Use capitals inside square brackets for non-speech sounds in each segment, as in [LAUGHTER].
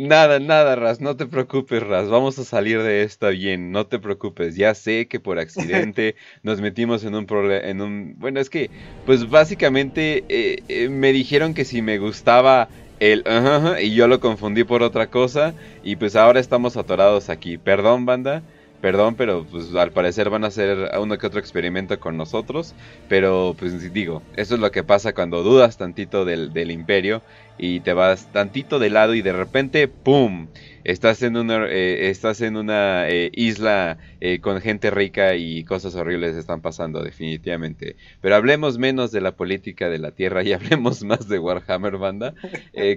Nada, nada, Raz, no te preocupes, Raz, vamos a salir de esta bien, no te preocupes. Ya sé que por [LAUGHS] accidente nos metimos en un problema, en un... Bueno, es que, pues básicamente eh, eh, me dijeron que si me gustaba el... y yo lo confundí por otra cosa y pues ahora estamos atorados aquí. Perdón, banda. Perdón, pero pues al parecer van a hacer uno que otro experimento con nosotros. Pero pues digo, eso es lo que pasa cuando dudas tantito del, del imperio y te vas tantito de lado y de repente, ¡pum! Estás en una, eh, estás en una eh, isla eh, con gente rica y cosas horribles están pasando definitivamente. Pero hablemos menos de la política de la Tierra y [LAUGHS] hablemos más de Warhammer Banda.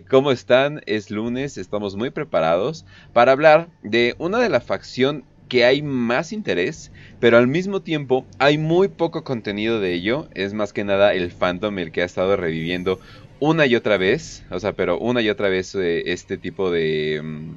¿Cómo están? Es lunes, estamos muy preparados para hablar de una de la facción que hay más interés, pero al mismo tiempo hay muy poco contenido de ello. Es más que nada el fandom el que ha estado reviviendo una y otra vez, o sea, pero una y otra vez eh, este tipo de... Mm,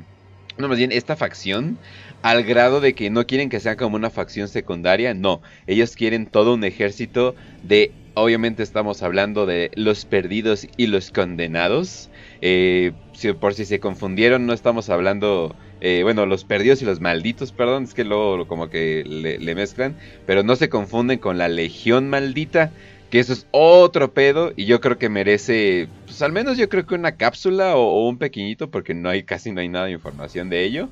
no, más bien esta facción, al grado de que no quieren que sea como una facción secundaria, no, ellos quieren todo un ejército de... Obviamente estamos hablando de los perdidos y los condenados. Eh, por si se confundieron, no estamos hablando eh, bueno, los perdidos y los malditos, perdón, es que luego como que le, mezclan, pero no se confunden con la legión maldita, que eso es otro pedo y yo creo que merece, pues al menos yo creo que una cápsula o, un pequeñito, porque no hay casi no hay nada de información de ello.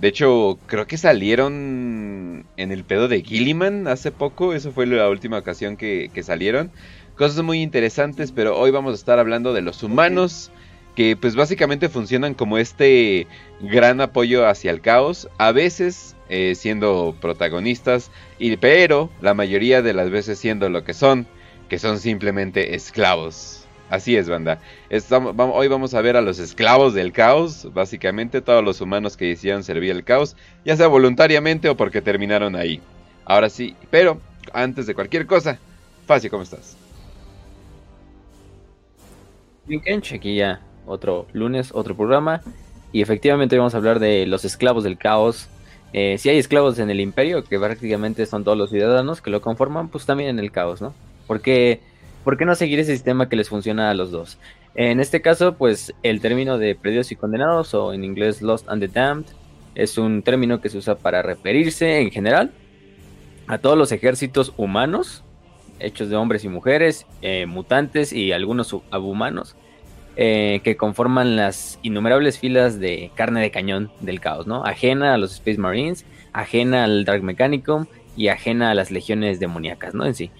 De hecho, creo que salieron en el pedo de Gilliman hace poco, eso fue la última ocasión que, que salieron. Cosas muy interesantes, pero hoy vamos a estar hablando de los humanos que pues básicamente funcionan como este gran apoyo hacia el caos, a veces eh, siendo protagonistas, y, pero la mayoría de las veces siendo lo que son, que son simplemente esclavos. Así es, banda. Hoy vamos a ver a los esclavos del caos, básicamente todos los humanos que decidieron servir el caos, ya sea voluntariamente o porque terminaron ahí. Ahora sí, pero antes de cualquier cosa, Fácil, ¿cómo estás? Bien, ya otro lunes, otro programa. Y efectivamente vamos a hablar de los esclavos del caos. Eh, si hay esclavos en el imperio, que prácticamente son todos los ciudadanos que lo conforman, pues también en el caos, ¿no? Porque, ¿Por qué no seguir ese sistema que les funciona a los dos? En este caso, pues el término de perdidos y condenados, o en inglés Lost and the Damned, es un término que se usa para referirse en general a todos los ejércitos humanos, hechos de hombres y mujeres, eh, mutantes y algunos subhumanos, eh, que conforman las innumerables filas de carne de cañón del caos, ¿no? Ajena a los Space Marines, ajena al Dark Mechanicum y ajena a las legiones demoníacas, ¿no? En sí.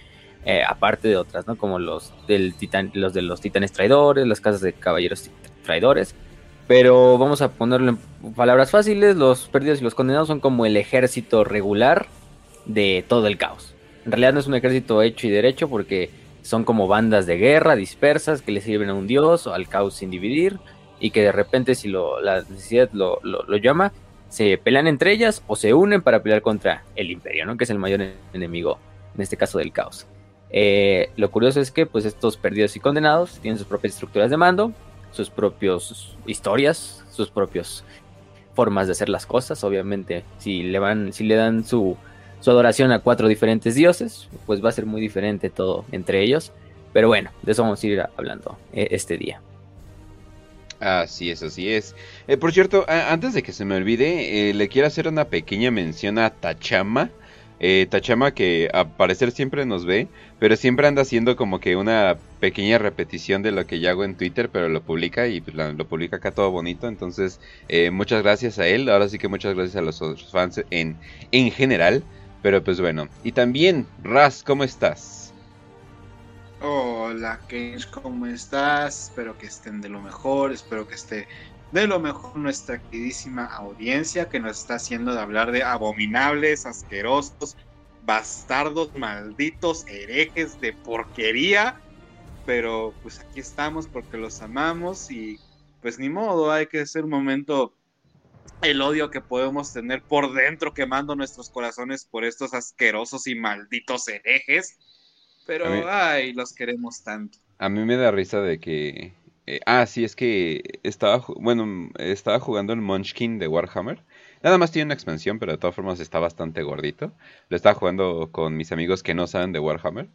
Eh, aparte de otras, ¿no? Como los, del los de los titanes traidores, las casas de caballeros traidores. Pero vamos a ponerlo en palabras fáciles, los perdidos y los condenados son como el ejército regular de todo el caos. En realidad no es un ejército hecho y derecho porque son como bandas de guerra dispersas que le sirven a un dios o al caos sin dividir y que de repente si lo, la necesidad lo, llama, se pelean entre ellas o se unen para pelear contra el imperio, ¿no? que es el mayor enemigo en este caso del caos. Eh, lo curioso es que pues estos perdidos y condenados tienen sus propias estructuras de mando, sus propias historias, sus propias formas de hacer las cosas. Obviamente, si le van, si le dan su su adoración a cuatro diferentes dioses, pues va a ser muy diferente todo entre ellos. Pero bueno, de eso vamos a ir hablando eh, este día. Así es, así es. Eh, por cierto, antes de que se me olvide, eh, le quiero hacer una pequeña mención a Tachama. Tachama que a parecer siempre nos ve, pero siempre anda haciendo como que una pequeña repetición de lo que yo hago en Twitter, pero lo publica y pues, lo, publica acá todo bonito. Entonces, muchas gracias a él. Ahora sí que muchas gracias a los otros fans en, en general. Pero pues bueno. Y también, Raz, ¿cómo estás? Hola, Kench, ¿cómo estás? Espero que estén de lo mejor, espero que esté de lo mejor nuestra queridísima audiencia que nos está haciendo de hablar de abominables, asquerosos, bastardos, malditos, herejes de porquería. Pero pues aquí estamos porque los amamos y pues ni modo, hay que hacer un momento el odio que podemos tener por dentro quemando nuestros corazones por estos asquerosos y malditos herejes. Pero, ay, los queremos tanto. A mí me da risa de que... Eh, ah, sí, es que estaba, bueno, estaba jugando el Munchkin de Warhammer. Nada más tiene una expansión, pero de todas formas está bastante gordito. Lo estaba jugando con mis amigos que no saben de Warhammer.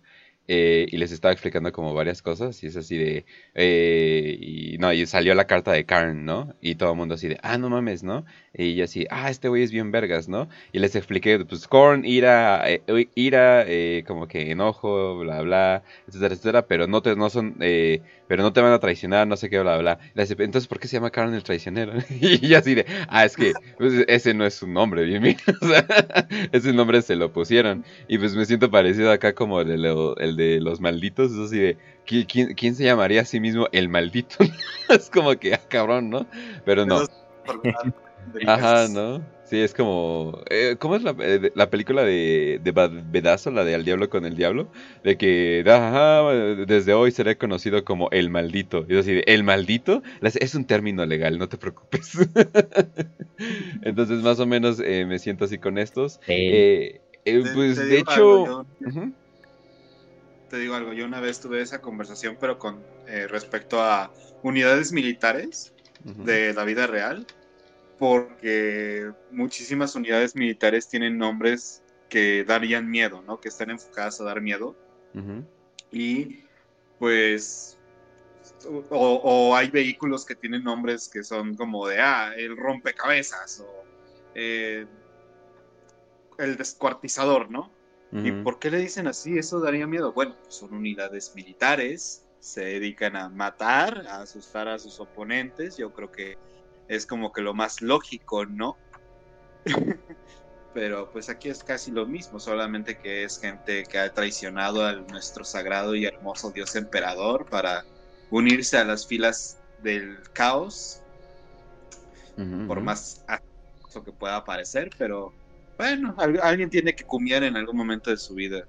Eh, y les estaba explicando como varias cosas y es así de eh, y no y salió la carta de Karn no y todo el mundo así de ah no mames no y yo así ah este güey es bien vergas no y les expliqué pues Korn ira eh, ira como que enojo bla bla etcétera etcétera pero no te no son pero no te van a traicionar no sé qué bla bla entonces por qué se llama Karn el traicionero [LAUGHS] y así de ah es que pues, ese no es su nombre bien bien [LAUGHS] o sea, ese nombre se lo pusieron y pues me siento parecido acá como el, el de los malditos, es así de, ¿quién, quién se llamaría a sí mismo el maldito? [LAUGHS] es como que, ah, cabrón, ¿no? Pero no. Ajá, ¿no? Sí, es como... Eh, ¿Cómo es la, eh, la, película de, de Bedazo, la de Al Diablo con el Diablo? De que, ajá, desde hoy seré conocido como el maldito. Y es así, ¿el maldito? Es un término legal, no te preocupes. [LAUGHS] Entonces, más o menos eh, me siento así con estos. pues, de hecho te digo algo, yo una vez tuve esa conversación, pero con eh, respecto a unidades militares de la vida real, porque muchísimas unidades militares tienen nombres que darían miedo, ¿no? Que están enfocadas a dar miedo. Y pues, o, hay vehículos que tienen nombres que son como de, ah, el rompecabezas o eh, el descuartizador, ¿no? ¿Y por qué le dicen así? Eso daría miedo. Bueno, pues son unidades militares, se dedican a matar, a asustar a sus oponentes. Yo creo que es como que lo más lógico, ¿no? [LAUGHS] Pero pues aquí es casi lo mismo, solamente que es gente que ha traicionado a nuestro sagrado y hermoso Dios emperador para unirse a las filas del caos, por más que pueda parecer, pero bueno, alguien tiene que comer en algún momento de su vida.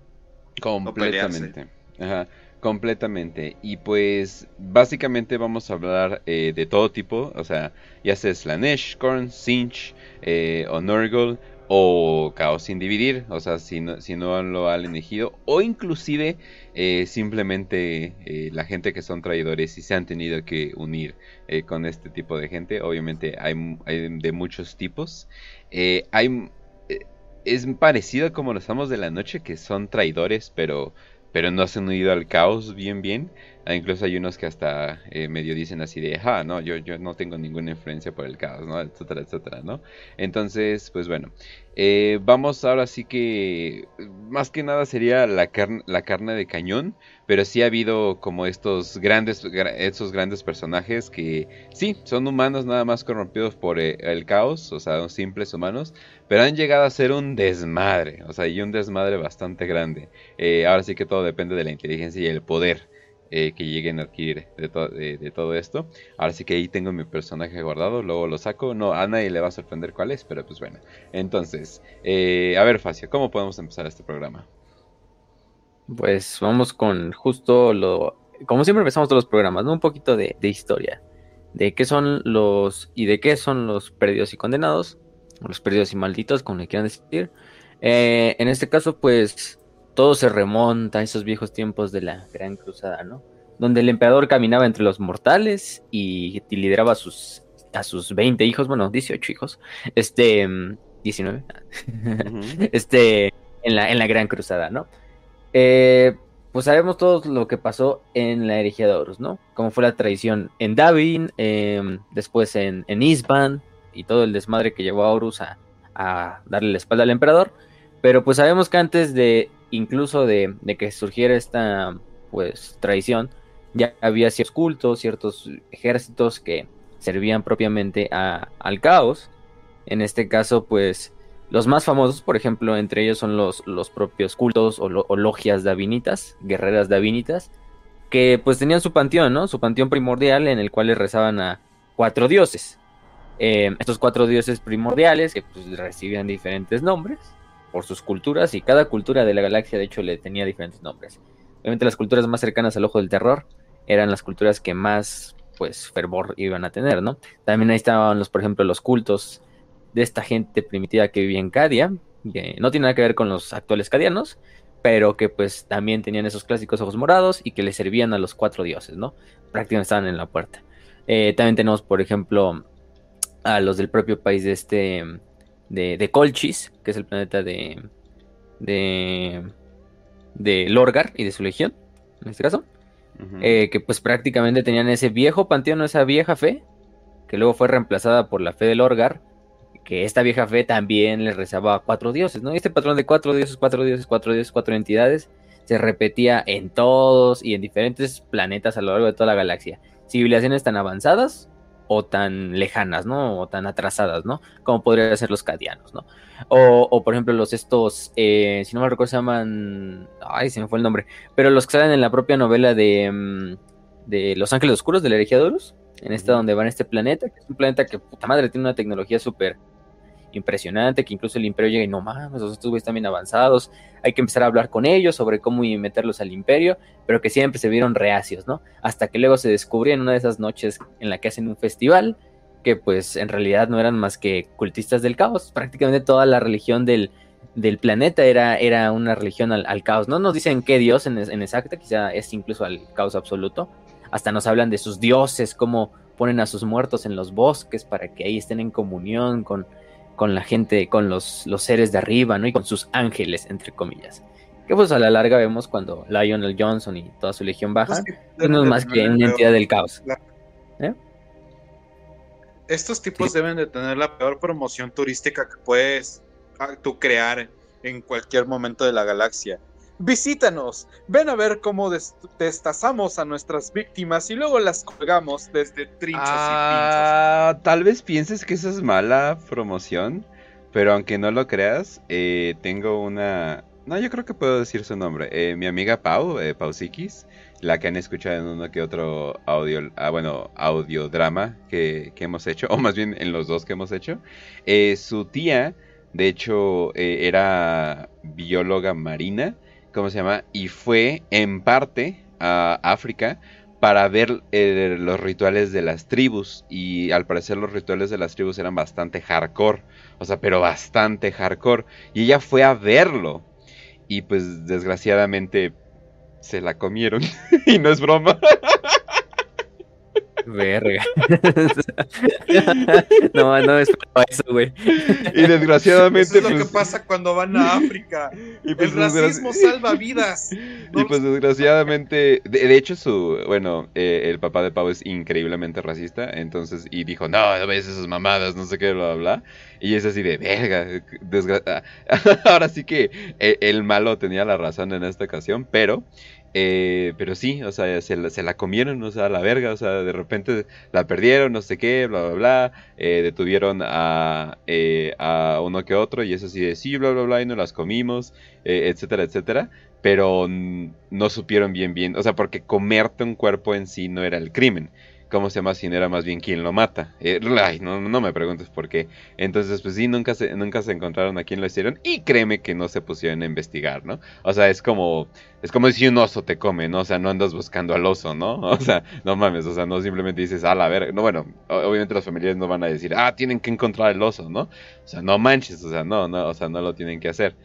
Completamente. Ajá, completamente. Y pues básicamente vamos a hablar eh, de todo tipo, o sea, ya sea Slanesh, Korn, Sinch eh, o Nurgle o Caos sin dividir, o sea, si no, si no lo han elegido, o inclusive eh, simplemente la gente que son traidores y se han tenido que unir con este tipo de gente, obviamente hay, hay de muchos tipos. hay es parecido como los amos de la noche, que son traidores, pero, pero no se han unido al caos bien bien. Ah, incluso hay unos que hasta eh, medio dicen así de, ah, no, yo, yo no tengo ninguna influencia por el caos, ¿no? Etcétera, etcétera, ¿no? Entonces, pues bueno, eh, vamos ahora sí que, más que nada sería la, carne la carne de cañón, pero sí ha habido como estos grandes, estos grandes personajes que sí, son humanos nada más corrompidos por eh, el caos, o sea, simples humanos, pero han llegado a ser un desmadre, o sea, y un desmadre bastante grande. ahora sí que todo depende de la inteligencia y el poder. Eh, que lleguen a adquirir de, todo esto. Ahora sí que ahí tengo mi personaje guardado, luego lo saco. No, a nadie le va a sorprender cuál es, pero pues bueno. Entonces, eh, a ver, Facio, ¿cómo podemos empezar este programa? Pues vamos con justo lo... Como siempre empezamos todos los programas, ¿no? Un poquito de, historia. De qué son los... y de qué son los perdidos y condenados. los perdidos y malditos, como le quieran decir. Eh, en este caso, pues todo se remonta a esos viejos tiempos de la Gran Cruzada, ¿no? Donde el emperador caminaba entre los mortales y, lideraba a sus, a sus 20 hijos, bueno, 18 hijos, este, 19, [LAUGHS] este, en la, en la Gran Cruzada, ¿no? Eh, pues sabemos todo lo que pasó en la herejía de Horus, ¿no? Como fue la traición en Davin, em, después en, en Isban y todo el desmadre que llevó a Horus a, a darle la espalda al emperador. Pero pues sabemos que antes de, incluso de, que surgiera esta pues traición, ya había ciertos cultos, ciertos ejércitos que servían propiamente al caos. En este caso, pues los más famosos, por ejemplo, entre ellos son los, los propios cultos o, logias davinitas, guerreras davinitas, que pues tenían su panteón, ¿no? Su panteón primordial en el cual rezaban a cuatro dioses. Eh, estos cuatro dioses primordiales que pues recibían diferentes nombres por sus culturas y cada cultura de la galaxia de hecho le tenía diferentes nombres. Obviamente las culturas más cercanas al ojo del terror eran las culturas que más pues fervor iban a tener, ¿no? También ahí estaban los, por ejemplo, los cultos de esta gente primitiva que vivía en Cadia, que no tiene nada que ver con los actuales cadianos, pero que pues también tenían esos clásicos ojos morados y que le servían a los cuatro dioses, ¿no? Prácticamente estaban en la puerta. Eh, también tenemos, por ejemplo, a los del propio país de este de, Colchis, que es el planeta de, de, de Lorgar y de su legión, en este caso, eh, que pues prácticamente tenían ese viejo panteón, esa vieja fe, que luego fue reemplazada por la fe de Lorgar, que esta vieja fe también le rezaba a cuatro dioses, ¿no? Este patrón de cuatro dioses, cuatro dioses, cuatro dioses, cuatro entidades, se repetía en todos y en diferentes planetas a lo largo de toda la galaxia. Civilizaciones tan avanzadas o tan lejanas, ¿no? O tan atrasadas, ¿no? Como podrían ser los cadianos, ¿no? O, por ejemplo, los estos, eh, si no me recuerdo, se llaman. Ay, se me fue el nombre. Pero los que salen en la propia novela de, mm, de Los Ángeles Oscuros, de la herejía en esta donde van a este planeta, que es un planeta que puta madre tiene una tecnología súper impresionante, que incluso el imperio llega y no mames, los estos están bien avanzados, hay que empezar a hablar con ellos sobre cómo meterlos al imperio, pero que siempre se vieron reacios, ¿no? Hasta que luego se descubrió en una de esas noches en la que hacen un festival, que pues en realidad no eran más que cultistas del caos, prácticamente toda la religión del, del planeta era, era una religión al, caos, no nos dicen qué dios en, en exacta, quizá es incluso al caos absoluto, hasta nos hablan de sus dioses, cómo ponen a sus muertos en los bosques para que ahí estén en comunión con con la gente, con los, los seres de arriba, ¿no? Y con sus ángeles, entre comillas. Que pues a la larga vemos cuando Lionel Johnson y toda su legión baja, pues, no es más que una entidad del caos. ¿Eh? Estos tipos deben de tener la peor promoción turística que puedes ah, tú crear en cualquier momento de la galaxia visítanos, ven a ver cómo destazamos a nuestras víctimas y luego las colgamos desde trinchos y ah, pinchos. Tal vez pienses que eso es mala promoción, pero aunque no lo creas, eh, tengo una... No, yo creo que puedo decir su nombre. Eh, mi amiga Pau, eh, Pau Sikis, la que han escuchado en uno que otro audio, ah, bueno, audiodrama que, que hemos hecho, o más bien en los dos que hemos hecho. su tía, de hecho, era bióloga marina ¿cómo se llama? Y fue en parte a África para ver eh, los rituales de las tribus. Y al parecer los rituales de las tribus eran bastante hardcore, o sea, pero bastante hardcore. Y ella fue a verlo. Y pues desgraciadamente se la comieron. [LAUGHS] Y no es broma. [LAUGHS] Verga. [LAUGHS] no, no es eso, güey. Y desgraciadamente. Eso es lo que pues, pasa cuando van a África. Y pues, el racismo salva vidas. [LAUGHS] y pues desgraciadamente. De, hecho, su. Bueno, eh, el papá de Pau es increíblemente racista. Entonces. Y dijo, no, no ves esas mamadas, no sé qué, bla, bla, bla. Y es así de verga. [LAUGHS] Ahora sí que eh, el malo tenía la razón en esta ocasión, pero eh, pero sí, o sea, se la, se la, comieron, o sea, la verga, o sea, de repente la perdieron, no sé qué, bla, bla, bla, eh, detuvieron a, eh, a uno que otro y eso así de sí, bla, bla, bla, y no las comimos, etcétera, etcétera, pero no supieron bien, bien, o sea, porque comerte un cuerpo en sí no era el crimen, ¿cómo se llama? Si no era más bien quien lo mata. Eh, no, me preguntes por qué. Entonces, pues sí, nunca se, nunca se encontraron a quién lo hicieron. Y créeme que no se pusieron a investigar, ¿no? O sea, es como, es como si un oso te come, ¿no? O sea, no andas buscando al oso, ¿no? [LAUGHS] O sea, no mames, o sea, no simplemente dices, ah, la verga. No, bueno, obviamente los familiares no van a decir, ah, tienen que encontrar el oso, ¿no? O sea, no manches, o sea, no, no, o sea, no lo tienen que hacer.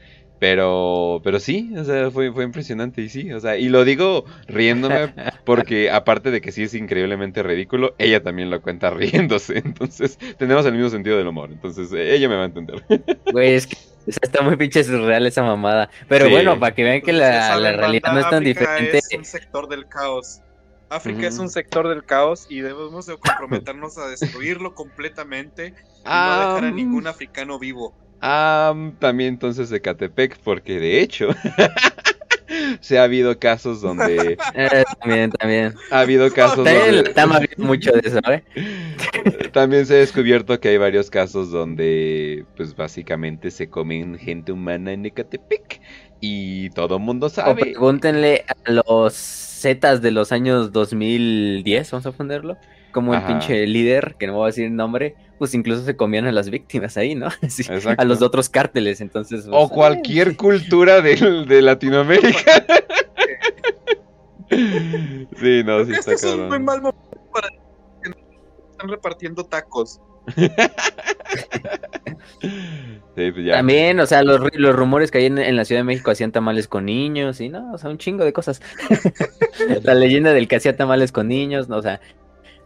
Pero, pero sí, o sea, fue, fue impresionante y sí, o sea, y lo digo riéndome [LAUGHS] porque aparte de que sí es increíblemente ridículo, ella también lo cuenta [LAUGHS] riéndose, entonces tenemos el mismo sentido del humor, entonces ella me va a entender. [LAUGHS] Güey, es que está muy pinche surreal esa mamada, pero bueno, para que vean que la, realidad no es tan diferente. Es un sector del caos. África es un sector del caos y debemos de comprometernos a destruirlo completamente y no dejar a ningún africano vivo. Ah, también entonces de Catepec, porque de hecho [LAUGHS] se ha habido casos donde [LAUGHS] eh, también también. ha habido casos donde mucho de eso ¿eh? [LAUGHS] también se ha descubierto que hay varios casos donde pues básicamente se comen gente humana en Ecatepec y todo el mundo sabe. o pregúntenle a los zetas de los años 2010 vamos a ponerlo como el pinche líder, que no voy a decir el nombre, pues incluso se comían a las víctimas ahí, ¿no? [LAUGHS] a los otros cárteles, entonces... o cualquier cultura de, de Latinoamérica. [LAUGHS] sí, no, sí está este Es muy mal momento para están repartiendo tacos. [LAUGHS] Pues También, o sea, los, los rumores que hay en, en, la Ciudad de México hacían tamales con niños y no, o sea, un chingo de cosas. la leyenda del que hacía tamales con niños, no, o sea,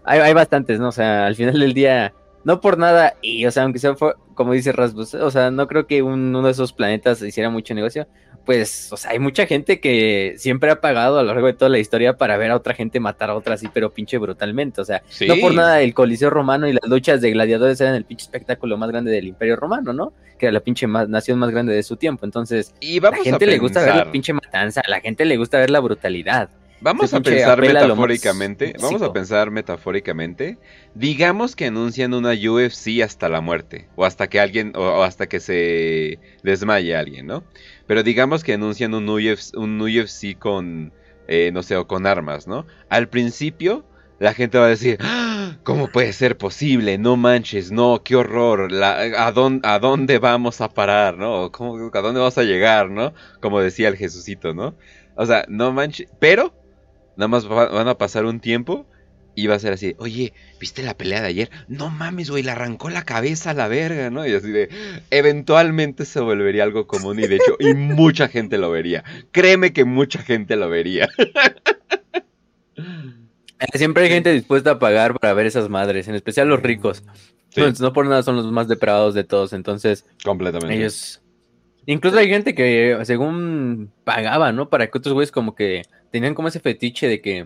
hay, hay bastantes, ¿no? O sea, al final del día no por nada, y o sea, aunque sea como dice Rasmus, o sea, no creo que uno de esos planetas hiciera mucho negocio, pues, o sea, hay mucha gente que siempre ha pagado a lo largo de toda la historia para ver a otra gente matar a otra así, pero pinche brutalmente, o sea, no por nada el Coliseo Romano y las luchas de gladiadores eran el pinche espectáculo más grande del Imperio Romano, ¿no? Que era la pinche nación más grande de su tiempo, entonces, y la gente le gusta ver la pinche matanza, a la gente le gusta ver la brutalidad. Vamos a pensar metafóricamente, vamos a pensar metafóricamente. Digamos que anuncian una UFC hasta la muerte, o hasta que alguien, o, hasta que se desmaye alguien, ¿no? Pero digamos que anuncian un UFC, un UFC con, eh, no sé, o con armas, ¿no? Al principio, la gente va a decir, ¡Ah! ¿cómo puede ser posible? No manches, no, qué horror, ¿a, dónde, ¿a dónde vamos a parar, no? ¿Cómo, ¿A dónde vamos a llegar, no? Como decía el Jesucito, ¿no? O sea, no manches, pero Nada más van a pasar un tiempo y va a ser así, oye, ¿viste la pelea de ayer? No mames, güey, le arrancó la cabeza a la verga, ¿no? Y así de, eventualmente se volvería algo común y de hecho, y mucha gente lo vería. Créeme que mucha gente lo vería. Siempre hay gente dispuesta a pagar para ver esas madres, en especial los ricos. No, por nada son los más depravados de todos, entonces... Completamente. Ellos... Incluso hay gente que según pagaba, ¿no? Para que otros güeyes como que tenían como ese fetiche de que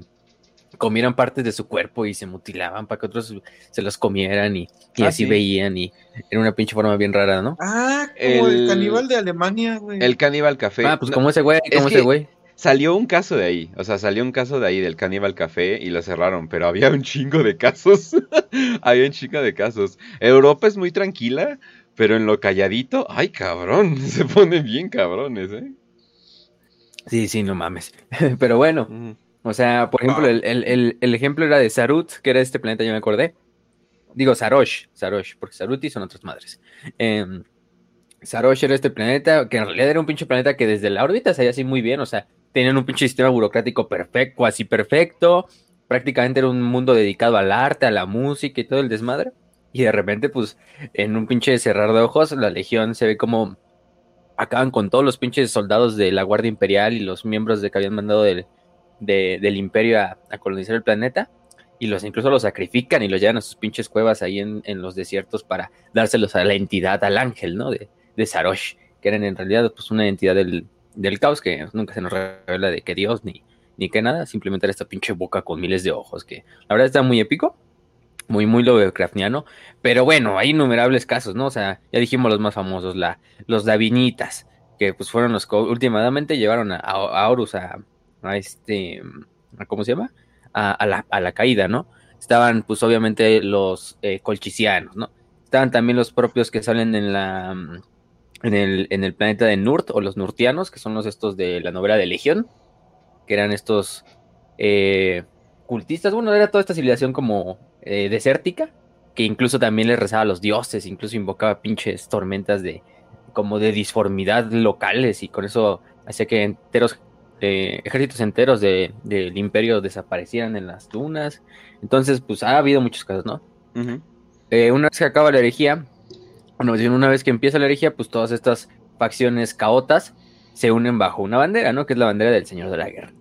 comieran partes de su cuerpo y se mutilaban para que otros se los comieran y, ah, así veían y era una pinche forma bien rara, ¿no? Ah, como el, caníbal de Alemania, güey. El caníbal café. Ah, pues como ese güey, como ese güey. Salió un caso de ahí, o sea, salió un caso de ahí del caníbal café y lo cerraron, pero había un chingo de casos. [LAUGHS] había un chingo de casos. Europa es muy tranquila, pero en lo calladito, ay cabrón, [LAUGHS] se ponen bien cabrones, ¿eh? Sí, sí, no mames. [LAUGHS] Pero bueno, o sea, por ejemplo, el, ejemplo era de Sarut, que era este planeta, yo me acordé. Digo, Sarosh, Sarosh, porque Saruti son otras madres. Eh, Sarosh era este planeta, que en realidad era un pinche planeta que desde la órbita se veía así muy bien, o sea, tenían un pinche sistema burocrático perfecto, así perfecto, prácticamente era un mundo dedicado al arte, a la música y todo el desmadre. Y de repente, pues, en un pinche cerrar de ojos, la legión se ve como acaban con todos los pinches soldados de la Guardia Imperial y los miembros de que habían mandado del, del Imperio a, colonizar el planeta. Y los incluso los sacrifican y los llevan a sus pinches cuevas ahí en, los desiertos para dárselos a la entidad, al ángel, ¿no? De, de Sarosh, que eran en realidad pues una entidad del, caos que nunca se nos revela de que Dios ni, ni que nada, simplemente era esta pinche boca con miles de ojos, que la verdad está muy épico muy, muy Lovecraftiano. Pero bueno, hay innumerables casos, ¿no? O sea, ya dijimos los más famosos, la, los Davinitas, que pues fueron los que últimamente llevaron a, a, Horus a, este, ¿cómo se llama? A, la, a, la, caída, ¿no? Estaban pues obviamente los eh, colchicianos, ¿no? Estaban también los propios que salen en la... En el, en el planeta de Nurt, o los Nurtianos, que son los estos de la novela de Legión, que eran estos eh, cultistas. Bueno, era toda esta civilización como eh, desértica, que incluso también le rezaba a los dioses, incluso invocaba pinches tormentas de como de disformidad locales y con eso hacía que enteros eh, ejércitos enteros del imperio desaparecieran en las dunas. Entonces, pues ha habido muchos casos, ¿no? Eh, una vez que acaba la herejía, bueno, una vez que empieza la herejía, pues todas estas facciones caotas se unen bajo una bandera, ¿no? Que es la bandera del Señor de la Guerra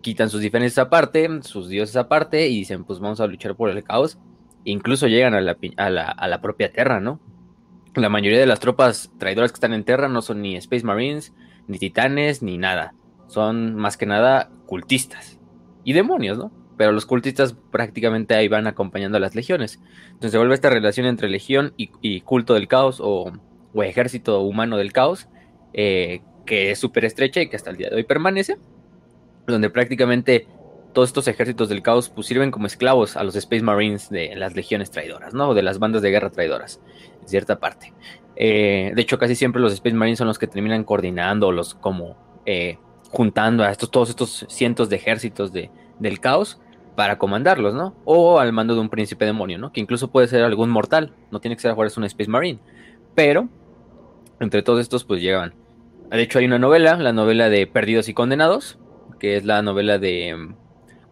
quitan sus diferencias aparte, sus dioses aparte, y dicen, pues vamos a luchar por el caos. incluso llegan a la, propia Terra, ¿no? La mayoría de las tropas traidoras que están en Terra no son ni Space Marines, ni titanes, ni nada. Son más que nada cultistas. Y demonios, ¿no? Pero los cultistas prácticamente ahí van acompañando a las legiones. Entonces se vuelve esta relación entre legión y, culto del caos o, ejército humano del caos, eh, que es súper estrecha y que hasta el día de hoy permanece donde prácticamente todos estos ejércitos del caos pues, sirven como esclavos a los Space Marines de las legiones traidoras, ¿no? O de las bandas de guerra traidoras, en cierta parte. Eh, de hecho, casi siempre los Space Marines son los que terminan coordinando, los como eh, juntando a estos, todos estos cientos de ejércitos de, del caos para comandarlos, ¿no? O al mando de un príncipe demonio, ¿no? Que incluso puede ser algún mortal, no tiene que ser a un Space Marine. Pero, entre todos estos, pues llegan. De hecho, hay una novela, la novela de Perdidos y Condenados, que es la novela de...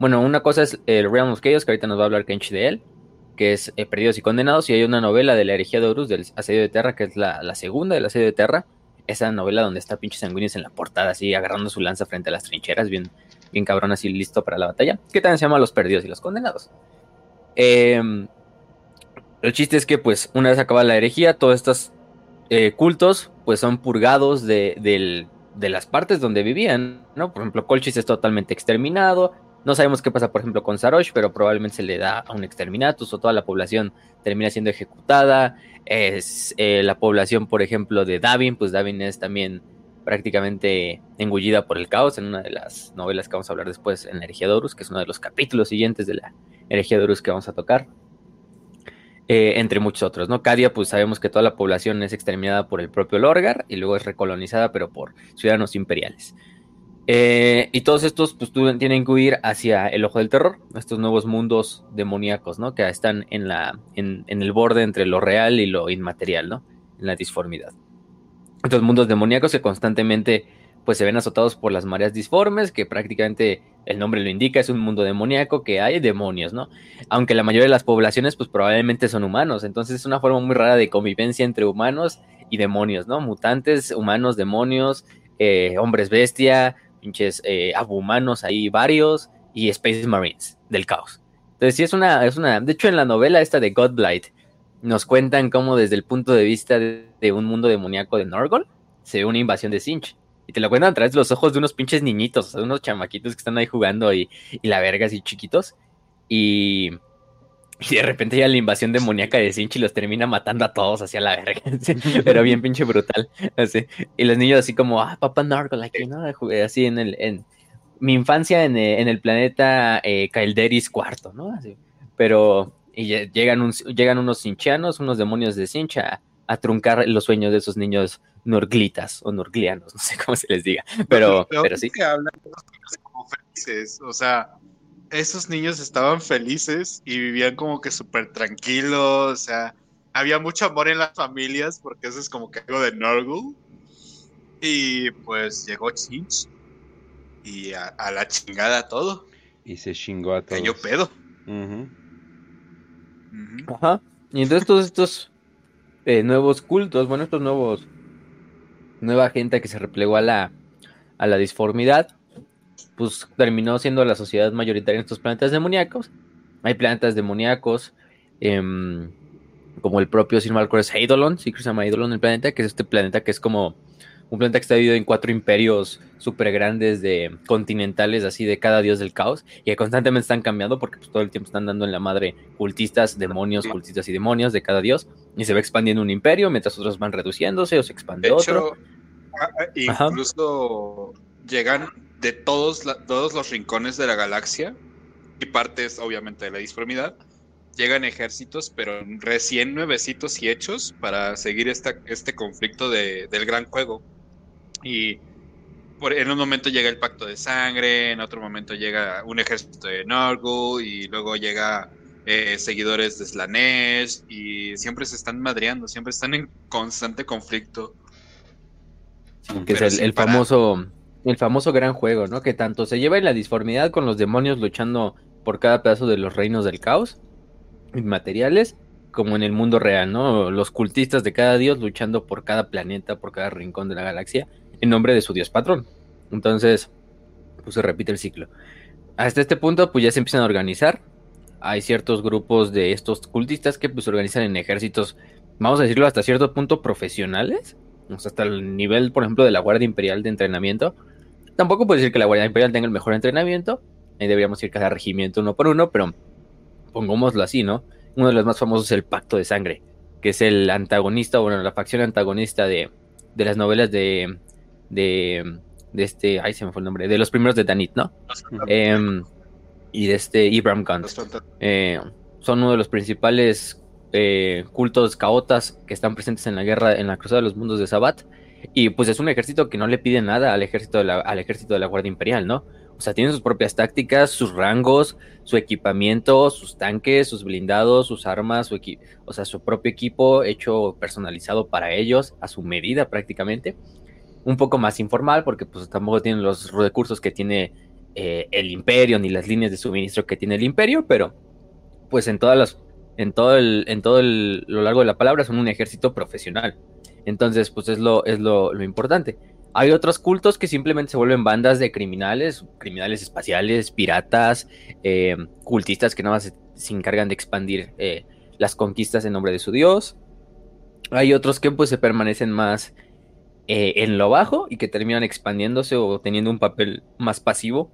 Bueno, una cosa es el Realm of Chaos, que ahorita nos va a hablar Kenchi de él, que es eh, Perdidos y Condenados, y hay una novela de la herejía de Horus, del asedio de Terra, que es la, segunda del asedio de Terra, esa novela donde está pinche sanguíneos en la portada, así agarrando su lanza frente a las trincheras, bien, bien cabrón, así listo para la batalla, que también se llama Los Perdidos y los Condenados. Em, El chiste es que, pues, una vez acabada la herejía, todos estos eh, cultos, pues, son purgados de, las partes donde vivían, Por ejemplo, Colchis es totalmente exterminado. No sabemos qué pasa, por ejemplo, con Sarosh, pero probablemente se le da a un exterminatus o toda la población termina siendo ejecutada. Es eh, la población, por ejemplo, de Davin, pues Davin es también prácticamente engullida por el caos en una de las novelas que vamos a hablar después en Horus, que es uno de los capítulos siguientes de la Horus que vamos a tocar. Eh, entre muchos otros, ¿no? Cadia, pues sabemos que toda la población es exterminada por el propio Lorgar y luego es recolonizada, pero por ciudadanos imperiales. Eh, y todos estos, pues tienen que huir hacia el ojo del terror, estos nuevos mundos demoníacos, ¿no? Que están en, la, en, el borde entre lo real y lo inmaterial, ¿no? En la disformidad. Estos mundos demoníacos que constantemente pues se ven azotados por las mareas disformes, que prácticamente el nombre lo indica, es un mundo demoníaco que hay demonios, ¿no? Aunque la mayoría de las poblaciones pues probablemente son humanos, entonces es una forma muy rara de convivencia entre humanos y demonios, ¿no? Mutantes, humanos, demonios, eh, hombres bestia, pinches eh, abhumanos ahí varios y Space Marines del caos. Entonces sí es una, es una, de hecho en la novela esta de Godblight nos cuentan cómo desde el punto de vista de, un mundo demoníaco de Norgol se ve una invasión de Sinch y te lo cuentan a través de los ojos de unos pinches niñitos, de unos chamaquitos que están ahí jugando y, la verga así chiquitos. Y, y de repente ya la invasión demoníaca de Sinchi los termina matando a todos hacia la verga. [LAUGHS] [LAUGHS] pero bien pinche brutal. Así. Y los niños así como, ah, papá Nargo, aquí, ¿no? Así en el... En, mi infancia en, eh, el planeta eh, Calderis cuarto, ¿no? Así. Pero y llegan, llegan unos sinchianos, unos demonios de Sincha a truncar los sueños de esos niños norglitas o norglianos, [LAUGHS] no sé cómo se les diga, pero, pero, sí. Que hablan como felices, o sea, esos niños estaban felices y vivían como que súper tranquilos, o sea, había mucho amor en las familias porque eso es como que algo de Norgul. Y pues llegó Chinch y a, la chingada todo. Y se chingó a todo. Cayó pedo. Ajá. Y entonces todos estos eh, nuevos cultos, bueno, estos nuevos nueva gente que se replegó a la, a la disformidad, pues terminó siendo la sociedad mayoritaria en estos planetas demoníacos. Hay planetas demoníacos, em, como el propio Sir Malcolm Eidolon, sí que se llama Eidolon el planeta, que es este planeta que es como un planeta que está dividido en cuatro imperios súper grandes de continentales, así de cada dios del caos, y que constantemente están cambiando porque pues, todo el tiempo están dando en la madre cultistas, demonios, cultistas y demonios de cada dios, y se va expandiendo un imperio mientras otros van reduciéndose o se expande otro. incluso llegan de todos, todos los rincones de la galaxia y partes, obviamente, de la disformidad. Llegan ejércitos, pero recién nuevecitos y hechos para seguir esta, este conflicto de, del gran juego. Y por, en un momento llega el pacto de sangre, en otro momento llega un ejército de Norgu y luego llega eh, seguidores de Slanesh y siempre se están madreando, siempre están en constante conflicto. que es el, famoso el famoso gran juego, ¿no? Que tanto se lleva en la disformidad con los demonios luchando por cada pedazo de los reinos del caos inmateriales, como en el mundo real, ¿no? Los cultistas de cada dios luchando por cada planeta, por cada rincón de la galaxia en nombre de su dios patrón. Entonces, pues se repite el ciclo. Hasta este punto, pues ya se empiezan a organizar. Hay ciertos grupos de estos cultistas que pues se organizan en ejércitos, vamos a decirlo hasta cierto punto profesionales, hasta el nivel, por ejemplo, de la Guardia Imperial de entrenamiento. Tampoco puedo decir que la Guardia Imperial tenga el mejor entrenamiento, ahí deberíamos ir cada regimiento uno por uno, pero pongámoslo así, ¿no? Uno de los más famosos es el Pacto de Sangre, que es el antagonista, bueno, la facción antagonista de, de las novelas de de, de este, ay se me fue el nombre, de los primeros de Danit, ¿no? Em, y de este Ibram Gunn. Eh, son uno de los principales eh, cultos caotas que están presentes en la guerra, en la cruzada de los mundos de Sabat. Y pues es un ejército que no le pide nada al ejército de la, al ejército de la Guardia Imperial, ¿no? O sea, tienen sus propias tácticas, sus rangos, su equipamiento, sus tanques, sus blindados, sus armas, su o sea, su propio equipo hecho personalizado para ellos, a su medida prácticamente un poco más informal, porque pues tampoco tienen los recursos que tiene eh, el imperio, ni las líneas de suministro que tiene el imperio, pero pues en todas las, en todo el, en todo el, lo largo de la palabra son un ejército profesional. Entonces, pues es lo, es lo, importante. Hay otros cultos que simplemente se vuelven bandas de criminales, criminales espaciales, piratas, eh, cultistas que nada más se, encargan de expandir eh, las conquistas en nombre de su dios. Hay otros que pues se permanecen más eh, en lo bajo y que terminan expandiéndose o teniendo un papel más pasivo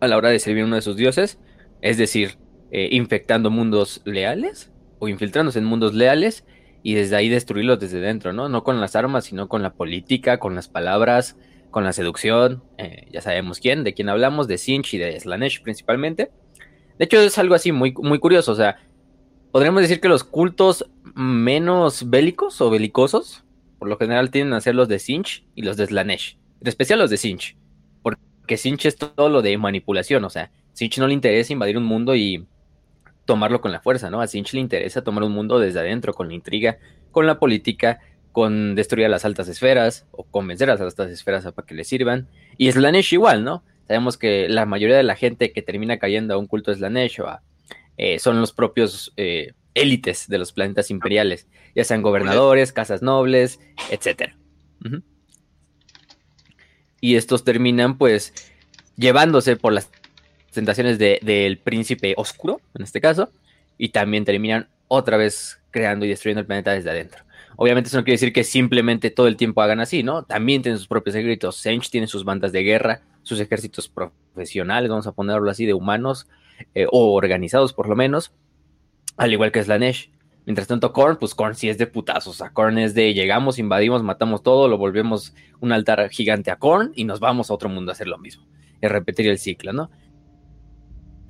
a la hora de servir a uno de sus dioses. Es decir, infectando mundos leales o infiltrándose en mundos leales y desde ahí destruirlos desde dentro, ¿no? No con las armas, sino con la política, con las palabras, con la seducción. Eh, ya sabemos quién, de quién hablamos, de Sinch y de Slanesh principalmente. De hecho, es algo así muy, muy curioso. O sea, podríamos decir que los cultos menos bélicos o belicosos, por lo general, tienden a ser los de Sinch y los de Slanesh. En especial los de Sinch. Porque Sinch es todo lo de manipulación. O sea, Sinch no le interesa invadir un mundo y tomarlo con la fuerza, ¿no? A Sinch le interesa tomar un mundo desde adentro, con la intriga, con la política, con destruir a las altas esferas o convencer a las altas esferas para que le sirvan. Y Slanesh igual, ¿no? Sabemos que la mayoría de la gente que termina cayendo a un culto Slanesh o eh, son los propios eh, élites de los planetas imperiales, ya sean gobernadores, casas nobles, etc. Y estos terminan pues llevándose por las tentaciones del príncipe oscuro, en este caso, y también terminan otra vez creando y destruyendo el planeta desde adentro. Obviamente eso no quiere decir que simplemente todo el tiempo hagan así, ¿no? También tienen sus propios ejércitos. Sench tiene sus bandas de guerra, sus ejércitos profesionales, vamos a ponerlo así, de humanos, eh, o organizados por lo menos, al igual que Slanesh. Mientras tanto, Korn, pues Korn sí es de putazos. O sea, Korn es de llegamos, invadimos, matamos todo, lo volvemos un altar gigante a Korn y nos vamos a otro mundo a hacer lo mismo. Y repetir el ciclo, ¿no?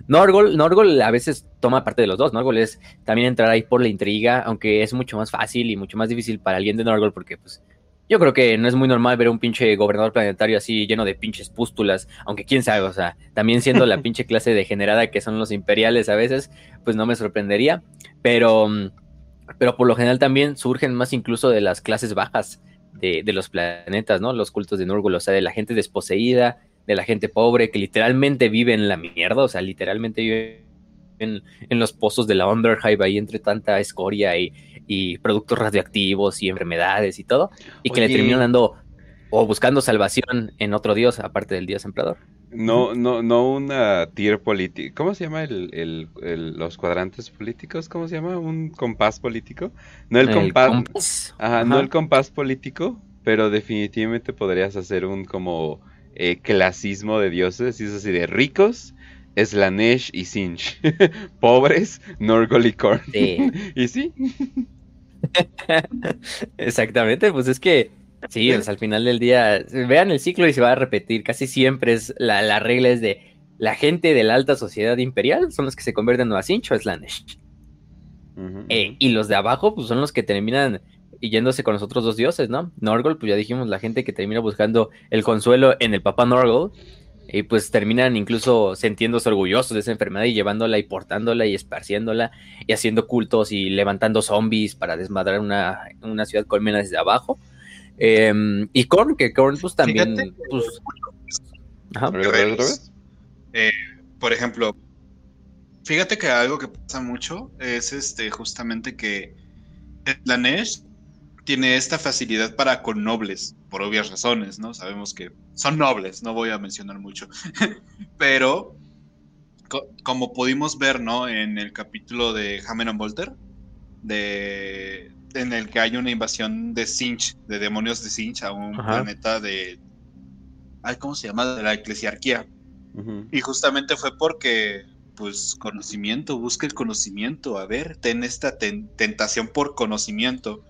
Norgol, Norgol a veces toma parte de los dos. Norgol es también entrar ahí por la intriga, aunque es mucho más fácil y mucho más difícil para alguien de Norgol porque pues yo creo que no es muy normal ver un pinche gobernador planetario así lleno de pinches pústulas, aunque quién sabe, o sea, también siendo la [LAUGHS] pinche clase degenerada que son los imperiales a veces, pues no me sorprendería, pero, pero por lo general también surgen más incluso de las clases bajas de, de los planetas, ¿no? Los cultos de Norgol, o sea, de la gente desposeída, de la gente pobre que literalmente vive en la mierda, o sea, literalmente vive en, los pozos de la Underhive ahí entre tanta escoria y, productos radioactivos y enfermedades y todo, y que le terminan dando o buscando salvación en otro dios aparte del dios emperador. No, no, no una tier política. ¿Cómo se llama el, los cuadrantes políticos? ¿Cómo se llama? ¿Un compás político? No el, compás. Ajá, no el compás político, pero definitivamente podrías hacer un como eh, clasismo de dioses, y es así de ricos, Slanesh y Sinch. [LAUGHS] Pobres, Norgol y Korn. [LAUGHS] ¿Y sí? [LAUGHS] Exactamente, pues es que sí, al final del día, vean el ciclo y se va a repetir. Casi siempre es la, regla es de la gente de la alta sociedad imperial son los que se convierten a Sinch o Slanesh. Eh, y los de abajo, pues son los que terminan y yéndose con los otros dos dioses, ¿no? Norgol, pues ya dijimos, la gente que termina buscando el consuelo en el Papa Norgol, y pues terminan incluso sintiéndose orgullosos de esa enfermedad y llevándola y portándola y esparciéndola y haciendo cultos y levantando zombies para desmadrar una, ciudad colmena desde abajo. Em, y Korn, que Korn pues también... pues, Ajá. Eh, por ejemplo, fíjate que algo que pasa mucho es este justamente que Slanesh tiene esta facilidad para con nobles, por obvias razones, ¿no? Sabemos que son nobles, no voy a mencionar mucho, [LAUGHS] pero como pudimos ver, ¿no? En el capítulo de Hamen and Volter, de, en el que hay una invasión de Sinch, de demonios de Sinch a un planeta de... Ay, ¿Cómo se llama? De la eclesiarquía. Y justamente fue porque, pues, conocimiento, busca el conocimiento, a ver, ten esta tentación por conocimiento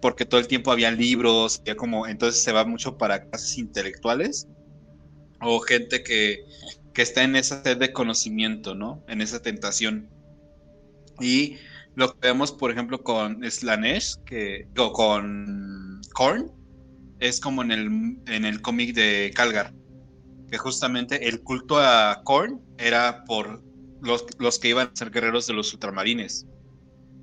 porque todo el tiempo había libros, ya como, entonces se va mucho para clases intelectuales o gente que, que está en esa sed de conocimiento, ¿no? En esa tentación. Y lo que vemos, por ejemplo, con Slanesh, que, o con Korn, es como en el, en el cómic de Calgar, que justamente el culto a Korn era por los, los que iban a ser guerreros de los ultramarines,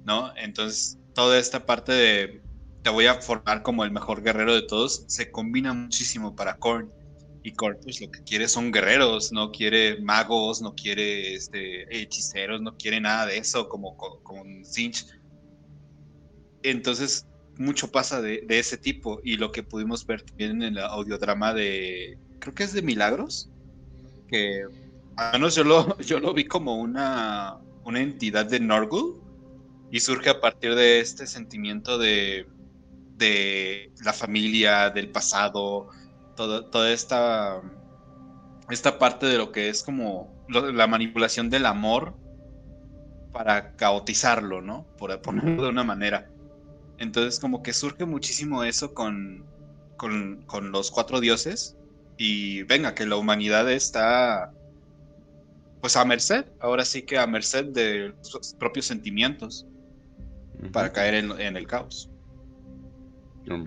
¿no? Entonces, toda esta parte de te voy a formar como el mejor guerrero de todos, se combina muchísimo para Korn. Y Korn, pues lo que quiere son guerreros, no quiere magos, no quiere este, hechiceros, no quiere nada de eso, como con Zinch. Entonces, mucho pasa de, ese tipo. Y lo que pudimos ver también en el audiodrama de. Creo que es de Milagros. Que al menos yo lo, [LAUGHS] yo lo vi como una, una entidad de Norgul y surge a partir de este sentimiento de, de la familia, del pasado, toda esta, esta parte de lo que es como la manipulación del amor para caotizarlo, ¿no? Por ponerlo de una manera. Entonces como que surge muchísimo eso con, con, con los cuatro dioses y venga, que la humanidad está pues a merced, ahora sí que a merced de sus propios sentimientos para caer en, el caos.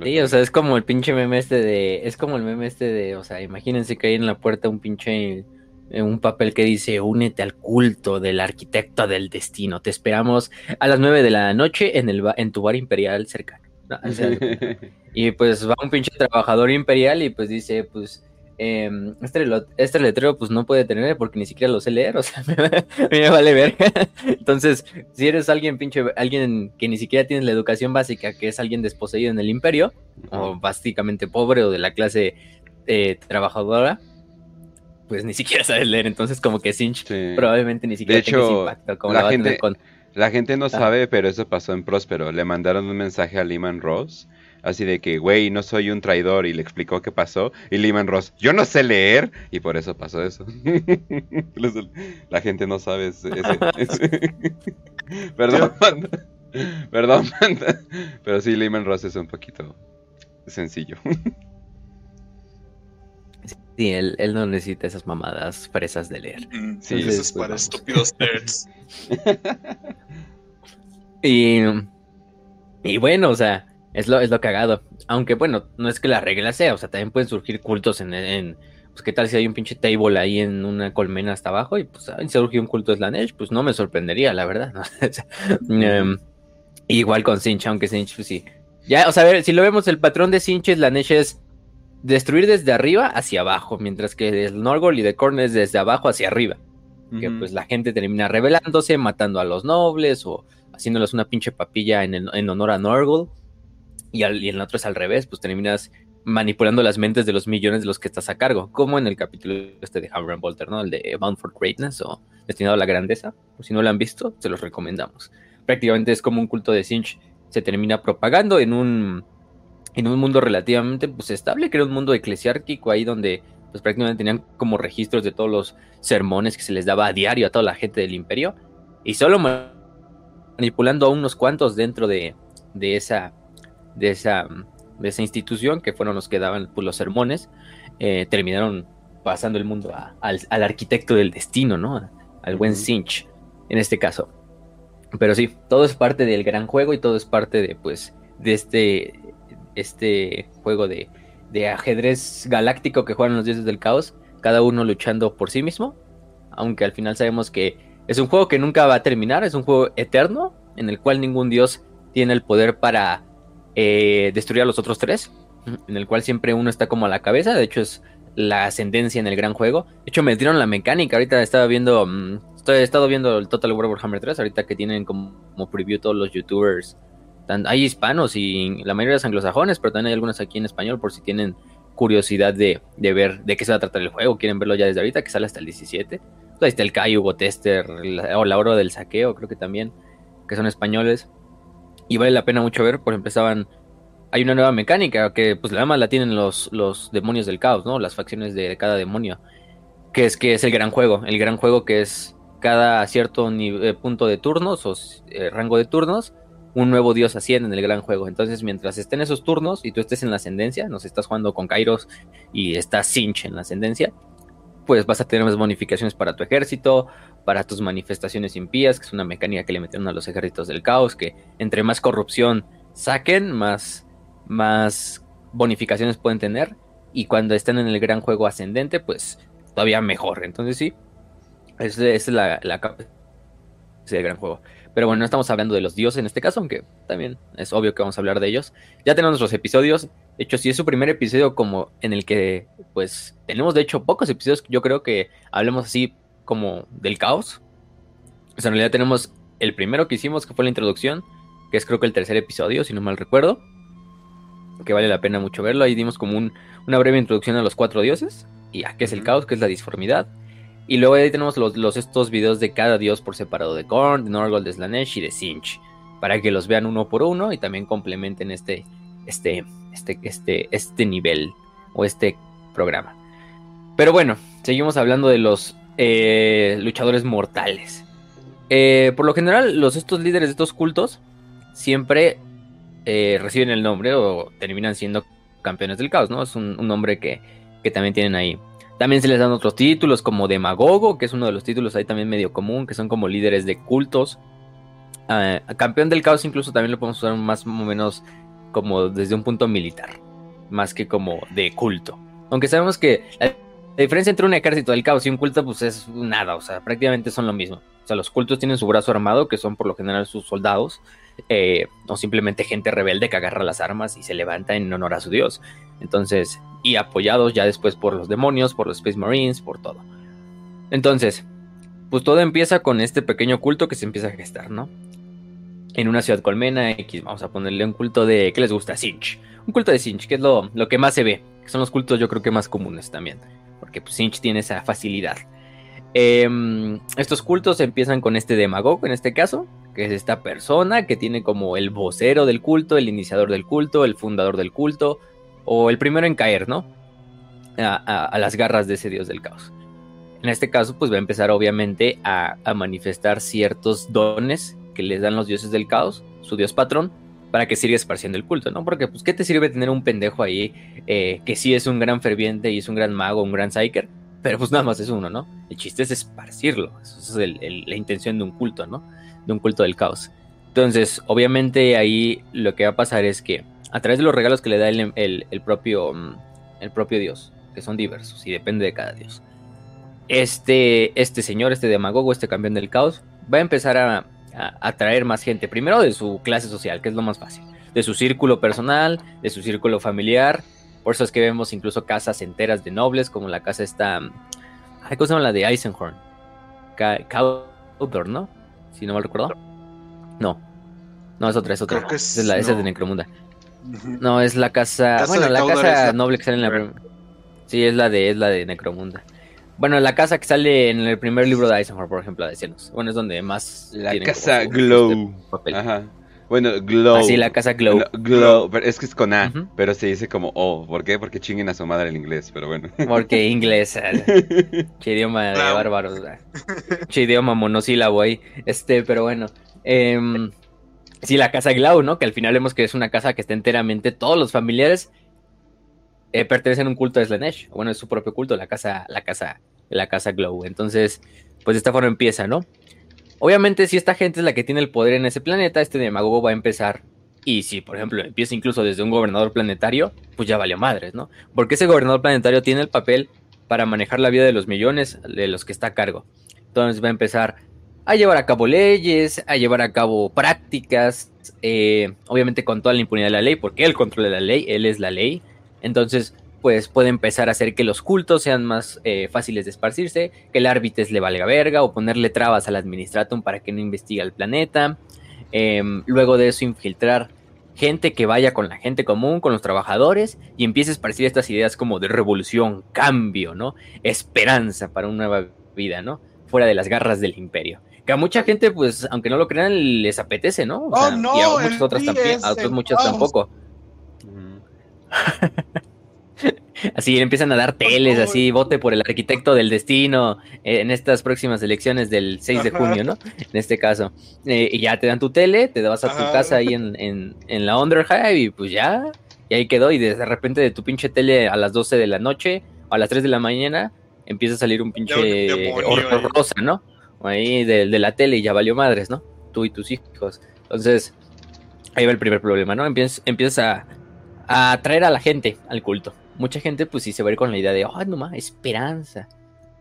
Sí, o sea, es como el pinche meme este de, es como el meme este de, o sea, imagínense que hay en la puerta un pinche, eh, un papel que dice, únete al culto del arquitecto del destino, te esperamos a las nueve de la noche en, el, en tu bar imperial cercano. [LAUGHS] y pues va un pinche trabajador imperial y pues dice, pues Em, este, este, letrero pues no puede tener porque ni siquiera lo sé leer, o sea, [LAUGHS] me, vale ver. [LAUGHS] Entonces, si eres alguien pinche, alguien que ni siquiera tienes la educación básica, que es alguien desposeído en el imperio, o básicamente pobre o de la clase eh, trabajadora, pues ni siquiera sabes leer, entonces como que Sinch probablemente ni siquiera de hecho, la, gente, la gente no ah. sabe, pero eso pasó en Próspero. Le mandaron un mensaje a Lehman Ross Así de que, güey, no soy un traidor y le explicó qué pasó. Y Lehman Ross, yo no sé leer. Y por eso pasó eso. [LAUGHS] La gente no sabe ese, [LAUGHS] [LAUGHS] Perdón, Perdón, Pero sí, Lehman Ross es un poquito sencillo. Sí, él, no necesita esas mamadas fresas de leer. Mm, sí, eso es para estúpidos nerds. y, y bueno, o sea, es lo, es lo cagado. Aunque bueno, no es que la regla sea, o sea, también pueden surgir cultos en, en pues qué tal si hay un pinche table ahí en una colmena hasta abajo y pues si surgió un culto de Slanesh, pues no me sorprendería, la verdad. [LAUGHS] Em, igual con Sinch, aunque Sinch, pues sí. Ya, o sea, a ver, si lo vemos, el patrón de Sinch Slanesh es destruir desde arriba hacia abajo, mientras que el Norgol y de Korn es desde abajo hacia arriba. Que pues la gente termina rebelándose, matando a los nobles o haciéndoles una pinche papilla en, en honor a Norgol y, al, el otro es al revés, pues terminas manipulando las mentes de los millones de los que estás a cargo, como en el capítulo este de Hammer and Bolter, ¿no? El de Bound for Greatness o Destinado a la Grandeza. Si no lo han visto, se los recomendamos. Prácticamente es como un culto de Sinch se termina propagando en un, en un mundo relativamente pues, estable, que era un mundo eclesiárquico ahí donde pues prácticamente tenían como registros de todos los sermones que se les daba a diario a toda la gente del imperio y solo manipulando a unos cuantos dentro de, de esa de esa, de esa institución, que fueron los que daban pues, los sermones, eh, terminaron pasando el mundo al, arquitecto del destino, ¿no? Al buen Sinch, en este caso. Pero sí, todo es parte del gran juego y todo es parte de, pues, de este, este juego de, de ajedrez galáctico que juegan los dioses del caos, cada uno luchando por sí mismo, aunque al final sabemos que es un juego que nunca va a terminar, es un juego eterno, en el cual ningún dios tiene el poder para eh, destruir a los otros tres, en el cual siempre uno está como a la cabeza, de hecho es la ascendencia en el gran juego. De hecho me dieron la mecánica, ahorita estaba viendo, mm, estoy, he estado viendo el Total War Warhammer 3, ahorita que tienen como, preview todos los youtubers. Hay hispanos y la mayoría de anglosajones, pero también hay algunos aquí en español por si tienen curiosidad de, ver de qué se va a tratar el juego, quieren verlo ya desde ahorita, que sale hasta el 17. Ahí está el Kai, Hugo Tester, o la hora del saqueo, creo que también, que son españoles y vale la pena mucho ver, por ejemplo, estaban... Hay una nueva mecánica que pues la más la tienen los, los demonios del caos, ¿no? Las facciones de cada demonio. Que es que es el gran juego. El gran juego que es cada cierto eh, punto de turnos o eh, rango de turnos, un nuevo dios asciende en el gran juego. Entonces, mientras estén esos turnos y tú estés en la ascendencia, nos estás jugando con Kairos y estás Sinch en la ascendencia, pues vas a tener más bonificaciones para tu ejército, para tus manifestaciones impías, que es una mecánica que le metieron a los ejércitos del caos, que entre más corrupción saquen, más, más bonificaciones pueden tener. Y cuando estén en el gran juego ascendente, pues todavía mejor. Entonces sí, esa es la, la del gran juego. Pero bueno, no estamos hablando de los dioses en este caso, aunque también es obvio que vamos a hablar de ellos. Ya tenemos nuestros episodios. De hecho, si es su primer episodio como en el que, pues, tenemos de hecho pocos episodios, yo creo que hablemos así como del caos. O sea, en realidad tenemos el primero que hicimos, que fue la introducción, que es creo que el tercer episodio, si no mal recuerdo. Que vale la pena mucho verlo. Ahí dimos como una breve introducción a los cuatro dioses. Y a qué es el caos, qué es la disformidad. Y luego ahí tenemos los, estos videos de cada dios por separado, de Korn, de Norgol, de Slanesh y de Sinch. para que los vean uno por uno y también complementen este, este, este, este, este nivel o este programa. Pero bueno, seguimos hablando de los eh, luchadores mortales. Eh, por lo general, los, estos líderes de estos cultos siempre eh, reciben el nombre o terminan siendo campeones del caos, ¿no? Es un, nombre que, que, también tienen ahí. También se les dan otros títulos como Demagogo, que es uno de los títulos ahí también medio común, que son como líderes de cultos. Ah, campeón del caos incluso también lo podemos usar más o menos como desde un punto militar, más que como de culto. Aunque sabemos que diferencia entre un ejército del caos y un culto pues es nada, o sea, prácticamente son lo mismo. O sea, los cultos tienen su brazo armado, que son por lo general sus soldados, eh, o simplemente gente rebelde que agarra las armas y se levanta en honor a su dios. Entonces, y apoyados ya después por los demonios, por los Space Marines, por todo. Entonces, pues todo empieza con este pequeño culto que se empieza a gestar, ¿no? En una ciudad colmena X, vamos a ponerle un culto de, ¿qué les gusta? Sinch. Un culto de Sinch, que es lo, lo que más se ve, que son los cultos yo creo que más comunes también, porque pues, Sinch tiene esa facilidad. Em, estos cultos empiezan con este demagogo, en este caso, que es esta persona que tiene como el vocero del culto, el iniciador del culto, el fundador del culto, o el primero en caer, ¿no? A, las garras de ese dios del caos. En este caso, pues va a empezar obviamente a, manifestar ciertos dones que les dan los dioses del caos, su dios patrón, para que siga esparciendo el culto, ¿no? Porque, pues, ¿qué te sirve tener un pendejo ahí eh, que sí es un gran ferviente y es un gran mago, un gran psyker? Pero pues nada más es uno, ¿no? El chiste es esparcirlo. Esa es la intención de un culto, ¿no? De un culto del caos. Entonces, obviamente ahí lo que va a pasar es que a través de los regalos que le da el, propio, mm, el propio Dios, que son diversos y depende de cada Dios, este, este señor, este demagogo, este campeón del caos, va a empezar a, atraer más gente. Primero de su clase social, que es lo más fácil. De su círculo personal, de su círculo familiar, por eso es que vemos incluso casas enteras de nobles, como la casa esta. Hay cosa la de Eisenhorn. Cawdor, ¿no? Si no mal recuerdo. No. No, es otra, es otra. Es, es, la, esa es de Necromunda. No, es la casa. bueno, la casa noble que sale en la. Sí, es la de, es la de Necromunda. Bueno, la casa que sale en el primer libro de Eisenhorn, por ejemplo, de Cielos. Bueno, es donde más. La casa Glow. Este Ajá. Bueno, Glow. Así la casa Glow. Glow, pero es que es con A, pero se dice como O. ¿Por qué? Porque chinguen a su madre el inglés, pero bueno. Porque [LAUGHS] inglés, eh, [LAUGHS] idioma de bárbaros, che idioma monosílabo ahí. Este, pero bueno. Eh, sí, la casa Glow, ¿no? Que al final vemos que es una casa que está enteramente, todos los familiares eh, pertenecen a un culto de Slanesh. Bueno, es su propio culto, la casa, la casa, la casa Glow. Entonces, pues de esta forma empieza, ¿no? Obviamente, si esta gente es la que tiene el poder en ese planeta, este demagogo va a empezar. Y si, por ejemplo, empieza incluso desde un gobernador planetario, pues ya valió madres, ¿no? Porque ese gobernador planetario tiene el papel para manejar la vida de los millones de los que está a cargo. Entonces va a empezar a llevar a cabo leyes, a llevar a cabo prácticas, eh, obviamente con toda la impunidad de la ley, porque él controla la ley, él es la ley. Entonces pues puede empezar a hacer que los cultos sean más eh, fáciles de esparcirse, que el árbitro le valga verga o ponerle trabas al administratum para que no investigue el planeta. Em, luego de eso infiltrar gente que vaya con la gente común, con los trabajadores y empiece a esparcir estas ideas como de revolución, cambio, ¿no? Esperanza para una nueva vida, ¿no? Fuera de las garras del imperio. Que a mucha gente, pues, aunque no lo crean, les apetece, ¿no? oh, no, y a muchas otras también, a otras muchas tampoco. [LAUGHS] Así empiezan a dar teles, así, vote por el arquitecto del destino eh, en estas próximas elecciones del 6 de junio, ¿no? En este caso. Eh, y ya te dan tu tele, te vas a tu casa ahí en, en, la Underhive y pues ya, y ahí quedó. Y de repente de tu pinche tele a las 12 de la noche o a las 3 de la mañana empieza a salir un pinche rosa, ¿no? Ahí de, de la tele y ya valió madres, ¿no? Tú y tus hijos. Entonces, ahí va el primer problema, ¿no? Empiezas, empiezas a atraer a la gente al culto mucha gente pues sí se va a ir con la idea de, oh, no más, esperanza,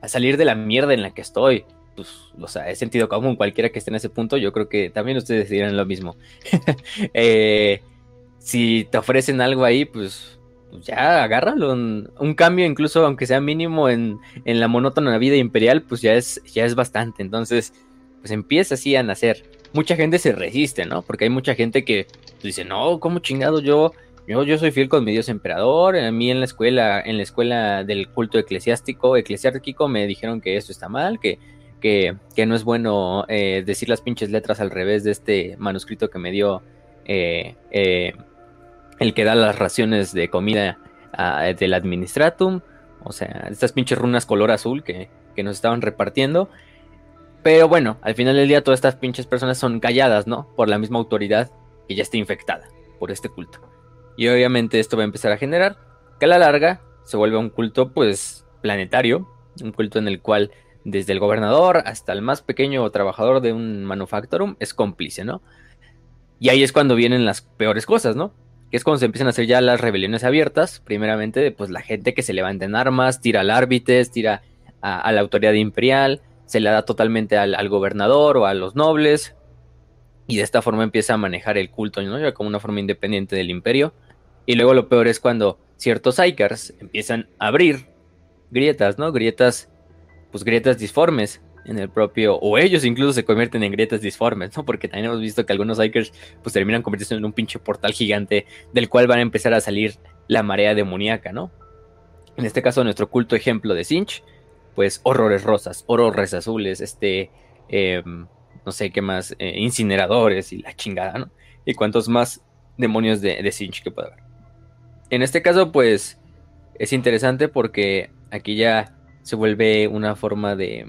a salir de la mierda en la que estoy. Pues, o sea, he sentido común, cualquiera que esté en ese punto, yo creo que también ustedes dirán lo mismo. [LAUGHS] Eh, si te ofrecen algo ahí, pues, pues ya agárralo. Un, cambio, incluso aunque sea mínimo en, en, la monótona vida imperial, pues ya es, ya es bastante. Entonces, pues empieza así a nacer. Mucha gente se resiste, ¿no? Porque hay mucha gente que dice, no, ¿cómo chingado yo yo, soy fiel con mi Dios emperador. A mí en la escuela, en la escuela del culto eclesiástico, eclesiástico, me dijeron que esto está mal, que, que, no es bueno eh, decir las pinches letras al revés de este manuscrito que me dio eh, eh, el que da las raciones de comida del administratum, o sea, estas pinches runas color azul que, que nos estaban repartiendo. Pero bueno, al final del día todas estas pinches personas son calladas, ¿no? Por la misma autoridad que ya está infectada por este culto. Y obviamente esto va a empezar a generar que a la larga se vuelve un culto pues planetario, un culto en el cual desde el gobernador hasta el más pequeño trabajador de un manufactorum es cómplice, ¿no? Y ahí es cuando vienen las peores cosas, ¿no? Que es cuando se empiezan a hacer ya las rebeliones abiertas, primeramente, pues la gente que se levanta en armas, tira al árbitres, tira a, la autoridad imperial, se le da totalmente al, gobernador o a los nobles, y de esta forma empieza a manejar el culto, ¿no? Ya como una forma independiente del imperio. Y luego lo peor es cuando ciertos Icars empiezan a abrir grietas, ¿no? Grietas pues grietas disformes en el propio, o ellos incluso se convierten en grietas disformes, ¿no? Porque también hemos visto que algunos Ikers pues terminan convirtiéndose en un pinche portal gigante del cual van a empezar a salir la marea demoníaca, ¿no? En este caso, nuestro culto ejemplo de Sinch, pues horrores rosas, horrores azules, este, em, no sé qué más, eh, incineradores y la chingada, ¿no? Y cuantos más demonios de, de Sinch que pueda haber. En este caso, pues, es interesante porque aquí ya se vuelve una forma de,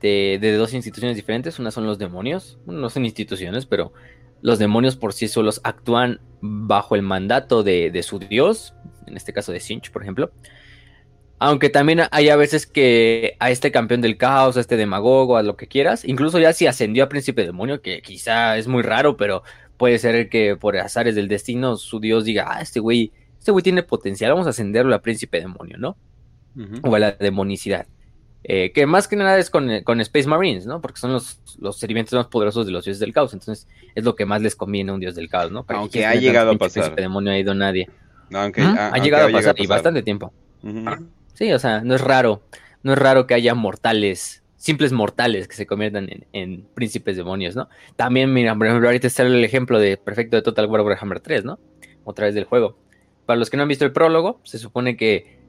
de, dos instituciones diferentes. Una son los demonios, no son instituciones, pero los demonios por sí solos actúan bajo el mandato de, su dios, en este caso de Sinch, por ejemplo. Aunque también hay a veces que a este campeón del caos, a este demagogo, a lo que quieras, incluso ya si ascendió a príncipe demonio, que quizá es muy raro, pero puede ser que por azares del destino su dios diga, ah, este güey, este güey tiene potencial, vamos a ascenderlo a príncipe demonio, ¿no? o a la demonicidad. Eh, que más que nada es con, Space Marines, ¿no? Porque son los, los más poderosos de los dioses del caos. Entonces es lo que más les conviene a un dios del caos, ¿no? aunque ha llegado a pasar. demonio ha ido nadie. aunque, ha, llegado a pasar, y bastante tiempo. Sí, o sea, no es raro. No es raro que haya mortales, simples mortales que se conviertan en, príncipes demonios, ¿no? También, mira, por ejemplo, ahorita está el ejemplo de perfecto de Total War Warhammer 3, ¿no? Otra vez del juego. Para los que no han visto el prólogo, se supone que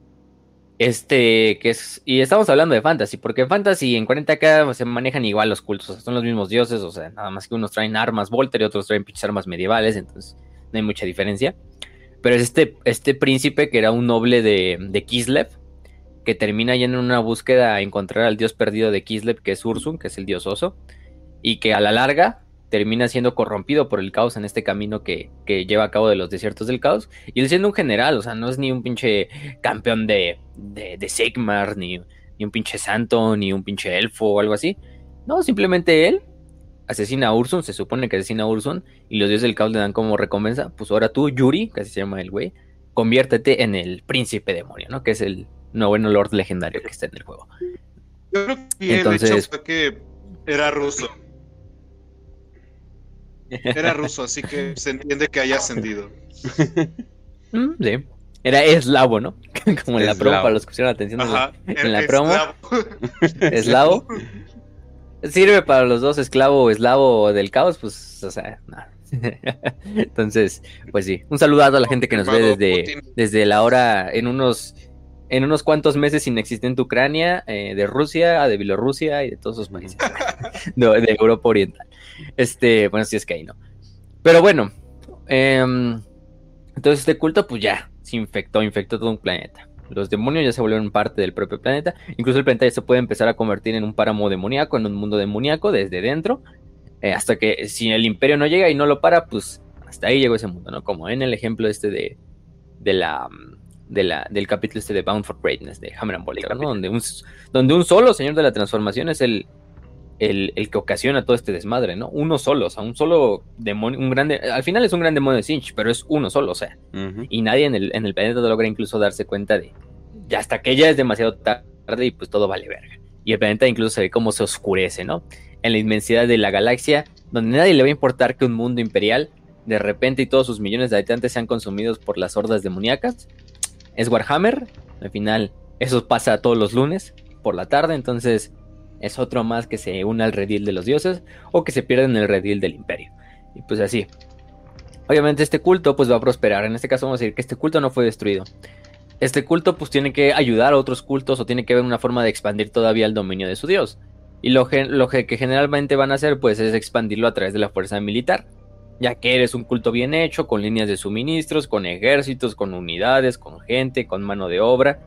este, que es, y estamos hablando de fantasy, porque en fantasy en 40k se manejan igual los cultos, son los mismos dioses, o sea, nada más que unos traen armas Volter y otros traen armas medievales, entonces no hay mucha diferencia. Pero es este, este príncipe que era un noble de, de Kislev, que termina yendo en una búsqueda a encontrar al dios perdido de Kislev, que es Ursun, que es el dios oso, y que a la larga termina siendo corrompido por el caos en este camino que, lleva a cabo de los desiertos del caos. Y él siendo un general, o sea, no es ni un pinche campeón de, de, Sigmar, ni, ni, un pinche santo, ni un pinche elfo o algo así. No, simplemente él asesina a Ursun, se supone que asesina a Ursun, y los dioses del caos le dan como recompensa, pues ahora tú, Yuri, que así se llama el güey, conviértete en el príncipe demonio, ¿no? Que es el noveno lord legendario que está en el juego. Yo creo que Entonces, el hecho fue que era ruso. Era ruso, así que se entiende que haya ascendido. Mm, sí. Era eslavo, ¿no? [LAUGHS] Como en la promo, para los que pusieron atención en la promo. [LAUGHS] Eslavo. Sirve para los dos, esclavo o eslavo del caos, pues, o sea, nada. [LAUGHS] Entonces, pues sí. Un saludo a la gente que nos ve desde, desde la hora, en unos, en unos cuantos meses inexistente Ucrania, eh, de Rusia, de Bielorrusia y de todos esos países [LAUGHS] de Europa Oriental. Este, bueno, si es que ahí no. Pero bueno, em, entonces este culto pues ya se infectó, infectó todo un planeta. Los demonios ya se volvieron parte del propio planeta. Incluso el planeta ya se puede empezar a convertir en un páramo demoníaco, en un mundo demoníaco desde dentro. Eh, hasta que si el imperio no llega y no lo para, pues hasta ahí llegó ese mundo, ¿no? Como en el ejemplo este de, de la, de la, del capítulo este de Bound for Greatness de Hammer and ¿no? Donde un, donde un solo señor de la transformación es el, el, que ocasiona todo este desmadre, ¿no? Uno solo, o sea, un solo demonio, un grande, al final es un gran demonio de Sinch, pero es uno solo, o sea, y nadie en el, en el planeta logra incluso darse cuenta de, ya hasta que ya es demasiado tarde y pues todo vale verga. Y el planeta incluso se ve cómo se oscurece, ¿no? En la inmensidad de la galaxia, donde nadie le va a importar que un mundo imperial, de repente y todos sus millones de habitantes sean consumidos por las hordas demoníacas. Es Warhammer, al final eso pasa todos los lunes por la tarde, entonces es otro más que se une al redil de los dioses o que se pierde en el redil del imperio. Y pues así. Obviamente este culto pues va a prosperar. En este caso vamos a decir que este culto no fue destruido. Este culto pues tiene que ayudar a otros cultos o tiene que haber una forma de expandir todavía el dominio de su dios. Y lo, lo que generalmente van a hacer pues es expandirlo a través de la fuerza militar, ya que eres un culto bien hecho, con líneas de suministros, con ejércitos, con unidades, con gente, con mano de obra,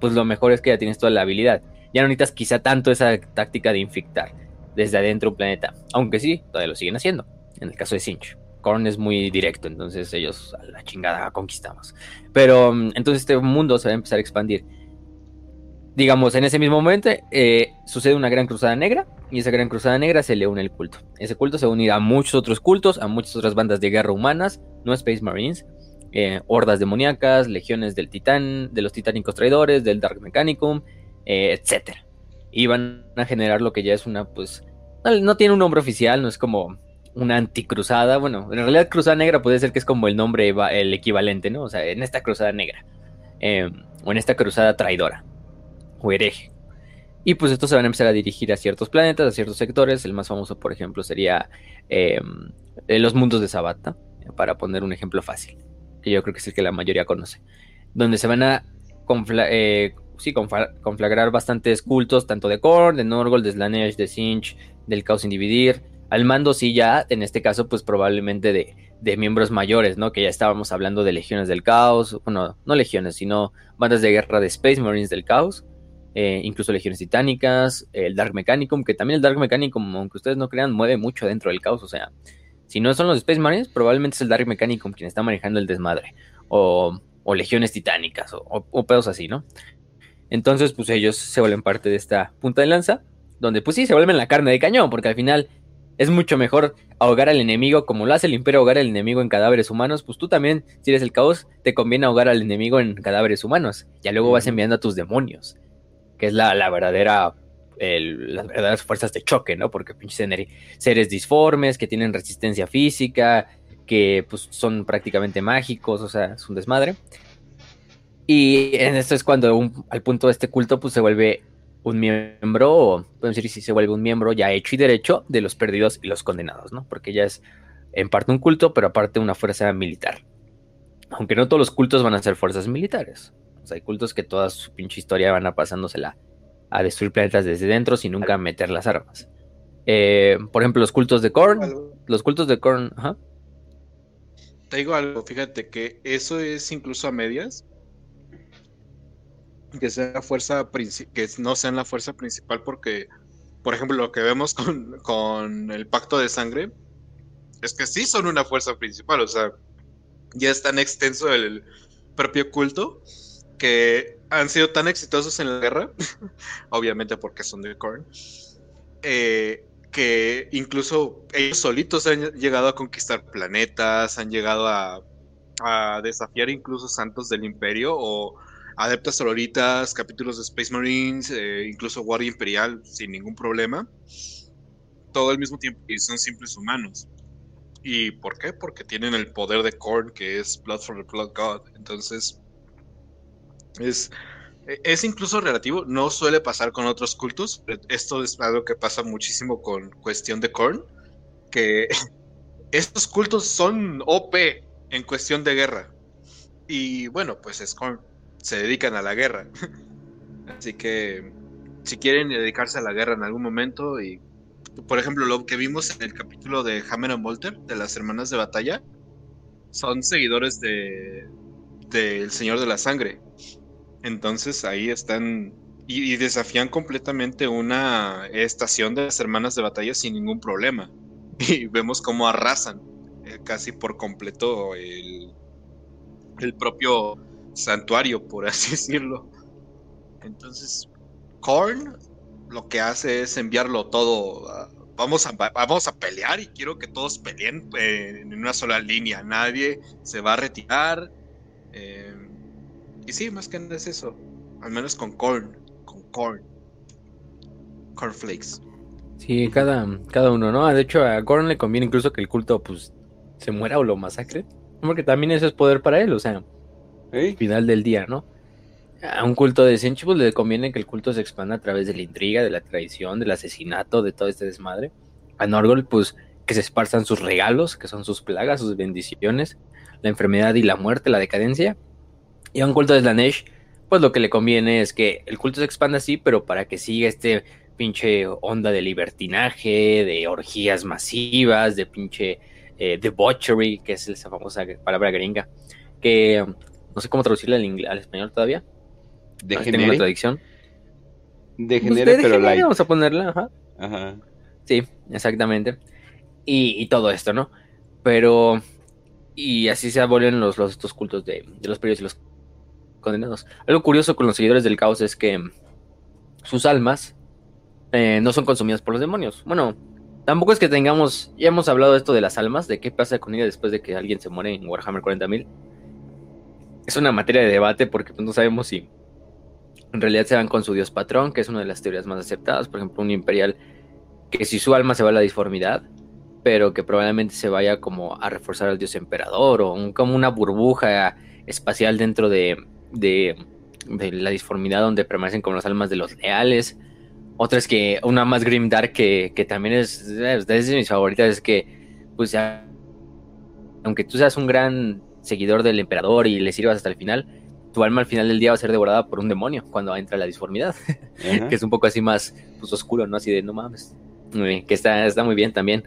pues lo mejor es que ya tienes toda la habilidad. Ya no necesitas quizá tanto esa táctica de infectar desde adentro un planeta, aunque sí, todavía lo siguen haciendo, en el caso de Sinch. Korn es muy directo, entonces ellos a la chingada conquistamos. Pero mm, entonces este mundo se va a empezar a expandir. Digamos, en ese mismo momento eh, sucede una gran cruzada negra y esa gran cruzada negra se le une el culto. Ese culto se va a unir a muchos otros cultos, a muchas otras bandas de guerra humanas, no Space Marines, eh, hordas demoníacas, legiones del titán, de los titánicos traidores, del Dark Mechanicum, eh, etc. Y van a generar lo que ya es una, pues, no tiene un nombre oficial, no es como una anticruzada. Bueno, en realidad cruzada negra puede ser que es como el nombre, el equivalente, ¿no? O sea, en esta cruzada negra. Em, o en esta cruzada traidora. Hereje. Y pues estos se van a empezar a dirigir a ciertos planetas, a ciertos sectores. El más famoso, por ejemplo, sería em, los mundos de Sabata, para poner un ejemplo fácil, que yo creo que es el que la mayoría conoce. Donde se van a eh, conflagrar bastantes cultos, tanto de Korn, de Norgol, de Slanesh, de Sinch, del Caos Individir, al mando sí ya, en este caso, pues probablemente de, miembros mayores, ¿no? Que ya estábamos hablando de legiones del caos, bueno, no legiones, sino bandas de guerra de Space Marines del caos, eh, incluso legiones titánicas, el Dark Mechanicum, que también el Dark Mechanicum, aunque ustedes no crean, mueve mucho dentro del caos, o sea, si no son los Space Marines, probablemente es el Dark Mechanicum quien está manejando el desmadre, o, legiones titánicas, o, o pedos así, ¿no? Entonces, pues ellos se vuelven parte de esta punta de lanza, donde pues sí, se vuelven la carne de cañón, porque al final es mucho mejor ahogar al enemigo como lo hace el imperio ahogar al enemigo en cadáveres humanos, pues tú también, si eres el caos, te conviene ahogar al enemigo en cadáveres humanos. Ya luego vas enviando a tus demonios, es la, verdadera, las verdaderas fuerzas de choque, ¿no? Porque pinches seres disformes, que tienen resistencia física, que pues son prácticamente mágicos, o sea, es un desmadre. Y en esto es cuando al punto de este culto pues se vuelve un miembro, o podemos decir si se vuelve un miembro ya hecho y derecho de los perdidos y los condenados, ¿no? Porque ya es en parte un culto, pero aparte una fuerza militar. Aunque no todos los cultos van a ser fuerzas militares. Hay cultos que toda su pinche historia van a pasándosela a destruir planetas desde dentro sin nunca meter las armas. Eh, por ejemplo, los cultos de Korn. Los cultos de Korn. Ajá. Te digo algo, fíjate que eso es incluso a medias que sea fuerza que no sean la fuerza principal porque por ejemplo lo que vemos [LAUGHS] con, con, el pacto de sangre es que sí son una fuerza principal o sea ya es tan extenso el propio culto que han sido tan exitosos en la guerra [LAUGHS] obviamente porque son de Korn eh, que incluso ellos solitos han llegado a conquistar planetas han llegado a, desafiar incluso santos del imperio o adeptas sororitas, capítulos de Space Marines, eh, incluso Guardia Imperial, sin ningún problema. Todo al mismo tiempo y son simples humanos. ¿Y por qué? Porque tienen el poder de Korn, que es Blood for the Blood God. Entonces, es, es incluso relativo. No suele pasar con otros cultos. Esto es algo que pasa muchísimo con cuestión de Korn. Que [LAUGHS] estos cultos son OP en cuestión de guerra. Y bueno, pues es Korn se dedican a la guerra. [LAUGHS] Así que si quieren dedicarse a la guerra en algún momento y por ejemplo lo que vimos en el capítulo de Hammer and Volter de las hermanas de batalla son seguidores de del Señor de la Sangre. Entonces ahí están y, desafían completamente una estación de las hermanas de batalla sin ningún problema. [LAUGHS] Y vemos cómo arrasan eh, casi por completo el, el propio santuario, por así [LAUGHS] decirlo. Entonces, Korn lo que hace es enviarlo todo. vamos, a, vamos a pelear y quiero que todos peleen eh, en una sola línea. Nadie se va a retirar. Eh, y sí, más que nada es eso. Al menos con Korn. Con Korn. Cornflakes. Sí, cada, cada uno, ¿no? De hecho, a Korn le conviene incluso que el culto pues se muera o lo masacre. Porque también eso es poder para él, o sea final del día, ¿no? A un culto de Sinch le conviene que el culto se expanda a través de la intriga, de la traición, del asesinato, de todo este desmadre. A Norgol, pues, que se esparzan sus regalos, que son sus plagas, sus bendiciones, la enfermedad y la muerte, la decadencia. Y a un culto de Slanesh, pues lo que le conviene es que el culto se expanda así, pero para que siga este pinche onda de libertinaje, de orgías masivas, de pinche eh, debauchery, que es esa famosa palabra gringa, que no sé cómo traducirla al, al español todavía. ¿Degenere? Tengo una traducción. Degenere, Pues, pero degenere, light. Vamos a ponerla, ajá. Ajá. Sí, exactamente. Y, y todo esto, ¿no? Pero. Y así se los, los estos cultos de, de los periodos y los condenados. Algo curioso con los seguidores del caos es que sus almas eh, no son consumidas por los demonios. Bueno, tampoco es que tengamos. Ya hemos hablado de esto de las almas, de qué pasa con ella después de que alguien se muere en Warhammer 40.000. Es una materia de debate porque pues, no sabemos si en realidad se van con su dios patrón, que es una de las teorías más aceptadas. Por ejemplo, un imperial que si su alma se va a la disformidad, pero que probablemente se vaya como a reforzar al dios emperador o como una burbuja espacial dentro de, de, de la disformidad donde permanecen como las almas de los leales. Otra es que una más grim dark que, que también es, es de mis favoritas es que pues ya aunque tú seas un gran seguidor del emperador y le sirvas hasta el final, tu alma al final del día va a ser devorada por un demonio cuando entra la disformidad Ajá. [LAUGHS] que es un poco así más pues, oscuro, ¿no? Así de no mames. Que está, está muy bien también.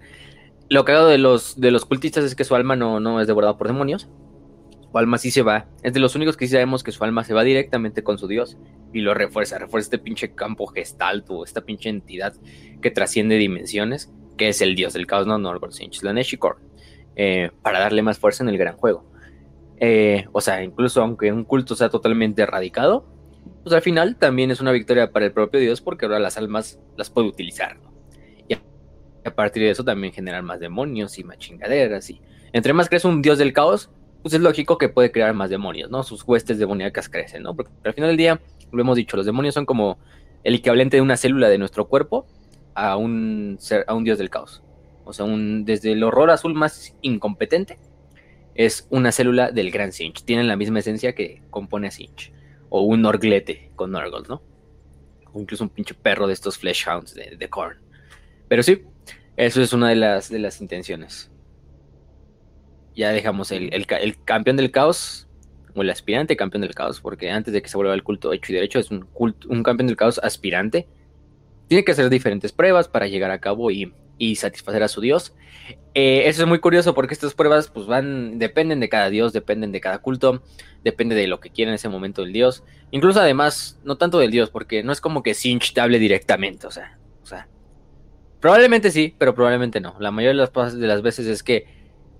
Lo cagado de los, de los cultistas es que su alma no, no es devorada por demonios. Alma sí se va. Es de los únicos que sí sabemos que su alma se va directamente con su dios y lo refuerza. Refuerza este pinche campo gestal o esta pinche entidad que trasciende dimensiones, que es el dios del caos, no Norgor Korn, eh, para darle más fuerza en el gran juego. Eh, o sea, incluso aunque un culto sea totalmente erradicado, pues al final también es una victoria para el propio Dios porque ahora las almas las puede utilizar. ¿no? Y a partir de eso también generar más demonios y más chingaderas. Y entre más crees un Dios del caos, pues es lógico que puede crear más demonios, ¿no? Sus huestes demoníacas crecen, ¿no? Porque al final del día, lo hemos dicho, los demonios son como el equivalente de una célula de nuestro cuerpo a un, a un Dios del caos. O sea, un, desde el horror azul más incompetente es una célula del gran Sinch. Tienen la misma esencia que compone a Sinch o un orglete con Norgol, ¿no? O incluso un pinche perro de estos Fleshhounds de, de Korn. Pero sí, eso es una de las, de las intenciones. Ya dejamos el, el ca- el campeón del caos, o el aspirante campeón del caos, porque antes de que se vuelva el culto hecho y derecho, es un, culto, un campeón del caos aspirante. Tiene que hacer diferentes pruebas para llegar a cabo y, y satisfacer a su dios. Eh, eso es muy curioso porque estas pruebas pues van, dependen de cada dios, dependen de cada culto depende de lo que quiera en ese momento el dios. Incluso además, no tanto del dios, porque no es como que Sinch te hable directamente, o sea, o sea, probablemente sí, pero probablemente no. La mayoría de las veces es que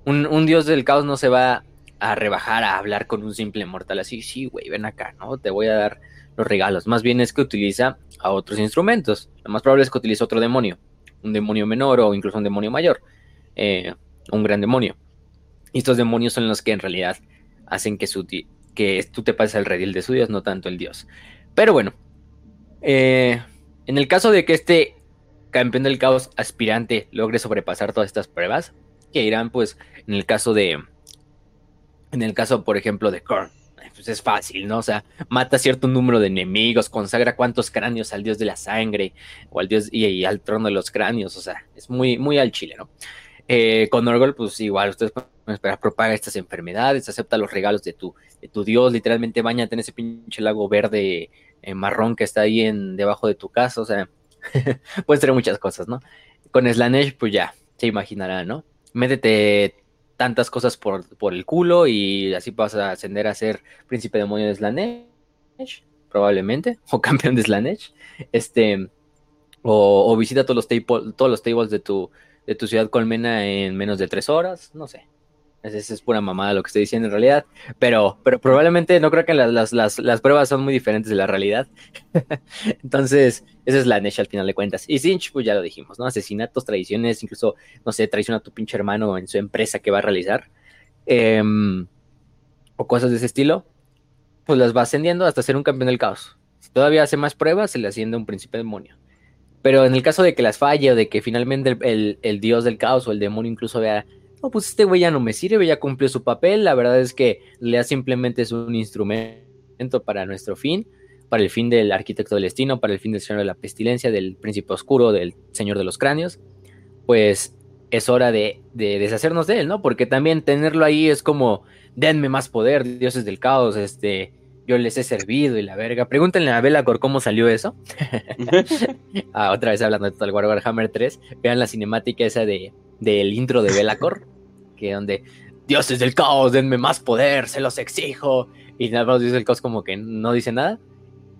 un, dios del caos no se va a rebajar a hablar con un simple mortal así, sí, güey, ven acá, ¿no? Te voy a dar los regalos. Más bien es que utiliza a otros instrumentos. Lo más probable es que utilice otro demonio, un demonio menor o incluso un demonio mayor, eh, un gran demonio. Y estos demonios son los que en realidad hacen que, tú te pases al redil de su dios, no tanto el dios. Pero bueno, eh, en el caso de que este campeón del caos aspirante logre sobrepasar todas estas pruebas, que irán pues en el caso de, en el caso por ejemplo de Korn, pues es fácil, ¿no? O sea, mata cierto número de enemigos, consagra cuantos cráneos al dios de la sangre o al dios y, al trono de los cráneos, o sea, es muy, muy al chile, ¿no? Eh, con Norgol, pues igual, ustedes pueden esperar, propaga estas enfermedades, acepta los regalos de tu, de tu dios, literalmente bañate en ese pinche lago verde eh, marrón que está ahí en, debajo de tu casa, o sea, [LAUGHS] pueden ser muchas cosas, ¿no? Con Slanesh, pues ya, se imaginará, ¿no? Métete tantas cosas por, por el culo y así vas a ascender a ser príncipe demonio de Slanesh, probablemente, [LAUGHS] o campeón de Slanesh, este, o, o visita todos los, table- todos los tables de tu, de tu ciudad colmena en menos de tres horas, no sé. Esa es, es pura mamada lo que estoy diciendo en realidad, pero, pero probablemente no creo que las, las, las, las pruebas son muy diferentes de la realidad. [LAUGHS] Entonces, esa es la Nesh al final de cuentas. Y Sinch, pues ya lo dijimos, ¿no? Asesinatos, traiciones, incluso, no sé, traiciona a tu pinche hermano en su empresa que va a realizar. em, o cosas de ese estilo. Pues las va ascendiendo hasta ser un campeón del caos. Si todavía hace más pruebas, se le asciende un príncipe demonio. Pero en el caso de que las falle o de que finalmente el, el- el dios del caos o el demonio incluso vea, no, pues este güey ya no me sirve, ya cumplió su papel, la verdad es que Lea simplemente es un instrumento para nuestro fin, para el fin del arquitecto del destino, para el fin del señor de la pestilencia, del príncipe oscuro, del señor de los cráneos, pues es hora de, de deshacernos de él, ¿no? Porque también tenerlo ahí es como, denme más poder, dioses del caos, este, yo les he servido y la verga. Pregúntenle a Belacor cómo salió eso. [LAUGHS] [LAUGHS] ah, otra vez hablando de Total War Warhammer 3. Vean la cinemática esa de, del intro de Belacor. [LAUGHS] que donde, dioses del caos, denme más poder, se los exijo. Y nada más dice el caos como que no dice nada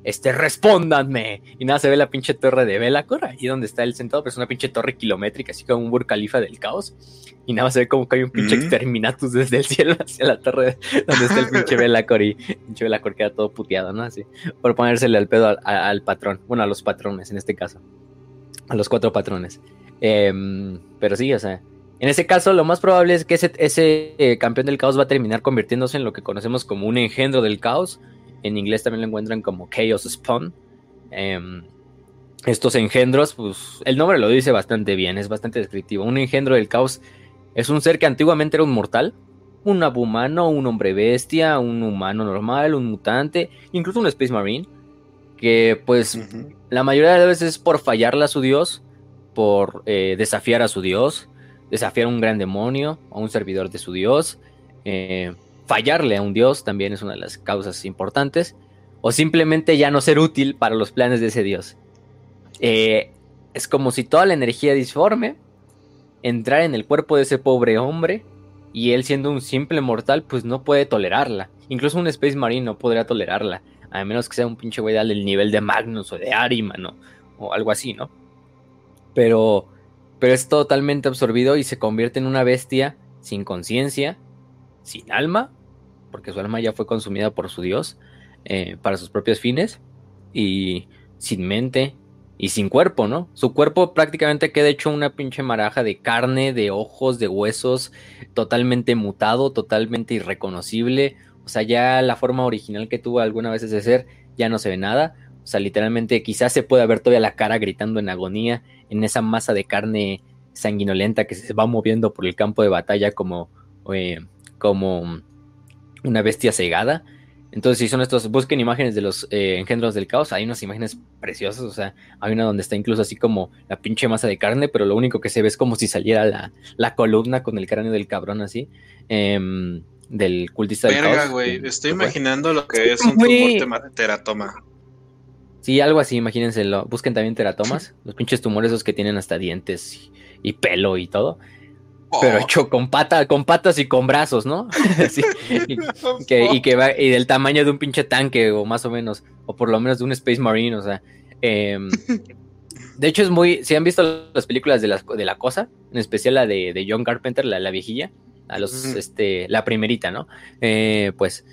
este, respóndanme. Y nada, se ve la pinche torre de Belacor, ahí donde está el sentado, pero es una pinche torre kilométrica, así como un burcalifa del caos. Y nada, se ve como que hay un pinche exterminatus desde el cielo hacia la torre donde está el pinche [LAUGHS] Belacor y pinche Belacor queda todo puteado, ¿no? Así, por ponérsele al pedo al, patrón, bueno, a los patrones en este caso, a los cuatro patrones. Em, pero sí, o sea, en ese caso, lo más probable es que ese, ese eh, campeón del caos va a terminar convirtiéndose en lo que conocemos como un engendro del caos, en inglés también lo encuentran como Chaos Spawn. Em, estos engendros, pues el nombre lo dice bastante bien, es bastante descriptivo. Un engendro del caos es un ser que antiguamente era un mortal, un abumano, un hombre bestia, un humano normal, un mutante, incluso un Space Marine, que pues la mayoría de las veces por fallarle a su dios, por eh, desafiar a su dios, desafiar a un gran demonio, a un servidor de su dios, eh, fallarle a un dios también es una de las causas importantes, o simplemente ya no ser útil para los planes de ese dios. Eh, es como si toda la energía disforme entrar en el cuerpo de ese pobre hombre y él siendo un simple mortal pues no puede tolerarla. Incluso un Space Marine no podría tolerarla, a menos que sea un pinche güey del nivel de Magnus o de Ariman o algo así, ¿no? Pero, pero es totalmente absorbido y se convierte en una bestia sin conciencia, sin alma porque su alma ya fue consumida por su Dios eh, para sus propios fines y sin mente y sin cuerpo, ¿no? Su cuerpo prácticamente queda hecho una pinche maraja de carne, de ojos, de huesos, totalmente mutado, totalmente irreconocible. O sea, ya la forma original que tuvo alguna vez ese ser ya no se ve nada. O sea, literalmente quizás se puede ver todavía la cara gritando en agonía en esa masa de carne sanguinolenta que se va moviendo por el campo de batalla como, eh, como una bestia cegada. Entonces, si son estos, busquen imágenes de los eh, engendros del caos, hay unas imágenes preciosas, o sea, hay una donde está incluso así como la pinche masa de carne, pero lo único que se ve es como si saliera la, columna con el cráneo del cabrón así, em, del cultista del caos. güey, estoy imaginando lo que es un tumor teratoma. Sí, algo así, imagínenselo. Busquen también teratomas, los pinches tumores esos que tienen hasta dientes y pelo y todo. Pero oh. hecho con pata, con patas y con brazos, ¿no? [LAUGHS] y, [LAUGHS] que, y, que va, y del tamaño de un pinche tanque, o más o menos, o por lo menos de un Space Marine, o sea. Em, [LAUGHS] de hecho, es muy. Si han visto las películas de la, de la cosa, en especial la de, de John Carpenter, la, la viejilla, a los, este, la primerita, ¿no? Eh, pues.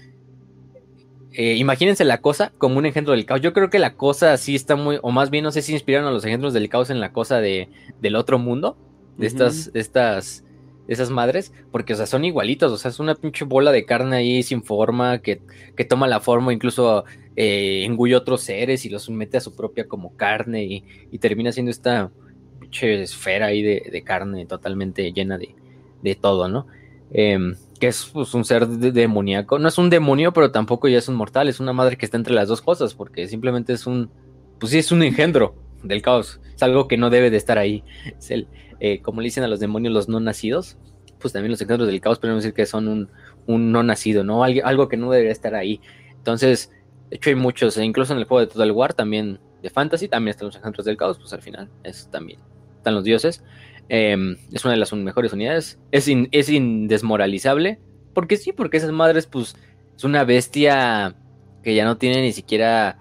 Eh, imagínense la cosa como un engendro del caos. Yo creo que la cosa sí está muy, o más bien no sé si inspiraron a los engendros del caos en la cosa de, del otro mundo, de estas, estas, esas madres, porque, o sea, son igualitos, o sea, es una pinche bola de carne ahí sin forma, que, que toma la forma, incluso eh, engulle otros seres y los mete a su propia como carne y, y termina siendo esta pinche esfera ahí de, de carne totalmente llena de, de todo, ¿no? Em, que es pues, un ser demoníaco, no es un demonio, pero tampoco ya es un mortal, es una madre que está entre las dos cosas, porque simplemente es un, pues sí, es un engendro del caos, es algo que no debe de estar ahí, eh, como le dicen a los demonios los no nacidos, pues también los engendros del caos podemos decir que son un, un no nacido, ¿no? Algo, algo, que no debería estar ahí. Entonces, de hecho hay muchos, e incluso en el juego de Total War también de Fantasy, también están los engendros del caos, pues al final es también, están los dioses. Em, es una de las mejores unidades, es, es indesmoralizable, porque sí, porque esas madres pues es una bestia que ya no tiene ni siquiera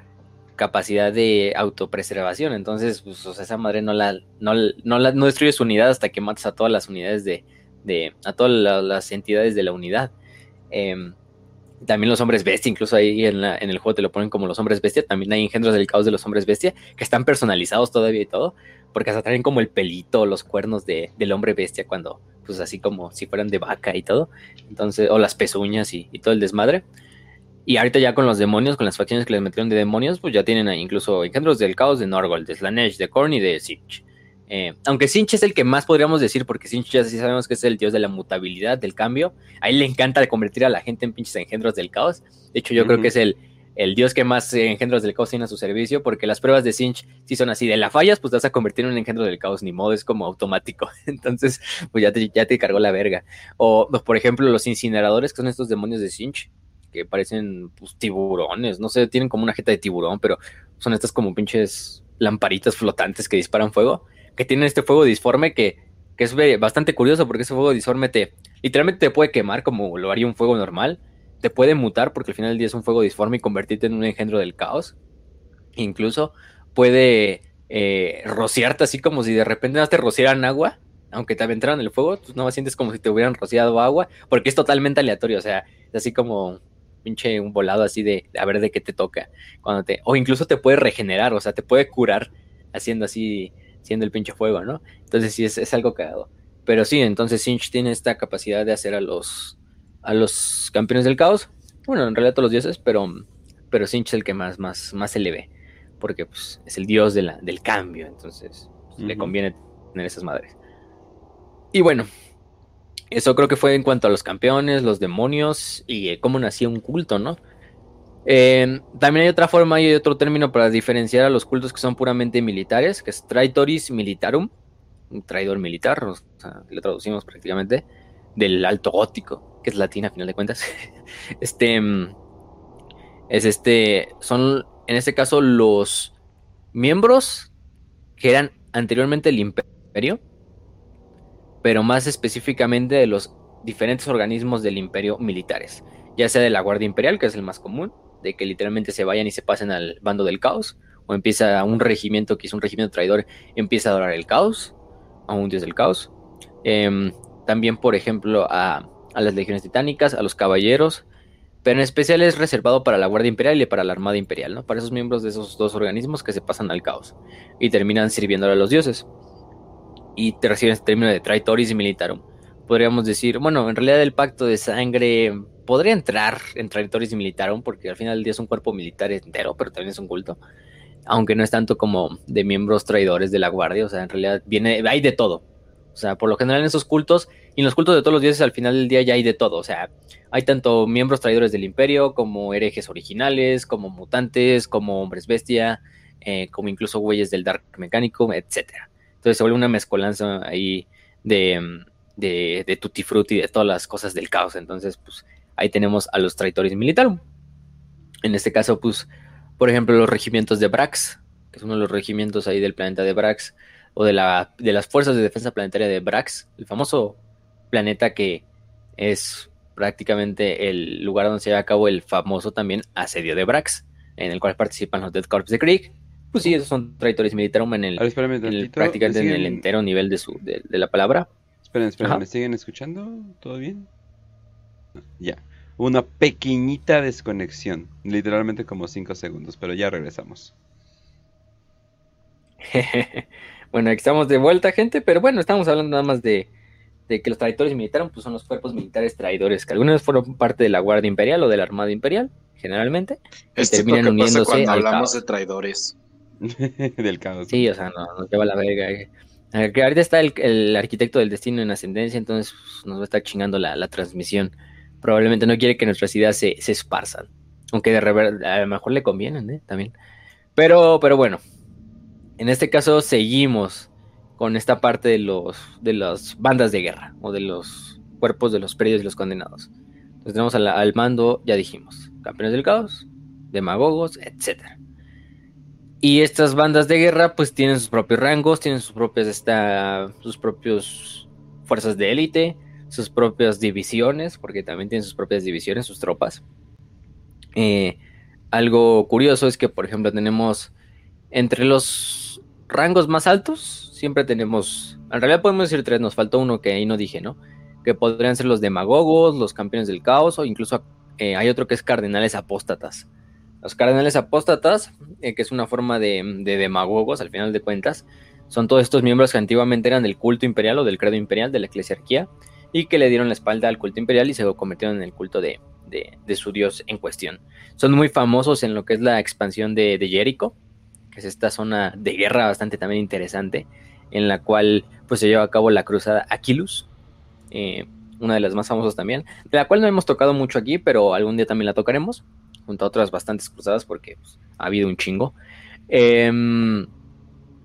capacidad de autopreservación. Entonces, pues, esa madre no la, no, la, no destruye su unidad hasta que matas a todas las unidades de, de a todas las entidades de la unidad. Em, también los hombres bestia, incluso ahí en, en, el juego te lo ponen como los hombres bestia. También hay engendros del caos de los hombres bestia que están personalizados todavía y todo, porque hasta traen como el pelito, los cuernos de, del hombre bestia, cuando, pues así como si fueran de vaca y todo. Entonces, o las pezuñas y, y todo el desmadre. Y ahorita ya con los demonios, con las facciones que les metieron de demonios, pues ya tienen ahí incluso engendros del caos de Norgol, de Slanesh, de Korn y de Sinch. Eh, aunque Sinch es el que más podríamos decir, porque Sinch ya sí sabemos que es el dios de la mutabilidad, del cambio. A él le encanta convertir a la gente en pinches engendros del caos. De hecho, yo creo que es el, el dios que más engendros del caos tiene a su servicio, porque las pruebas de Sinch sí son así, de la fallas, pues vas a convertir en un engendro del caos, ni modo, es como automático. [LAUGHS] Entonces, pues ya te, ya te cargó la verga. O, por ejemplo, los incineradores, que son estos demonios de Sinch, que parecen pues, tiburones, no sé, tienen como una jeta de tiburón, pero son estas como pinches lamparitas flotantes que disparan fuego, que tienen este fuego disforme que, que es bastante curioso porque ese fuego disforme te literalmente te puede quemar como lo haría un fuego normal, te puede mutar porque al final del día es un fuego disforme y convertirte en un engendro del caos. Incluso puede eh, rociarte así como si de repente te rociaran agua, aunque te aventaran el fuego, tú no sientes como si te hubieran rociado agua, porque es totalmente aleatorio, o sea, es así como pinche un volado así de, a ver de qué te toca. Cuando te, o incluso te puede regenerar, o sea, te puede curar haciendo así, siendo el pinche fuego, ¿no? Entonces sí, es, es algo cagado. Pero sí, entonces Sinch tiene esta capacidad de hacer a los, a los campeones del caos. Bueno, en realidad todos los dioses, pero, pero Sinch es el que más, más, más se le ve. Porque pues, es el dios de la, del cambio. Entonces pues, le conviene tener esas madres. Y bueno, eso creo que fue en cuanto a los campeones, los demonios y eh, cómo nacía un culto, ¿no? Eh, también hay otra forma y hay otro término para diferenciar a los cultos que son puramente militares, que es Traitoris Militarum, un traidor militar, o sea, lo traducimos prácticamente, del alto gótico, que es latín a final de cuentas. [LAUGHS] este es este, son en este caso los miembros que eran anteriormente el imperio, pero más específicamente de los diferentes organismos del imperio militares, ya sea de la Guardia Imperial, que es el más común, de que literalmente se vayan y se pasen al bando del caos, o empieza un regimiento que es un regimiento traidor, empieza a adorar el caos, a un dios del caos. Em, también, por ejemplo, a, las legiones titánicas, a los caballeros, pero en especial es reservado para la Guardia Imperial y para la Armada Imperial, ¿no? Para esos miembros de esos dos organismos que se pasan al caos y terminan sirviéndole a los dioses. Y te reciben este término de Traitoris y Militarum. Podríamos decir, bueno, en realidad el pacto de sangre podría entrar en Traitoris y Militarum, porque al final del día es un cuerpo militar entero, pero también es un culto. Aunque no es tanto como de miembros traidores de la guardia, o sea, en realidad viene, hay de todo. O sea, por lo general en esos cultos, y en los cultos de todos los dioses al final del día ya hay de todo. O sea, hay tanto miembros traidores del imperio, como herejes originales, como mutantes, como hombres bestia, eh, como incluso güeyes del Dark Mecánico, etc. Entonces se vuelve una mezcolanza ahí de, de, de tutti frutti, de todas las cosas del caos. Entonces, pues ahí tenemos a los traidores militarum. En este caso, pues, por ejemplo, los regimientos de Brax, que es uno de los regimientos ahí del planeta de Brax, o de, la, de las fuerzas de defensa planetaria de Brax, el famoso planeta que es prácticamente el lugar donde se lleva a cabo el famoso también asedio de Brax, en el cual participan los Dead Corps de Krieg. Pues sí, esos son traidores militares en el, prácticamente en el entero nivel de, su, de, la palabra. Esperen, esperen, ¿me siguen escuchando? ¿Todo bien? Ya. Una pequeñita desconexión, literalmente como 5 segundos, pero ya regresamos. [LAUGHS] bueno, aquí estamos de vuelta, gente, pero bueno, estamos hablando nada más de, que los traidores militares pues, son los cuerpos militares traidores, que algunos fueron parte de la Guardia Imperial o de la Armada Imperial, generalmente, y terminan uniéndose cuando hablamos de traidores. [LAUGHS] del caos. Sí, o sea, no, nos lleva la verga. Eh. ahorita está el, arquitecto del destino en ascendencia, entonces pues, nos va a estar chingando la transmisión probablemente no quiere que nuestras ideas se, esparzan. Aunque de a lo mejor le convienen, ¿eh? También. Pero, pero bueno, en este caso seguimos con esta parte de los de las bandas de guerra o de los cuerpos de los perdidos y los condenados. Entonces tenemos al, mando, ya dijimos, campeones del caos, demagogos, etc. Y estas bandas de guerra pues tienen sus propios rangos, tienen sus propias esta, sus propios fuerzas de élite, sus propias divisiones, porque también tienen sus propias divisiones, sus tropas. Eh, algo curioso es que, por ejemplo, tenemos entre los rangos más altos, siempre tenemos, en realidad podemos decir tres, nos faltó uno que ahí no dije, ¿no? Que podrían ser los demagogos, los campeones del caos, o incluso eh, hay otro que es cardenales apóstatas. Los cardenales apóstatas, eh, que es una forma de, de demagogos al final de cuentas, son todos estos miembros que antiguamente eran del culto imperial o del credo imperial, de la eclesiarquía, y que le dieron la espalda al culto imperial y se convirtieron en el culto de, su dios en cuestión. Son muy famosos en lo que es la expansión de, de Jericho, que es esta zona de guerra bastante también interesante, en la cual pues se lleva a cabo la cruzada Aquilus, eh, una de las más famosas también, de la cual no hemos tocado mucho aquí, pero algún día también la tocaremos, junto a otras bastantes cruzadas, porque pues, ha habido un chingo. Em,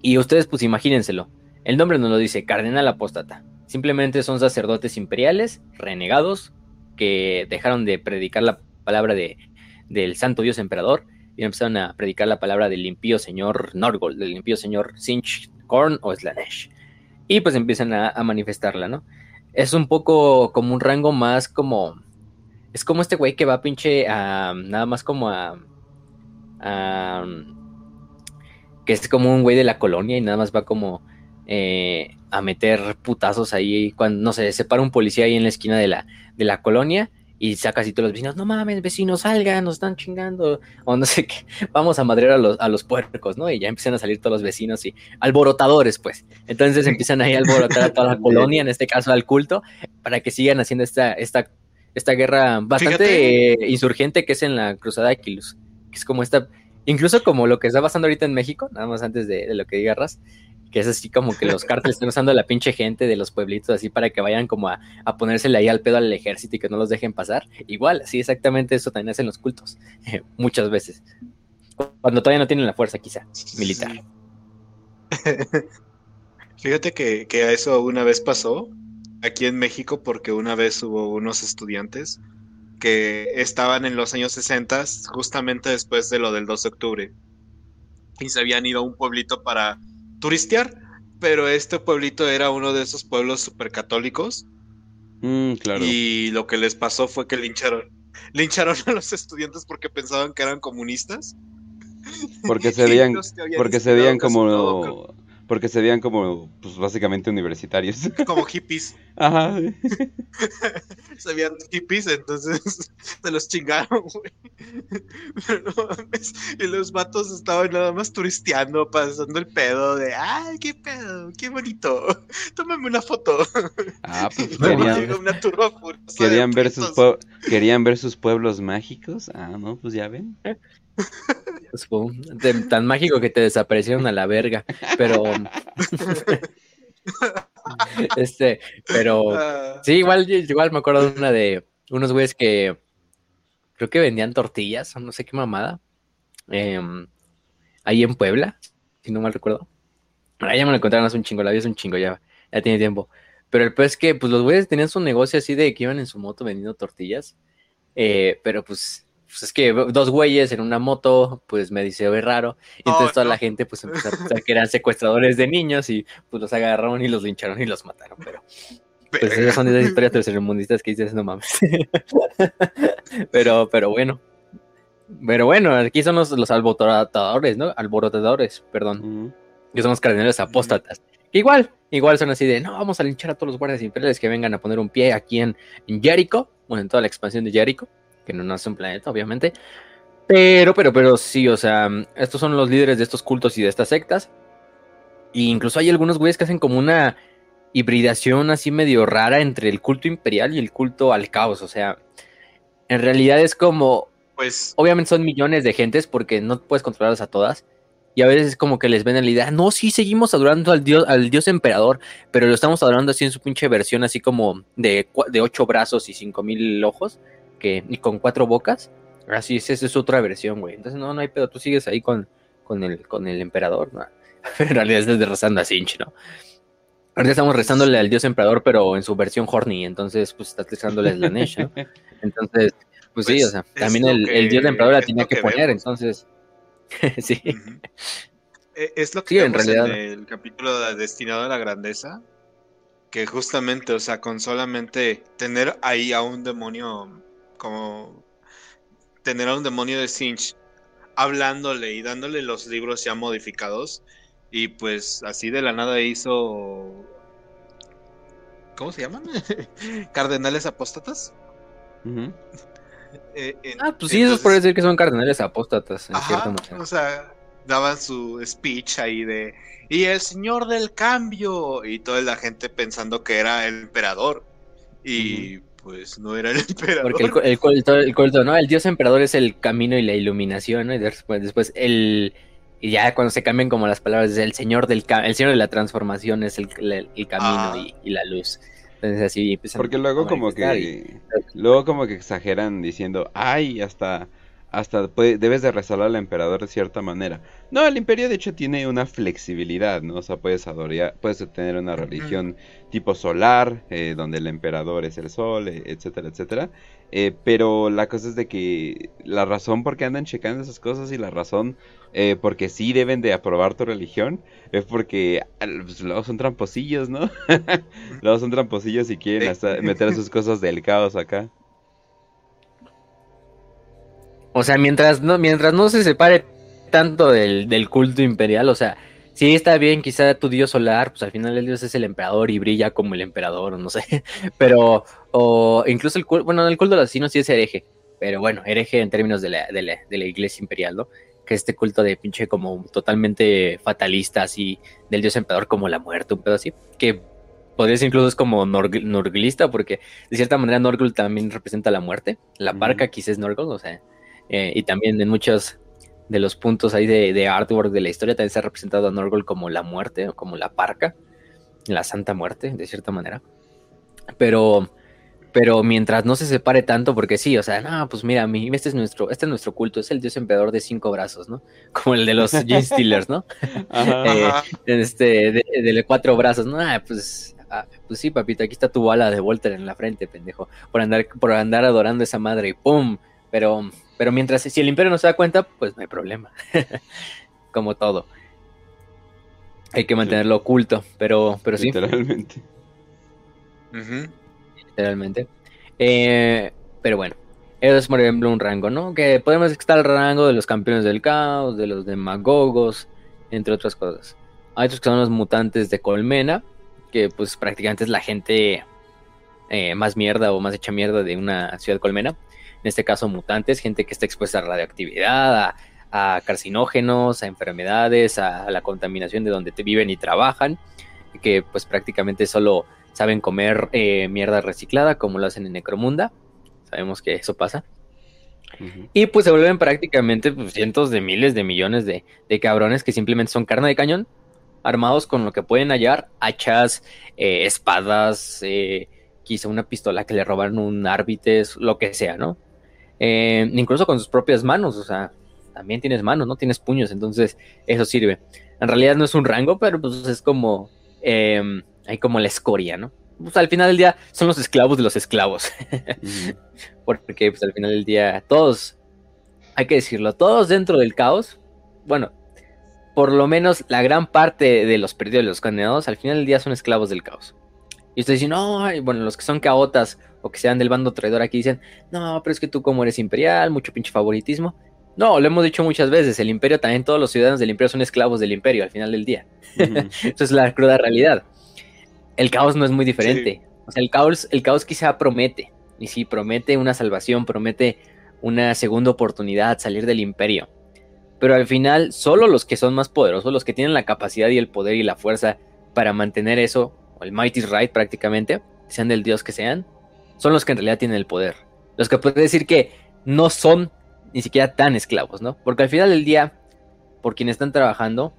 y ustedes pues imagínenselo, el nombre nos lo dice, Cardenal Apóstata. Simplemente son sacerdotes imperiales, renegados, que dejaron de predicar la palabra de, del santo dios emperador y empezaron a predicar la palabra del impío señor Norgol, del impío señor Sinch, Korn o Slanesh. Y pues empiezan a, manifestarla, ¿no? Es un poco como un rango más como... Es como este güey que va pinche a... Nada más como a... que es como un güey de la colonia y nada más va como eh, a meter putazos ahí cuando, no sé, se para un policía ahí en la esquina de la, de la colonia y saca así todos los vecinos, no mames, vecinos, salgan, nos están chingando, o no sé qué, [LAUGHS] vamos a madrear a los, a los puercos, ¿no? Y ya empiezan a salir todos los vecinos y alborotadores, pues. Entonces empiezan ahí a alborotar a toda la [LAUGHS] colonia, en este caso al culto, para que sigan haciendo esta, esta, esta guerra bastante insurgente que es en la Cruzada de Aquilus, que es como esta, incluso como lo que está pasando ahorita en México, nada más antes de, de lo que diga Raz, que es así como que los cárteles están usando a la pinche gente de los pueblitos así para que vayan como a, a, ponérsele ahí al pedo al ejército y que no los dejen pasar. Igual, sí, exactamente eso también hacen los cultos, [LAUGHS] muchas veces. Cuando todavía no tienen la fuerza quizá militar. [LAUGHS] Fíjate que, que eso una vez pasó aquí en México porque una vez hubo unos estudiantes que estaban en los años 60, justamente después de lo del 2 de octubre, y se habían ido a un pueblito para turistear, pero este pueblito era uno de esos pueblos supercatólicos. Mm, claro. Y lo que les pasó fue que lincharon, [LAUGHS] lincharon a los estudiantes porque pensaban que eran comunistas. Porque [LAUGHS] se veían, porque se veían como porque se veían como, pues básicamente universitarios. [LAUGHS] Como hippies. Ajá. [LAUGHS] se veían hippies, entonces [LAUGHS] se los chingaron, güey. Pero no mames. Y los vatos estaban nada más turisteando, pasando el pedo de, ay, qué pedo, qué bonito. Tómame una foto. Ah, pues querían, una turba querían ver sus querían ver sus pueblos mágicos. Ah, no, pues ya ven. Tan mágico que te desaparecieron a la verga. Pero. [LAUGHS] este, pero. Ah. Sí, igual, igual me acuerdo de una de unos güeyes que. Creo que vendían tortillas, o no sé qué mamada. Em, ahí en Puebla, si no mal recuerdo. Ahora ya me lo encontraron hace un chingo, la vida es un chingo, ya, ya tiene tiempo. Pero el pues que, pues los güeyes tenían su negocio así de que iban en su moto vendiendo tortillas. Eh, pero pues pues es que dos güeyes en una moto, pues me dice, ve raro. Y entonces toda la gente pues empezó a pensar que eran secuestradores de niños y pues los agarraron y los lincharon y los mataron, pero... Pues esas son esas historias tercermundistas que dices, no mames. [LAUGHS] pero, pero bueno. Pero bueno, aquí son los, los alborotadores, ¿no? Alborotadores, perdón. Que son los cardenales apóstatas. Igual, igual son así de, no, vamos a linchar a todos los guardias imperiales que vengan a poner un pie aquí en, en Jericho, bueno, en toda la expansión de Jericho que no nace un planeta, obviamente. Pero, pero, pero sí, o sea, estos son los líderes de estos cultos y de estas sectas. E incluso hay algunos güeyes que hacen como una hibridación así medio rara entre el culto imperial y el culto al caos. O sea, en realidad es como. Pues. Obviamente son millones de gentes porque no puedes controlarlas a todas. Y a veces es como que les ven la idea, no, sí, seguimos adorando al dios, al dios emperador, pero lo estamos adorando así en su pinche versión, así como de, de ocho brazos y cinco mil ojos que, y con cuatro bocas. Así es, esa es otra versión, güey. Entonces, no, no hay pedo, tú sigues ahí con, con, el, con el emperador, ¿no? [LAUGHS] En realidad estás rezando a Sinch, ¿no? Ahorita estamos rezándole al dios emperador, pero en su versión horny, entonces, pues estás rezándole a Slanesh, ¿no? [LAUGHS] Entonces, pues, sí, o sea, también el, el, dios emperador la tenía que, poner, entonces, [LAUGHS] sí. E, es lo que sí, en, realidad. en el capítulo destinado a la grandeza, que justamente, o sea, con solamente tener ahí a un demonio como tener a un demonio de Sinch hablándole y dándole los libros ya modificados. Y pues así de la nada hizo ¿cómo se llaman? [LAUGHS] cardenales apóstatas. Eh, ah pues sí eso puede decir que son cardenales apóstatas en o sea daban su speech ahí de y el señor del cambio y toda la gente pensando que era el emperador. Y pues no era el [LAUGHS] emperador. Porque el, culto, ¿no? El dios emperador es el camino y la iluminación, ¿no? Y después, después el... Y ya cuando se cambian como las palabras, el señor del el señor de la transformación es el, camino y, la luz. Entonces así Porque luego como que luego como que exageran diciendo, "Ay, hasta hasta debes de restaurar al emperador de cierta manera. No, el imperio de hecho tiene una flexibilidad, ¿no? O sea, puedes adorar, puedes tener una religión tipo solar, eh, donde el emperador es el sol, eh, etcétera, etcétera. Eh, pero la cosa es de que la razón por qué andan checando esas cosas y la razón eh, porque sí deben de aprobar tu religión es porque pues, luego son tramposillos, ¿no? [LAUGHS] luego son tramposillos y quieren hasta meter sus cosas del caos acá. O sea, mientras no, mientras no se separe tanto del, del culto imperial, o sea, sí está bien, quizá tu dios solar, pues al final el dios es el emperador y brilla como el emperador, no sé, [LAUGHS] pero, o incluso el culto, bueno, el culto de los asesinos sí es hereje, pero bueno, hereje en términos de la, de la, de la iglesia imperial, ¿no? Que este culto de pinche como totalmente fatalista, así, del dios emperador como la muerte, un pedo así, que podría ser incluso es como norglista, porque de cierta manera Norgul también representa la muerte, la barca quizás es Norgul, o sea, eh, y también en muchos de los puntos ahí de, artwork de la historia también se ha representado a Norgol como la muerte, como la parca, la santa muerte, de cierta manera. Pero, pero mientras no se separe tanto, porque sí, o sea, no, pues mira, este es nuestro, este es nuestro culto, es el dios emperador de cinco brazos, ¿no? [LAUGHS] Como el de los [LAUGHS] Gene Steelers, ¿no? Eh, este, de, cuatro brazos, ¿no? Ah, pues, ah, pues sí, papito, aquí está tu bala de Volter en la frente, pendejo, por andar, por andar adorando a esa madre y ¡pum! Pero pero mientras, si el imperio no se da cuenta, pues no hay problema. [LAUGHS] Como todo. Hay que mantenerlo oculto, pero, pero sí. Literalmente. Literalmente. Eh, pero bueno, eso es por ejemplo un rango, ¿no? Que podemos estar el rango de los campeones del caos, de los demagogos, entre otras cosas. Hay otros que son los mutantes de colmena, que pues prácticamente es la gente eh, más mierda o más hecha mierda de una ciudad colmena en este caso mutantes, gente que está expuesta a radioactividad, a, carcinógenos, a enfermedades, a, la contaminación de donde te viven y trabajan, que pues prácticamente solo saben comer eh, mierda reciclada como lo hacen en Necromunda, sabemos que eso pasa. Y pues se vuelven prácticamente pues, cientos de miles de millones de, cabrones que simplemente son carne de cañón, armados con lo que pueden hallar, hachas, eh, espadas, eh, quizá una pistola que le robaron un árbites, lo que sea, ¿no? Eh, incluso con sus propias manos, o sea, también tienes manos, no tienes puños, entonces eso sirve. En realidad no es un rango, pero pues es como, eh, hay como la escoria, ¿no? Pues al final del día son los esclavos de los esclavos. [LAUGHS] Porque pues al final del día todos, hay que decirlo, todos dentro del caos, bueno, por lo menos la gran parte de los perdidos de los condenados al final del día son esclavos del caos. Y ustedes dicen, no, bueno, los que son caotas o que sean del bando traidor aquí dicen, no, pero es que tú como eres imperial, mucho pinche favoritismo. No, lo hemos dicho muchas veces, el imperio también, todos los ciudadanos del imperio son esclavos del imperio al final del día. [LAUGHS] Eso es la cruda realidad. El caos no es muy diferente. O sea, el caos, el caos quizá promete, y sí, promete una salvación, promete una segunda oportunidad, salir del imperio. Pero al final, solo los que son más poderosos, los que tienen la capacidad y el poder y la fuerza para mantener eso, o el mighty right prácticamente, sean del dios que sean, son los que en realidad tienen el poder. Los que pueden decir que no son ni siquiera tan esclavos, ¿no? Porque al final del día, por quien están trabajando,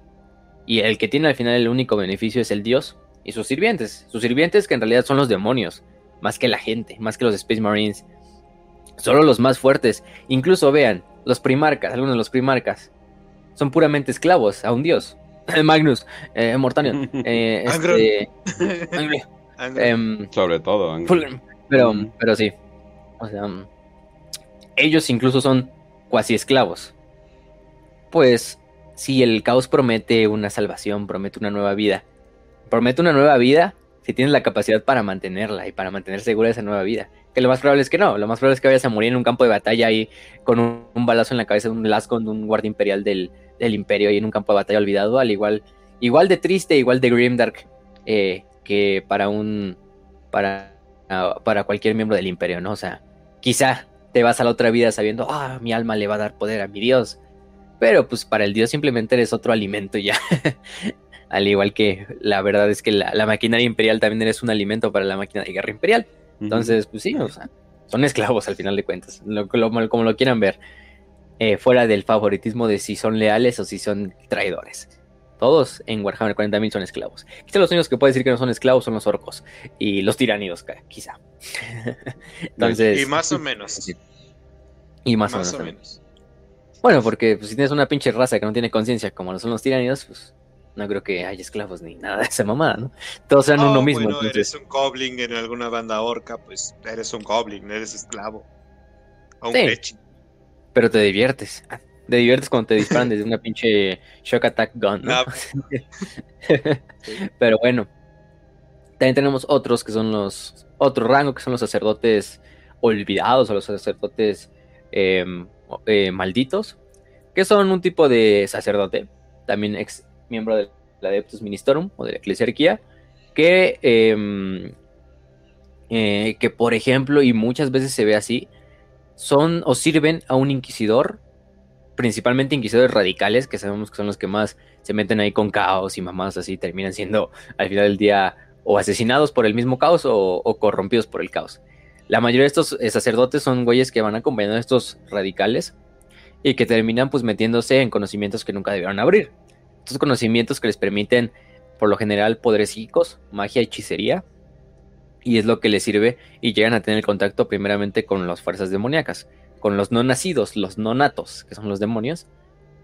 y el que tiene al final el único beneficio es el dios y sus sirvientes. Sus sirvientes que en realidad son los demonios, más que la gente, más que los Space Marines. Solo los más fuertes. Incluso vean, los primarcas, algunos de los primarcas, son puramente esclavos a un dios. [LAUGHS] Magnus, eh, Mortanion, eh, [LAUGHS] este, [LAUGHS] em, Sobre todo, pero, pero sí. O sea, mm, ellos incluso son cuasi esclavos. Pues si el caos promete una salvación, promete una nueva vida, promete una nueva vida si tienes la capacidad para mantenerla y para mantener segura esa nueva vida. Que lo más probable es que no, lo más probable es que vayas a morir en un campo de batalla ahí con un, balazo en la cabeza de un lasco de un guardia imperial del, imperio y en un campo de batalla olvidado, al igual, igual de triste, igual de grimdark eh, que para un para para cualquier miembro del imperio, ¿no? O sea, quizá te vas a la otra vida sabiendo, ah, mi alma le va a dar poder a mi dios. Pero pues para el dios simplemente eres otro alimento ya. [LAUGHS] Al igual que la verdad es que la, maquinaria imperial también eres un alimento para la máquina de guerra imperial. Entonces, pues sí, o sea, son esclavos al final de cuentas, como lo quieran ver. Eh, fuera del favoritismo de si son leales o si son traidores. Todos en Warhammer 40.000 son esclavos. Quizá los únicos que puede decir que no son esclavos son los orcos y los tiranidos, quizá. [LAUGHS] Entonces. Y más o menos. Y más, o, menos, Bueno, porque pues, si tienes una pinche raza que no tiene conciencia como lo son los tiranidos, pues no creo que haya esclavos ni nada de esa mamada, ¿no? Todos sean uno mismo. Bueno, eres un goblin en alguna banda orca, pues eres un goblin, eres esclavo. O un sí, Pero te diviertes. Te diviertes cuando te disparan desde una pinche shock attack gun, ¿no? [LAUGHS] pero bueno. También tenemos otros que son los. Otro rango que son los sacerdotes olvidados o los sacerdotes em, eh, malditos. Que son un tipo de sacerdote. También ex miembro del Adeptus Ministorum o de la Eclesiarquía, que, em, eh, que por ejemplo, y muchas veces se ve así, son o sirven a un inquisidor, principalmente inquisidores radicales, que sabemos que son los que más se meten ahí con caos y mamás así, terminan siendo al final del día o asesinados por el mismo caos o, corrompidos por el caos. La mayoría de estos eh, sacerdotes son güeyes que van acompañando a estos radicales y que terminan pues metiéndose en conocimientos que nunca debieron abrir estos conocimientos que les permiten, por lo general, poderes psíquicos, magia, hechicería, y es lo que les sirve y llegan a tener contacto primeramente con las fuerzas demoníacas, con los no nacidos, los no natos, que son los demonios,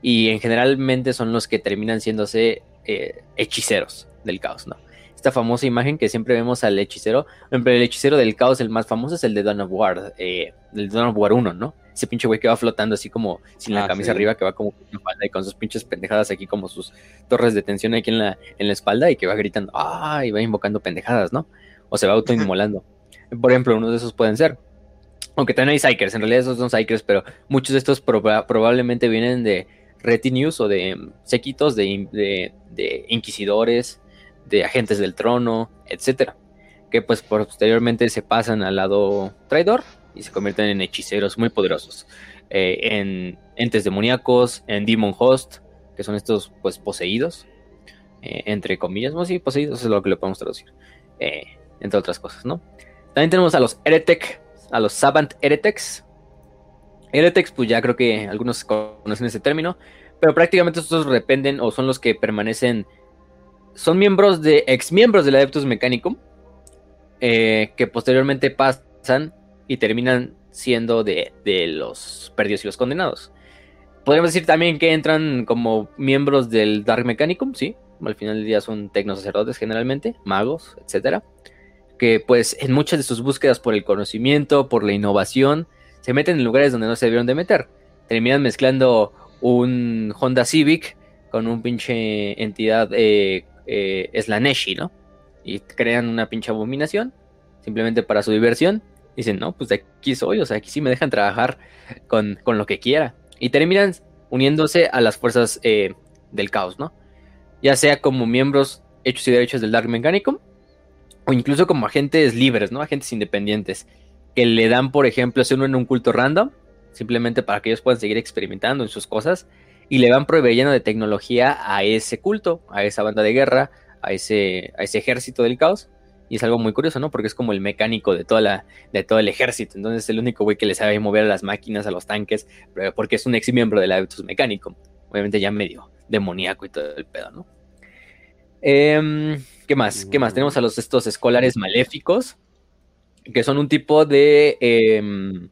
y en generalmente son los que terminan siéndose eh, hechiceros del caos, ¿no? Esta famosa imagen que siempre vemos al hechicero, el hechicero del caos, el más famoso es el de Dawn of War, eh, el Dawn of War 1, ¿no? ese pinche güey que va flotando así como sin la ah, camisa arriba, que va como y con sus pinches pendejadas aquí como sus torres de tensión aquí en la, en la espalda y que va gritando, ah, y va invocando pendejadas, ¿no? O se va autoinmolando. Por ejemplo, uno de esos pueden ser. Aunque también hay psychers, en realidad esos son psychers, pero muchos de estos probablemente vienen de retinues o de séquitos de, de, inquisidores, de agentes del trono, etcétera. Que pues posteriormente se pasan al lado traidor y se convierten en hechiceros muy poderosos. Eh, en entes demoníacos, en Demon Host, que son estos pues poseídos, eh, entre comillas, no, sí, poseídos es lo que le podemos traducir, eh, entre otras cosas, ¿no? También tenemos a los Heretic, a los Savant Heretics. Heretics, pues ya creo que algunos conocen ese término, pero prácticamente estos dependen o son los que permanecen, son miembros de, ex miembros del Adeptus Mechanicum, que posteriormente pasan y terminan siendo de, los perdidos y los condenados. Podríamos decir también que entran como miembros del Dark Mechanicum, sí. Al final del día son tecnosacerdotes generalmente, magos, etcétera. Que pues en muchas de sus búsquedas por el conocimiento, por la innovación, se meten en lugares donde no se debieron de meter. Terminan mezclando un Honda Civic con un pinche entidad eh, eh, Slaneshi, ¿no? Y crean una pinche abominación, simplemente para su diversión dicen, no, pues aquí soy, o sea, aquí sí me dejan trabajar con, lo que quiera. Y terminan uniéndose a las fuerzas eh, del caos, ¿no? Ya sea como miembros hechos y derechos del Dark Mechanicum, o incluso como agentes libres, ¿no? Agentes independientes, que le dan, por ejemplo, se unen en un culto random, simplemente para que ellos puedan seguir experimentando en sus cosas, y le van proveyendo de tecnología a ese culto, a esa banda de guerra, a ese, a ese ejército del caos, y es algo muy curioso, ¿no? Porque es como el mecánico de, toda la, de todo el ejército. Entonces es el único güey que le sabe mover a las máquinas, a los tanques, porque es un ex miembro del Habitus Mecánico. Obviamente ya medio demoníaco y todo el pedo, ¿no? Em, ¿Qué más? ¿Qué más? Tenemos a los estos escolares maléficos, que son un tipo de... Em,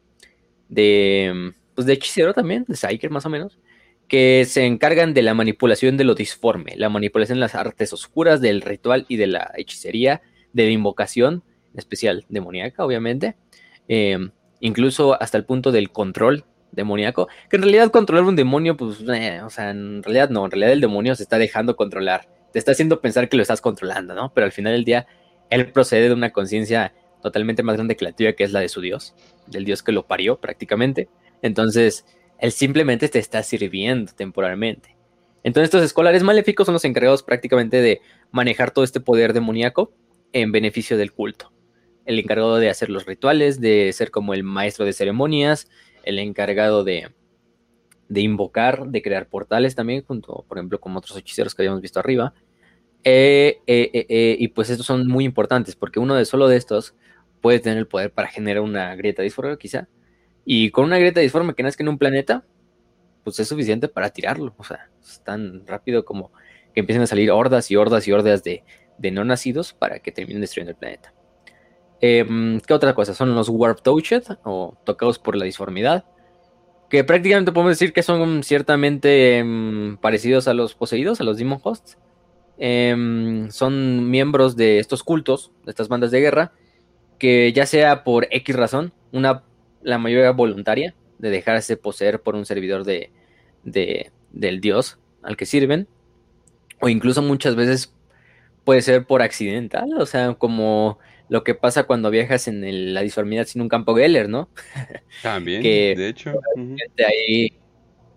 de... Pues de hechicero también, de Psyker más o menos, que se encargan de la manipulación de lo disforme, la manipulación de las artes oscuras, del ritual y de la hechicería de invocación, especial demoníaca, obviamente. Em, incluso hasta el punto del control demoníaco, que en realidad controlar un demonio, pues, eh, o sea, en realidad no, en realidad el demonio se está dejando controlar, te está haciendo pensar que lo estás controlando, ¿no? Pero al final del día, él procede de una conciencia totalmente más grande que la tuya, que es la de su Dios, del Dios que lo parió prácticamente. Entonces, él simplemente te está sirviendo temporalmente. Entonces, estos escolares maléficos son los encargados prácticamente de manejar todo este poder demoníaco en beneficio del culto. El encargado de hacer los rituales, de ser como el maestro de ceremonias, el encargado de, de invocar, de crear portales también, junto, por ejemplo, con otros hechiceros que habíamos visto arriba. Eh, eh, eh, y pues estos son muy importantes, porque uno de solo de estos puede tener el poder para generar una grieta disforme, quizá. Y con una grieta disforme que nazca en un planeta, pues es suficiente para tirarlo. O sea, es tan rápido como que empiecen a salir hordas y hordas y hordas de, de no nacidos para que terminen destruyendo el planeta. Em, ¿Qué otra cosa? Son los Warp Touched o tocados por la disformidad, que prácticamente podemos decir que son ciertamente em, parecidos a los poseídos, a los Demon Hosts. Em, son miembros de estos cultos, de estas bandas de guerra, que ya sea por X razón, una, la mayoría voluntaria, de dejarse poseer por un servidor de, del dios al que sirven, o incluso muchas veces puede ser por accidental, o sea, como lo que pasa cuando viajas en la disformidad sin un campo Geller, ¿no? También, [LAUGHS] de hecho. ahí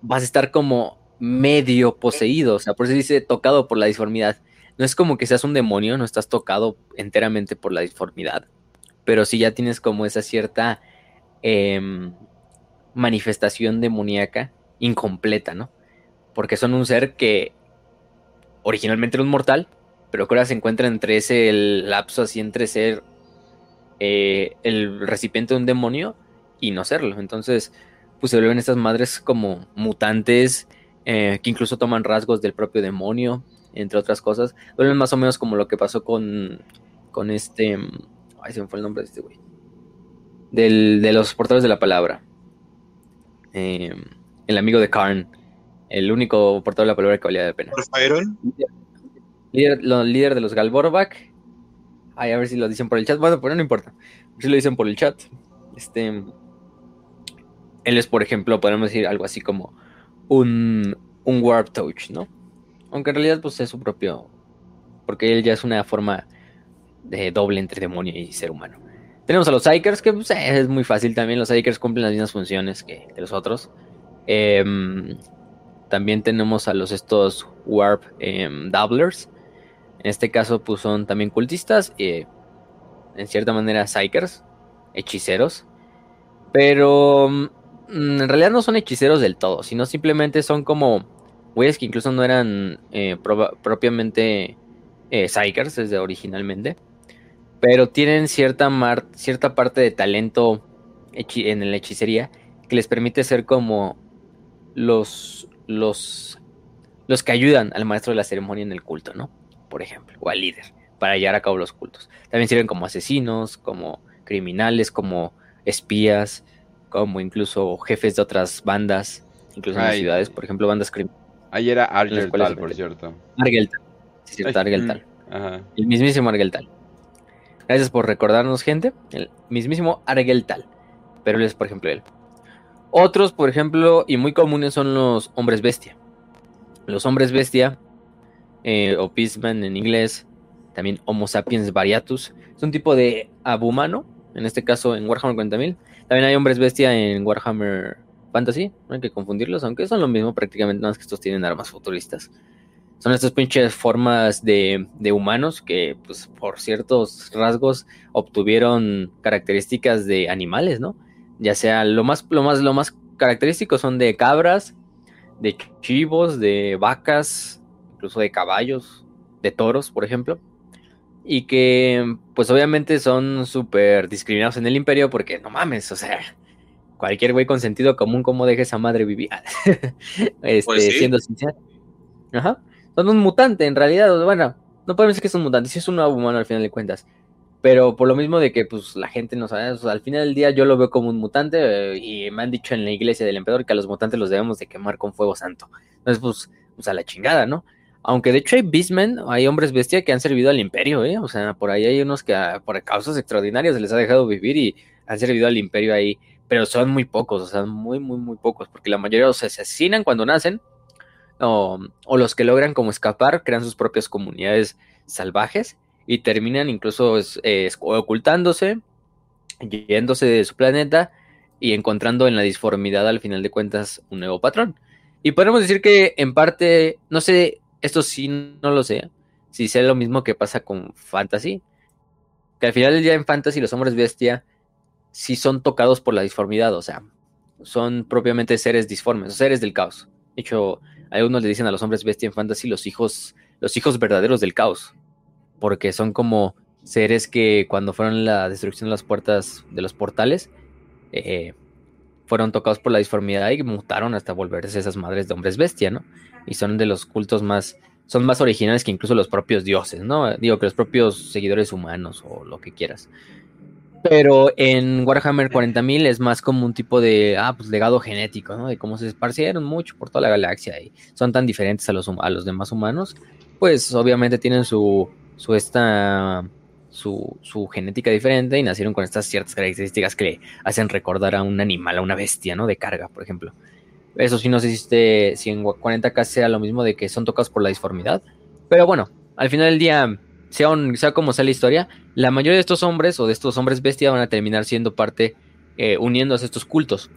vas a estar como medio poseído, o sea, por eso dice tocado por la disformidad. No es como que seas un demonio, no estás tocado enteramente por la disformidad, pero sí ya tienes como esa cierta em, manifestación demoníaca incompleta, ¿no? Porque son un ser que originalmente era un mortal, pero que ahora se encuentra entre ese lapso así entre ser eh, el recipiente de un demonio y no serlo. Entonces, pues se vuelven estas madres como mutantes eh, que incluso toman rasgos del propio demonio, entre otras cosas. Vuelven más o menos como lo que pasó con, con este... Ay, se me fue el nombre de este güey. Del, de los portadores de la palabra. Eh, el amigo de Karn. El único portador de la palabra que valía la pena. Líder, líder de los Galborbak. Ay, a ver si lo dicen por el chat. Bueno, pero no importa. Si lo dicen por el chat. Este. Él es, por ejemplo, podemos decir algo así como un, un Warp Touch, ¿no? Aunque en realidad, pues es su propio. Porque él ya es una forma de doble entre demonio y ser humano. Tenemos a los Psykers, que pues, es muy fácil también. Los Psykers cumplen las mismas funciones que, los otros. Em, también tenemos a los estos Warp em, Doublers, en este caso, pues son también cultistas, y en cierta manera psychers, hechiceros. Pero mm, en realidad no son hechiceros del todo, sino simplemente son como güeyes que incluso no eran eh, propiamente eh, psychers desde originalmente. Pero tienen cierta, cierta parte de talento en la hechicería que les permite ser como los, los, los que ayudan al maestro de la ceremonia en el culto, ¿no? por ejemplo, o al líder, para llevar a cabo los cultos. También sirven como asesinos, como criminales, como espías, como incluso jefes de otras bandas, incluso en las ciudades, por ejemplo, bandas criminales. Ahí era Argeltal, por cierto. Argeltal, sí, cierto, Argeltal. El mismísimo Argeltal. Gracias por recordarnos, gente. El mismísimo Argeltal. Pero él es, por ejemplo, él. Otros, por ejemplo, y muy comunes son los hombres bestia. Los hombres bestia eh, o Peaceman en inglés, también Homo sapiens variatus. Es un tipo de abumano, en este caso en Warhammer 40.000. También hay hombres bestia en Warhammer Fantasy, no hay que confundirlos, aunque son lo mismo prácticamente, nada más que estos tienen armas futuristas. Son estas pinches formas de, humanos que, pues, por ciertos rasgos obtuvieron características de animales, ¿no? Ya sea lo más, lo más, lo más característico son de cabras, de chivos, de vacas, incluso de caballos, de toros, por ejemplo, y que pues obviamente son súper discriminados en el imperio porque no mames, o sea, cualquier güey con sentido común, ¿cómo deja esa madre vivir? [LAUGHS] este, pues Siendo sincero. Ajá. Son un mutante, en realidad, bueno, no podemos decir que es un mutante, sí es un nuevo humano al final de cuentas. Pero por lo mismo de que pues la gente no sabe, al final del día yo lo veo como un mutante eh, y me han dicho en la iglesia del emperador que a los mutantes los debemos de quemar con fuego santo. Entonces pues, pues a la chingada, ¿no? Aunque de hecho hay Beastmen, hay hombres bestia que han servido al imperio, ¿eh? O sea, por ahí hay unos que ah, por causas extraordinarias se les ha dejado vivir y han servido al imperio ahí. Pero son muy pocos, o sea, muy, muy, muy pocos. Porque la mayoría se asesinan cuando nacen. O, los que logran como escapar, crean sus propias comunidades salvajes. Y terminan incluso ocultándose, yéndose de su planeta y encontrando en la disformidad al final de cuentas un nuevo patrón. Y podemos decir que en parte, no sé esto sí no lo sé. Si sea lo mismo que pasa con Fantasy. Que al final del día en Fantasy los hombres bestia sí son tocados por la disformidad. O sea, son propiamente seres disformes, seres del caos. De hecho, algunos le dicen a los hombres bestia en Fantasy los hijos, los hijos verdaderos del caos. Porque son como seres que cuando fueron la destrucción de las puertas de los portales, eh, fueron tocados por la disformidad y mutaron hasta volverse esas madres de hombres bestia, ¿no? Y son de los cultos más, son más originales que incluso los propios dioses, ¿no? Digo que los propios seguidores humanos o lo que quieras. Pero en Warhammer 40.000 es más como un tipo de, ah, pues legado genético, ¿no? De cómo se esparcieron mucho por toda la galaxia y son tan diferentes a los, a los demás humanos, pues obviamente tienen su, su esta, su, su genética diferente y nacieron con estas ciertas características que hacen recordar a un animal, a una bestia, ¿no? De carga, por ejemplo. Eso sí, no sé si, este- si en 40k sea lo mismo de que son tocados por la disformidad. Pero bueno, al final del día, sea, sea como sea la historia, la mayoría de estos hombres o de estos hombres bestia van a terminar siendo parte, eh, uniéndose a estos cultos.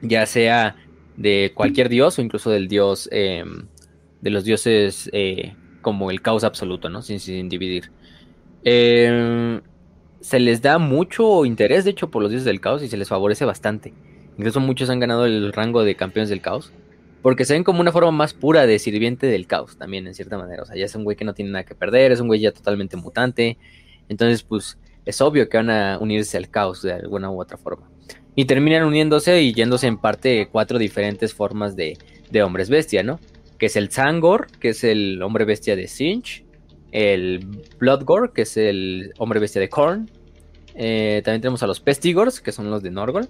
Ya sea de cualquier dios o incluso del dios, eh, de los dioses eh, como el caos absoluto, ¿no? Sin, sin dividir. Eh, se les da mucho interés, de hecho, por los dioses del caos y se les favorece bastante. Incluso muchos han ganado el rango de campeones del caos. Porque se ven como una forma más pura de sirviente del caos también, en cierta manera. O sea, ya es un güey que no tiene nada que perder, es un güey ya totalmente mutante. Entonces, pues, es obvio que van a unirse al caos de alguna u otra forma. Y terminan uniéndose y yéndose en parte cuatro diferentes formas de, de hombres bestia, ¿no? Que es el Zangor, que es el hombre bestia de Sinch. El Bloodgore, que es el hombre bestia de Korn. Eh, también tenemos a los Pestigors, que son los de Norgol.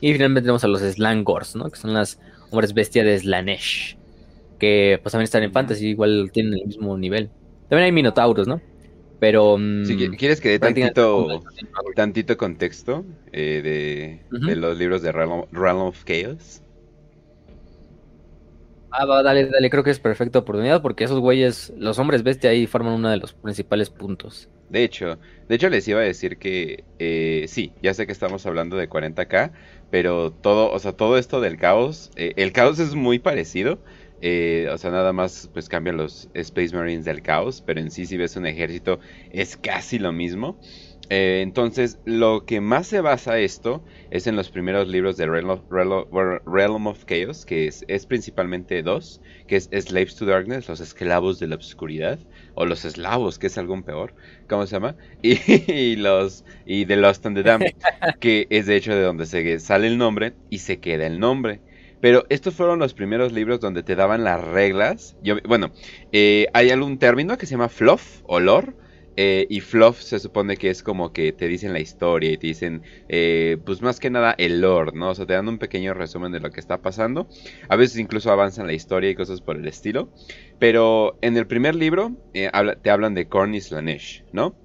Y finalmente tenemos a los Slangors, ¿no? Que son las hombres bestia de Slanesh. Que pues también están en fantasy, igual tienen el mismo nivel. También hay Minotauros, ¿no? Pero. mm, Si qui- quieres que dé tantito, tantito contexto eh, de, los libros de Realm, Realm of Chaos. Ah, va, dale, dale, creo que es perfecta oportunidad porque esos güeyes, los hombres bestia ahí forman uno de los principales puntos. De hecho, de hecho les iba a decir que eh, sí, ya sé que estamos hablando de 40k, pero todo, o sea, todo esto del caos, eh, el caos es muy parecido. eh, o sea, nada más pues cambian los Space Marines del caos, pero en sí si ves un ejército es casi lo mismo. Eh, entonces, lo que más se basa esto es en los primeros libros de Realm of, Realm Chaos, que es, es principalmente dos, que es Slaves to Darkness, los esclavos de la oscuridad, o los eslavos, que es algo peor, ¿cómo se llama? [LAUGHS] Y, y los y The Lost and the Damned, [LAUGHS] que es de hecho de donde se sale el nombre y se queda el nombre. Pero estos fueron los primeros libros donde te daban las reglas. Yo, bueno, eh, hay algún término que se llama fluff o lore. Eh, y fluff se supone que es como que te dicen la historia y te dicen, eh, pues más que nada el lore, ¿no? O sea, te dan un pequeño resumen de lo que está pasando. A veces incluso avanzan la historia y cosas por el estilo. Pero en el primer libro eh, te hablan de Korn y Slanesh, ¿no?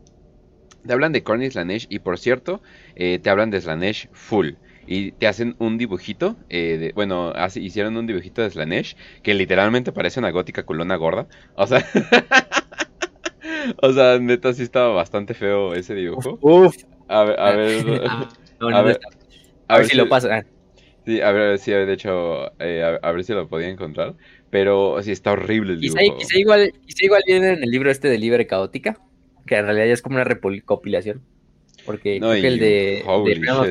Te hablan de Korn y Slanesh y por cierto, te hablan de Slanesh full. Y te hacen un dibujito, de- bueno, hicieron un dibujito de Slanesh que literalmente parece una gótica culona gorda. O sea, [LAUGHS] [LAUGHS] o sea, neta sí estaba bastante feo ese dibujo. Uf. A ver, a ver, [LAUGHS] Ah, no, a no ver, está. A ver si lo pasa. Sí, a ver si de hecho, eh, a, a ver si lo podía encontrar. Pero sí está horrible el Quizá, dibujo. quizá igual, quizá igual viene en el libro este de Libre Caótica, que en realidad ya es como una recopilación. Porque No, creo que el de,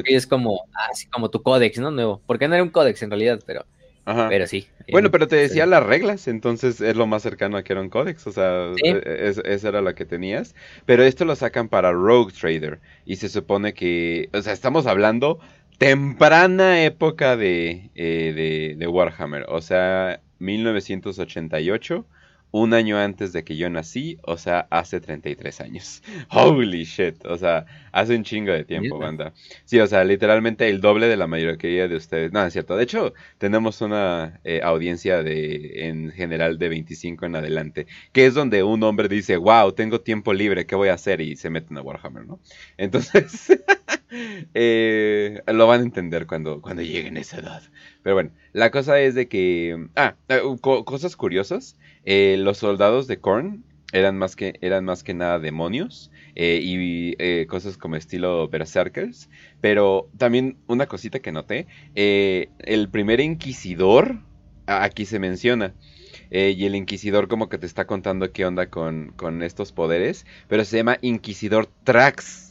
de es como, así como tu códex, ¿no? Nuevo. Porque no era un códex en realidad, pero, Ajá. pero sí. Bueno, pero te decía sí. las reglas, entonces es lo más cercano a que era un códex, o sea, Sí. e- es- eso era lo que tenías. Pero esto lo sacan para Rogue Trader y se supone que, o sea, estamos hablando temprana época de, eh, de, de Warhammer, o sea, 1988, un año antes de que yo nací, o sea, hace 33 años. [LAUGHS] Holy shit, o sea, hace un chingo de tiempo, banda. Sí, o sea, literalmente el doble de la mayoría de ustedes. No, es cierto. De hecho, tenemos una eh, audiencia de en general de 25 en adelante, que es donde un hombre dice, wow, tengo tiempo libre, ¿qué voy a hacer? Y se meten a Warhammer, ¿no? Entonces, [LAUGHS] eh, lo van a entender cuando, cuando lleguen a esa edad. Pero bueno, la cosa es de que... Ah, eh, co- cosas curiosas. Eh, los soldados de Korn eran más que, eran más que nada demonios y cosas como estilo berserkers. Pero también una cosita que noté, el primer inquisidor, aquí se menciona, y el inquisidor como que te está contando qué onda con, con estos poderes, pero se llama Inquisidor Trax.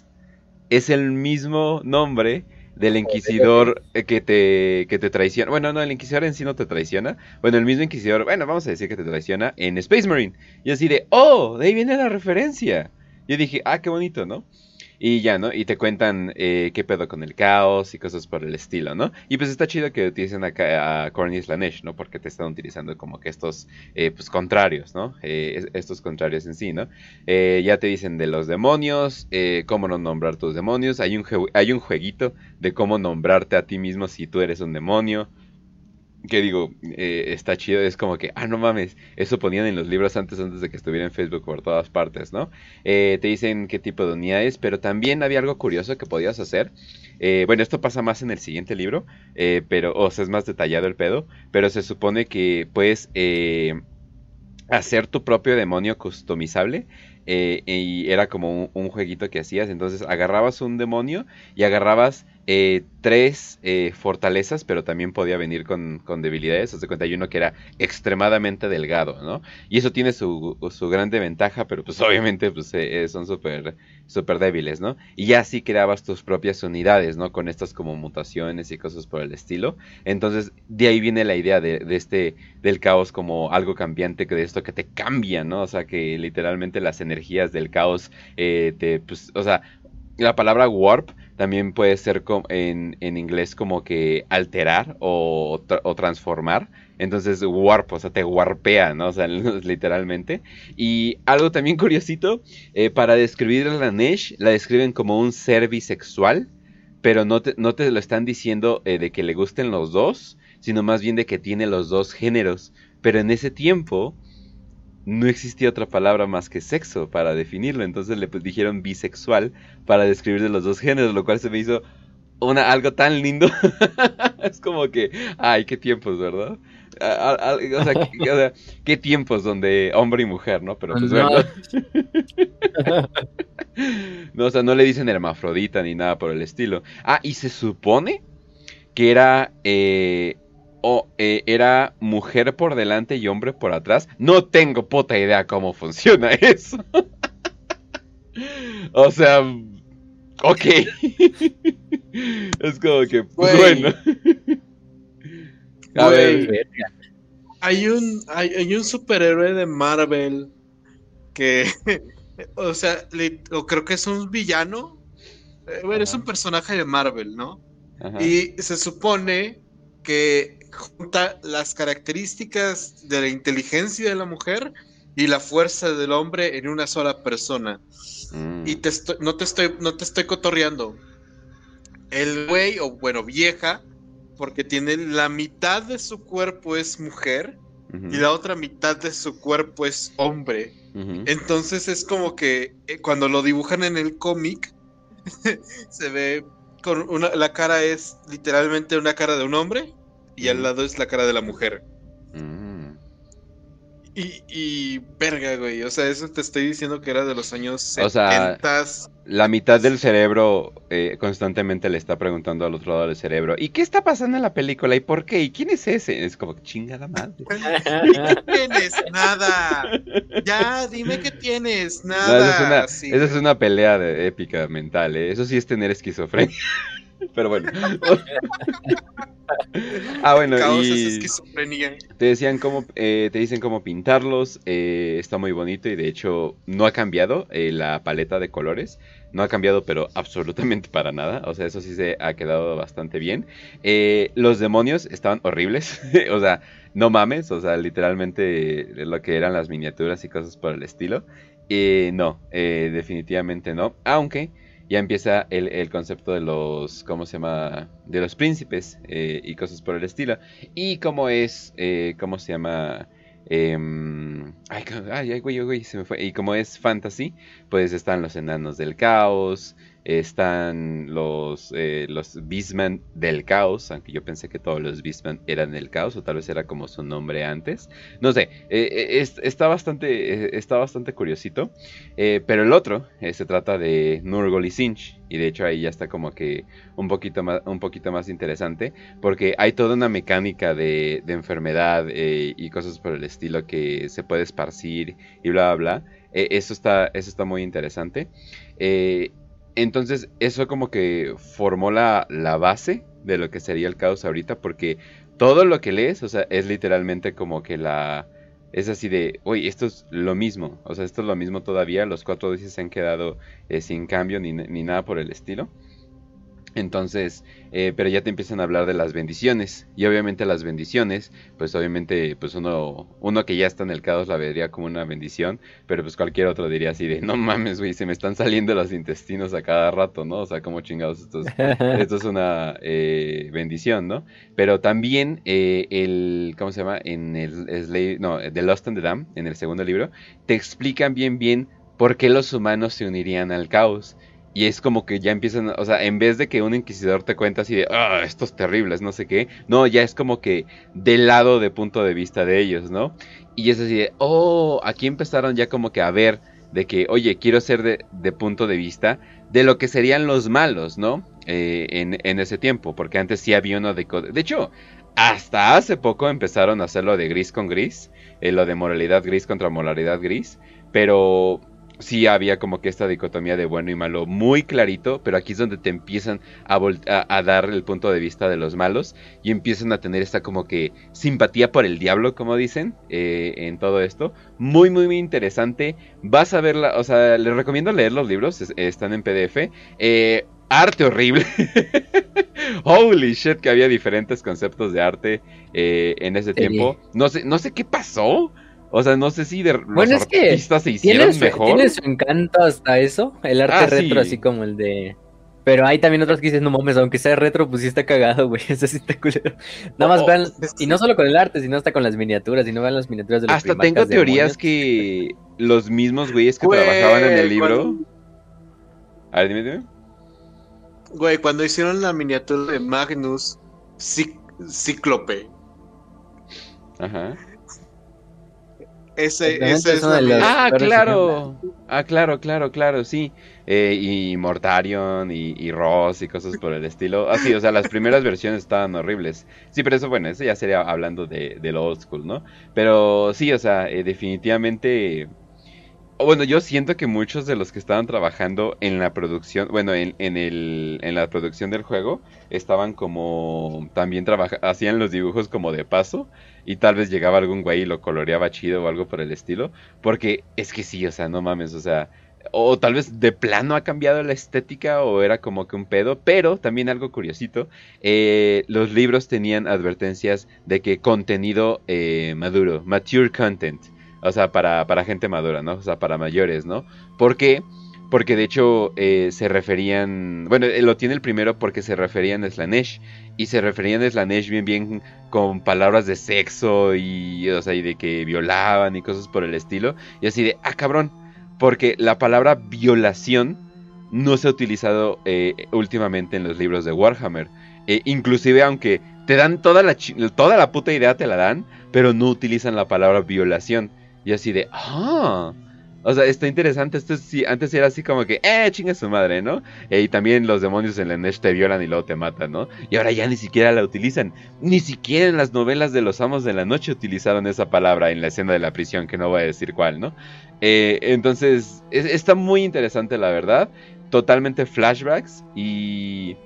Es el mismo nombre del inquisidor eh, que te, que te traiciona. Bueno, no, el inquisidor en sí no te traiciona. Bueno, el mismo inquisidor, bueno, vamos a decir que te traiciona en Space Marine. Y así de, oh, de ahí viene la referencia. Yo dije, ah, qué bonito, ¿no? Y ya, ¿no? Y te cuentan eh, qué pedo con el caos y cosas por el estilo, ¿no? Y pues está chido que utilicen acá a Corny Slanesh, ¿no? Porque te están utilizando como que estos, eh, pues, contrarios, ¿no? Eh, estos contrarios en sí, ¿no? ya te dicen de los demonios, cómo no nombrar tus demonios. Hay un, hay un jueguito de cómo nombrarte a ti mismo si tú eres un demonio que digo, eh, está chido, es como que, ah, no mames, eso ponían en los libros antes, antes de que estuviera en Facebook por todas partes, ¿no? Eh, te dicen qué tipo de unidad es, pero también había algo curioso que podías hacer. Eh, bueno, esto pasa más en el siguiente libro, pero, o sea, es más detallado el pedo, pero se supone que puedes hacer tu propio demonio customizable y era como un, jueguito que hacías. Entonces agarrabas un demonio y agarrabas eh, tres eh, fortalezas, pero también podía venir con, debilidades. Os de cuenta, hay uno que era extremadamente delgado, ¿no? Y eso tiene su, su grande ventaja, pero pues [LAUGHS] obviamente pues, eh, son súper super débiles, ¿no? Y ya así creabas tus propias unidades, ¿no? Con estas como mutaciones y cosas por el estilo. Entonces, de ahí viene la idea de, este, del caos como algo cambiante, que de esto que te cambia, ¿no? O sea, que literalmente las energías del caos te, pues, o sea, la palabra warp también puede ser en, en inglés como que alterar o, transformar. Entonces, warp, o sea, te warpea, ¿no? O sea, [LAUGHS] literalmente. Y algo también curiosito, eh, para describir a la Nesh, la describen como un ser bisexual, pero no te, no te lo están diciendo eh, de que le gusten los dos, sino más bien de que tiene los dos géneros. Pero en ese tiempo, no existía otra palabra más que sexo para definirlo. Entonces le pues, dijeron bisexual para describir de los dos géneros, lo cual se me hizo una, algo tan lindo. [LAUGHS] es como que, ay, qué tiempos, ¿verdad? o, sea, qué tiempos donde hombre y mujer, ¿no? Pero pues no. [LAUGHS] no, o sea, no le dicen hermafrodita ni nada por el estilo. Ah, y se supone que era eh, o eh, era mujer por delante y hombre por atrás. No tengo puta idea cómo funciona [LAUGHS] eso. o sea, ok. es como que, pues, bueno. A ver. Hay un, hay, un superhéroe de Marvel que, [LAUGHS] o sea, creo que es un villano. Eh, bueno, es un personaje de Marvel, ¿no? Y se supone que junta las características de la inteligencia de la mujer y la fuerza del hombre en una sola persona. Mm. Y te no, te estoy, no te estoy cotorreando. El güey, o bueno, vieja, porque tiene la mitad de su cuerpo es mujer y la otra mitad de su cuerpo es hombre. Entonces es como que eh, cuando lo dibujan en el cómic, [LAUGHS] se ve con una, la cara es literalmente una cara de un hombre y al lado es la cara de la mujer. Mm. Y, y, verga, güey. O sea, eso te estoy diciendo que era de los años 70. O sea, la mitad del cerebro eh, constantemente le está preguntando al otro lado del cerebro: ¿Y qué está pasando en la película? ¿Y por qué? ¿Y quién es ese? Es como, chingada madre. ¿Qué tienes? Nada. Ya, dime qué tienes. Nada. esa, es una, pelea de épica mental, ¿eh? Eso sí es tener esquizofrenia. Pero bueno. [LAUGHS] ah, bueno, y te decían cómo, eh, te dicen cómo pintarlos, eh, está muy bonito y de hecho no ha cambiado eh, la paleta de colores, no ha cambiado pero absolutamente [LAUGHS] para nada, o sea, eso sí se ha quedado bastante bien. los demonios estaban horribles, [LAUGHS] o sea, no mames, o sea, literalmente lo que eran las miniaturas y cosas por el estilo. no, definitivamente no, aunque ya empieza el, concepto de los, ¿cómo se llama? De los príncipes eh, y cosas por el estilo. Y cómo es, eh, ¿cómo se llama? Em, ay, ay, güey, güey, se me fue. Y como es fantasy, pues están los enanos del caos, están los, eh, los del caos, aunque yo pensé que todos los Beastmen eran del caos, o tal vez era como su nombre antes. No sé, eh, eh, está, bastante, está bastante curiosito. pero el otro se trata de Nurgle y Sinch. Y de hecho ahí ya está como que un poquito más, un poquito más interesante. Porque hay toda una mecánica de, de enfermedad y cosas por el estilo que se puede esparcir y bla bla bla. eso, está, eso está muy interesante. Eh, entonces, eso como que formó la, base de lo que sería el caos ahorita, porque todo lo que lees, o sea, es literalmente como que la, es así de, oye, esto es lo mismo, o sea, esto es lo mismo todavía, los cuatro dices se han quedado eh, sin cambio ni, ni, nada por el estilo. Entonces, eh, pero ya te empiezan a hablar de las bendiciones. Y obviamente las bendiciones, pues obviamente, pues uno, uno que ya está en el caos la vería como una bendición, pero pues cualquier otro diría así de, no mames, güey, se me están saliendo los intestinos a cada rato, ¿no? O sea, como chingados, esto es, [LAUGHS] esto es una eh, bendición, ¿no? Pero también eh, el, ¿cómo se llama? En el, no, The Lost and the Dam, en el segundo libro, te explican bien, bien por qué los humanos se unirían al caos. Y es como que ya empiezan, o sea, en vez de que un inquisidor te cuenta así de, ah, estos terribles, no sé qué, no, ya es como que del lado de punto de vista de ellos, ¿no? Y es así de, oh, aquí empezaron ya como que a ver de que, oye, quiero ser de, punto de vista de lo que serían los malos, ¿no? Eh, en, ese tiempo, porque antes sí había uno de... De hecho, hasta hace poco empezaron a hacerlo de gris con gris, eh, lo de moralidad gris contra moralidad gris, pero sí había como que esta dicotomía de bueno y malo muy clarito, pero aquí es donde te empiezan a, a, dar el punto de vista de los malos y empiezan a tener esta como que simpatía por el diablo, como dicen, eh, en todo esto. Muy, muy, muy interesante. Vas a verla, o sea, les recomiendo leer los libros, están en PDF. Eh, arte horrible. [LAUGHS] Holy shit, que había diferentes conceptos de arte eh, en ese tiempo. No sé, no sé qué pasó. O sea, no sé si de bueno, los artistas se hicieron mejor. Tiene su encanto hasta eso, el arte ah, retro, así como el de. Pero hay también otros que dicen, no mames, aunque sea retro, pues sí está cagado, [LAUGHS] güey. Eso sí está culero. Nada más oh, vean, y no solo con el arte, sino hasta con las miniaturas, y no vean las miniaturas de los Hasta tengo teorías que los mismos güeyes que trabajaban en el libro. A ver, dime, dime. Güey, cuando hicieron la miniatura de Magnus Cíclope. Ajá. Ese, es Ah, claro. Ah, claro, claro, claro, sí. Eh, y Mortarion y, Ross y cosas por el estilo. Así, ah, o sea, las primeras versiones estaban horribles. Sí, pero eso, bueno, eso ya sería hablando de, de lo old school, ¿no? Pero sí, o sea, eh, definitivamente bueno, yo siento que muchos de los que estaban trabajando en la producción, bueno, en, en, el, en la producción del juego, estaban como también hacían los dibujos como de paso y tal vez llegaba algún güey y lo coloreaba chido o algo por el estilo, porque es que sí, o sea, no mames, o sea, o tal vez de plano ha cambiado la estética o era como que un pedo, pero también algo curiosito, eh, los libros tenían advertencias de que contenido eh, maduro, mature content. O sea, para, para gente madura, ¿no? O sea, para mayores, ¿no? ¿Por qué? Porque de hecho eh, se referían, bueno, eh, lo tiene el primero porque se referían a Slanesh y se referían a Slanesh bien bien con palabras de sexo y, o sea, y de que violaban y cosas por el estilo y así de, ah cabrón, porque la palabra violación no se ha utilizado eh, últimamente en los libros de Warhammer, inclusive aunque te dan toda la toda la puta idea te la dan, pero no utilizan la palabra violación. Y así de, ah. O sea, está interesante. Esto sí, antes era así como que, eh, chinga su madre, ¿no? y también los demonios en la Nesh te violan y luego te matan, ¿no? Y ahora ya ni siquiera la utilizan. Ni siquiera en las novelas de los amos de la noche utilizaron esa palabra en la escena de la prisión, que no voy a decir cuál, ¿no? Eh, entonces, está muy interesante, la verdad. Totalmente flashbacks y.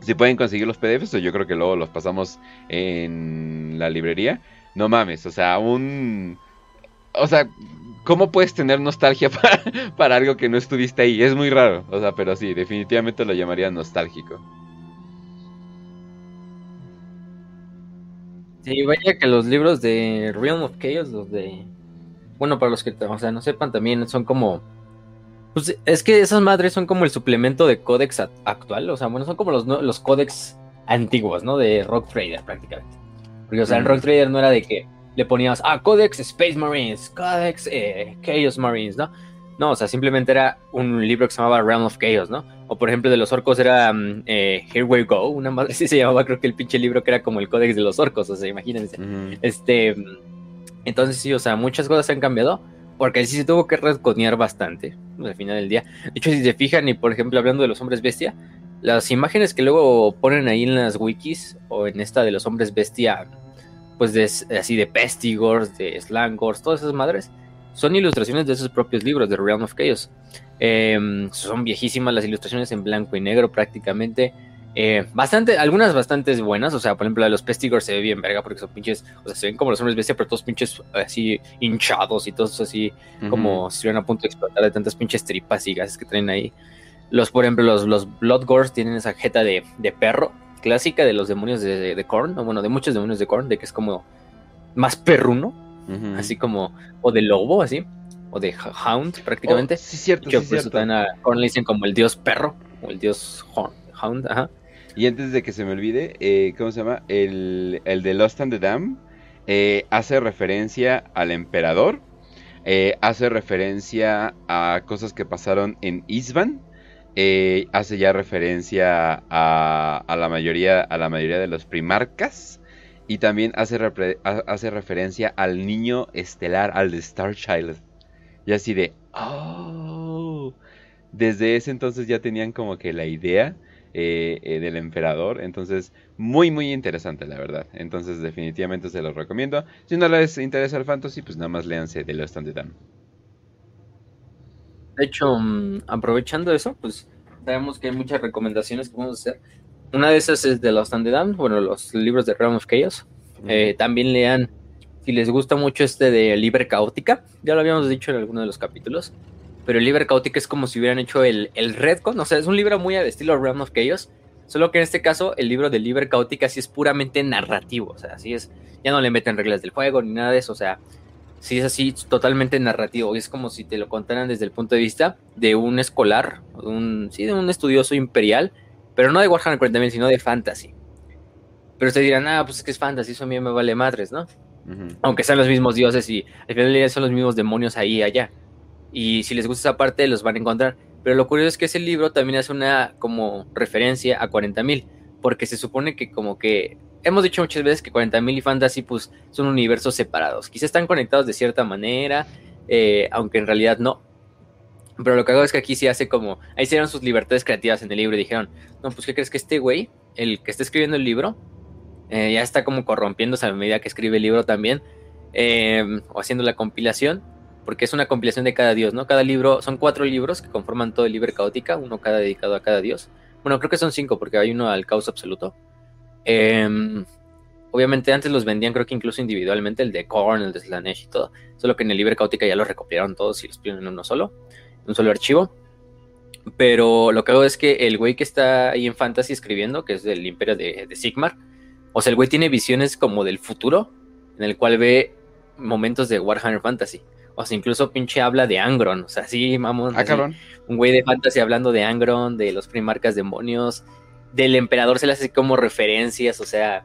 Si pueden conseguir los PDFs, yo creo que luego los pasamos en la librería. No mames, o sea, un o sea, ¿cómo puedes tener nostalgia [LAUGHS] para, algo que no estuviste ahí? Es muy raro, o sea, pero sí, definitivamente lo llamaría nostálgico. Sí, vaya que los libros de Realm of Chaos, los de... Bueno, para los que o sea, no sepan también, son como... Pues es que esas madres son como el suplemento de códex actual, o sea, bueno, son como los, los códex antiguos, ¿no? De Rock Trader prácticamente. Porque, o sea, el Rock Trader no era de que le ponías, ah, Codex Space Marines, Codex eh, Chaos Marines, ¿no? No, o sea, simplemente era un libro que se llamaba Realm of Chaos, ¿no? O por ejemplo, de los orcos era mm, eh, Here We Go, una madre [LAUGHS] así se llamaba, creo que el pinche libro que era como el Codex de los orcos, o sea, imagínense. Este, entonces sí, o sea, muchas cosas han cambiado, porque sí se tuvo que resconear bastante, al final del día. De hecho, si se fijan, y por ejemplo, hablando de los hombres bestia, las imágenes que luego ponen ahí en las wikis, o en esta de los hombres bestia pues de, así de Pestigors, de Slangors, todas esas madres, son ilustraciones de esos propios libros de Realm of Chaos. Em, son viejísimas las ilustraciones en blanco y negro prácticamente. Eh, bastante, algunas bastante buenas, o sea, por ejemplo, la de los Pestigors se ve bien verga porque son pinches, o sea, se ven como los hombres bestia, pero todos pinches así hinchados y todos así como si estuvieran a punto de explotar de tantas pinches tripas y gases que traen ahí. Los, por ejemplo, los, los Blood Gores tienen esa jeta de, de perro clásica de los demonios de, de Korn, o bueno, de muchos demonios de Korn, de que es como más perruno, así como, o de lobo, así, o de Hound prácticamente. Oh, sí, cierto. sí, cierto. a Korn le dicen como el dios perro, o el dios Hound, ajá. Y antes de que se me olvide, eh, ¿cómo se llama? El, el de Lost and the Dam eh, hace referencia al emperador, eh, hace referencia a cosas que pasaron en Isban, hace ya referencia a, a, la mayoría, a la mayoría de los primarcas. Y también hace, hace referencia al niño estelar, al de Star Child. Y así de, oh, desde ese entonces ya tenían como que la idea eh, eh, del emperador. Entonces, muy, muy interesante, la verdad. Entonces, definitivamente se los recomiendo. Si no les interesa el fantasy, pues nada más léanse de Lost and the. De hecho, mm, aprovechando eso, pues sabemos que hay muchas recomendaciones que podemos hacer. Una de esas es de the Dam, bueno, los libros de Realm of Chaos. Eh, también lean, si les gusta mucho este de Libre Caótica, ya lo habíamos dicho en alguno de los capítulos pero el libro caótico es como si hubieran hecho el, el Redcon, o sea, es un libro muy al estilo Realm of Chaos, solo que en este caso el libro de Liber Caótica sí es puramente narrativo, o sea, así es, ya no le meten reglas del juego ni nada de eso, o sea, sí es así totalmente narrativo, y es como si te lo contaran desde el punto de vista de un escolar, un, sí, de un estudioso imperial, pero no de Warhammer 40.000, sino de fantasy. Pero ustedes dirán, ah, pues es que es fantasy, eso a mí me vale madres, ¿no? Aunque sean los mismos dioses y al final del día son los mismos demonios ahí y allá. Y si les gusta esa parte, los van a encontrar. Pero lo curioso es que ese libro también hace una como referencia a 40.000, porque se supone que como que hemos dicho muchas veces que 40.000 y Fantasy pues son universos separados. Quizás están conectados de cierta manera, eh, aunque en realidad no. Pero lo que hago es que aquí sí hace como, ahí se dieron sus libertades creativas en el libro y dijeron, no, pues ¿qué crees que este güey, el que está escribiendo el libro, eh, ya está como corrompiéndose a medida que escribe el libro también, eh, o haciendo la compilación, porque es una compilación de cada dios, ¿no? Cada libro, son cuatro libros que conforman todo el libro caótica, uno cada dedicado a cada dios. Bueno, creo que son cinco, porque hay uno al caos absoluto. Em, obviamente antes los vendían, creo que incluso individualmente, el de Korn, el de Slanesh y todo. Solo que en el libro caótica ya los recopilaron todos y los piden en uno solo, en un solo archivo. Pero lo que hago es que el güey que está ahí en Fantasy escribiendo, que es del Imperio de, de Sigmar, o sea, el güey tiene visiones como del futuro, en el cual ve momentos de Warhammer Fantasy. O sea, incluso pinche habla de Angron. O sea, sí, vamos. Ah, un güey de fantasy hablando de Angron, de los primarcas demonios. Del emperador se le hace como referencias. O sea,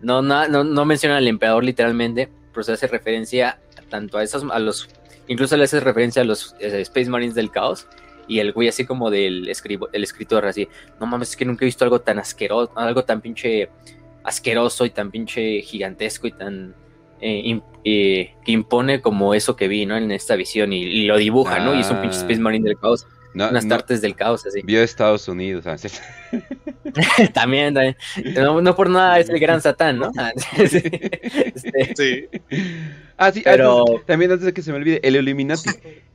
no, no, no, menciona al emperador literalmente, pero se hace referencia tanto a esos, a los. Incluso le hace referencia a los eh, Space Marines del caos. Y el güey así como del escribo, el escritor así, no mames, es que nunca he visto algo tan asqueroso, algo tan pinche asqueroso y tan pinche gigantesco y tan eh, que impone como eso que vi, ¿no? En esta visión y, lo dibuja, ¿no? Y es un pinche Space Marine del caos. Unas tartes del caos, así. Vio Estados Unidos, [LAUGHS] también, también. No, por nada es el gran Satán, ¿no? Este, sí. Ah, sí, pero... también antes de que se me olvide, el Illuminati.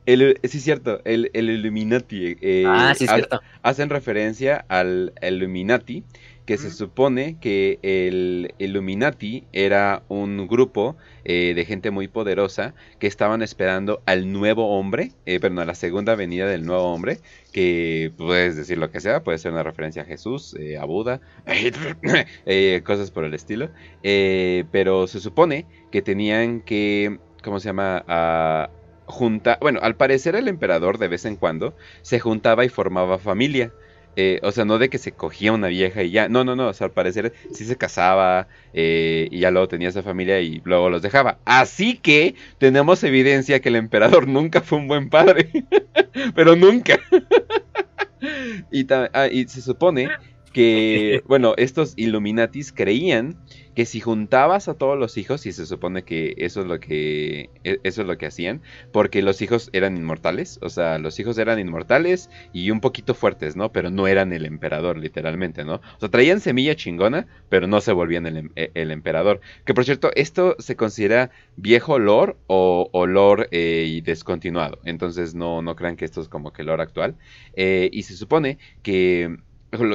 El, sí, es cierto, el, el Illuminati. Eh, ah, sí, es cierto. Hacen referencia al Illuminati que se supone que el Illuminati era un grupo eh, de gente muy poderosa que estaban esperando al nuevo hombre, eh, perdón, a la segunda venida del nuevo hombre, que puedes decir lo que sea, puede ser una referencia a Jesús, eh, a Buda, [LAUGHS] eh, cosas por el estilo, pero se supone que tenían que, ¿cómo se llama? A juntar, bueno, al parecer el emperador de vez en cuando se juntaba y formaba familia. Eh, o sea, no de que se cogía una vieja y ya. No, no, no. O sea, al parecer sí se casaba eh, y ya luego tenía esa familia y luego los dejaba. Así que tenemos evidencia que el emperador [LAUGHS] nunca fue un buen padre. [LAUGHS] Pero nunca. [LAUGHS] y, ah, y se supone que, bueno, estos Illuminatis creían que si juntabas a todos los hijos, y se supone que eso es lo que e, eso es lo que hacían, porque los hijos eran inmortales, o sea, los hijos eran inmortales y un poquito fuertes, ¿no? Pero no eran el emperador, literalmente, ¿no? O sea, traían semilla chingona, pero no se volvían el, em, e, emperador. Que por cierto, esto se considera viejo lore o, o lore eh, descontinuado, entonces no, no crean que esto es como que lore actual. Eh, y se supone que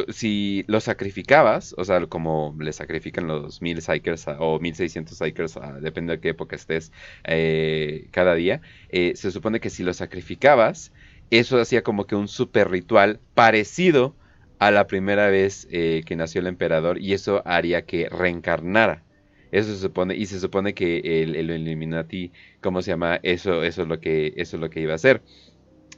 si lo sacrificabas, o sea, como le sacrifican los mil Psychers a- o 1600 Psychers, a- depende de qué época estés, eh, cada día, eh, se supone que si lo sacrificabas, eso hacía como que un super ritual parecido a la primera vez eh, que nació el emperador y eso haría que reencarnara. Eso se supone, y se supone que el, el Illuminati, ¿cómo se llama? Eso, eso es lo que, eso es lo que iba a hacer.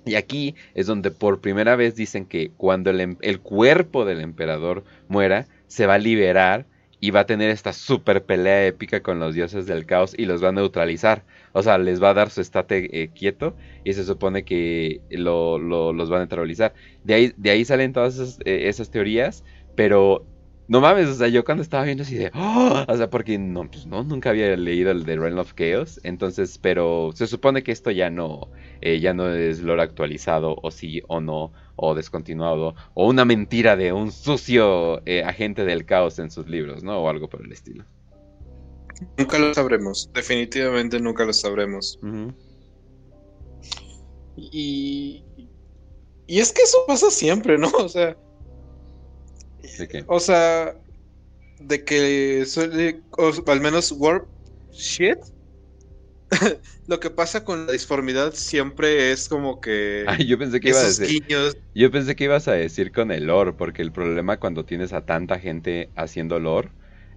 Y aquí es donde por primera vez dicen que cuando el, em- el cuerpo del emperador muera, se va a liberar y va a tener esta super pelea épica con los dioses del caos y los va a neutralizar. O sea, les va a dar su estate eh, quieto y se supone que lo, lo- los va a neutralizar. De ahí, de ahí salen todas esas, eh, esas teorías, pero no mames, o sea, yo cuando estaba viendo así de, "Oh", o sea, porque no, pues no, nunca había leído el de Realm of Chaos, entonces, pero se supone que esto ya no, eh, ya no es lore actualizado, o sí, o no, o descontinuado, o una mentira de un sucio eh, agente del caos en sus libros, ¿no? O algo por el estilo. Nunca lo sabremos. Definitivamente nunca lo sabremos. Y. Y es que eso pasa siempre, ¿no? [LAUGHS] O sea. ¿De qué? O sea. De que suele. o al menos Warp Shit. [LAUGHS] Lo que pasa con la disformidad siempre es como que. [LAUGHS] Yo pensé que iba a decir, guiños. yo pensé que ibas a decir con el lore, porque el problema cuando tienes a tanta gente haciendo lore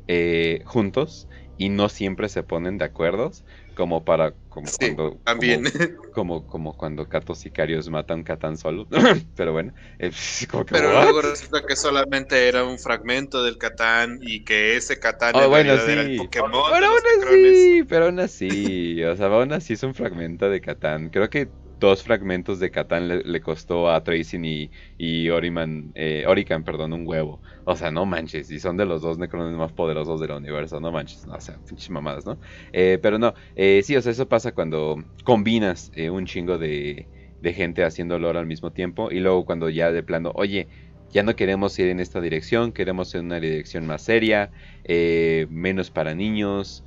eh, juntos y no siempre se ponen de acuerdos, como para como Sí, cuando También. como, [LAUGHS] como, como cuando Catos Sicarios matan Catán solo. [LAUGHS] Pero bueno, eh, [LAUGHS] como que, Pero ¿what? luego resulta que solamente era un fragmento del Catán y que ese Catán Oh, en bueno, realidad era el sí. Pokémon. Pero aún así, pero aún así, o sea, aún así es un fragmento de Catán. Creo que dos fragmentos de Catán le, costó a Tracing y, y Oriman, eh, Orican, perdón, un huevo. O sea, no manches, y son de los dos necrones más poderosos del universo, no manches, no, o sea, pinches mamadas, ¿no? Eh, pero no, eh, sí, o sea, eso pasa cuando combinas eh, un chingo de, de gente haciendo lore al mismo tiempo y luego cuando ya de plano, oye, ya no queremos ir en esta dirección, queremos ir en una dirección más seria, eh, menos para niños,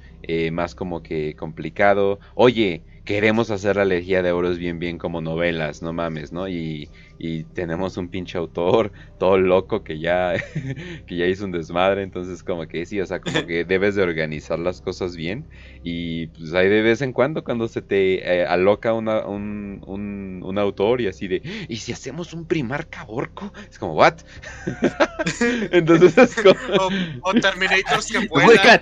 más como que complicado. Oye, queremos hacer la lejía de euros bien, bien como novelas, no mames, ¿no? Y, y tenemos un pinche autor todo loco que ya, [LAUGHS] que ya hizo un desmadre, entonces como que sí, o sea, como que [LAUGHS] debes de organizar las cosas bien y pues ahí de vez en cuando cuando se te eh, aloca una- un, un, un autor y así de, ¿y si hacemos un primar caborco? Es como, ¿what? [LAUGHS] entonces es como... O, o Terminators que vuelan.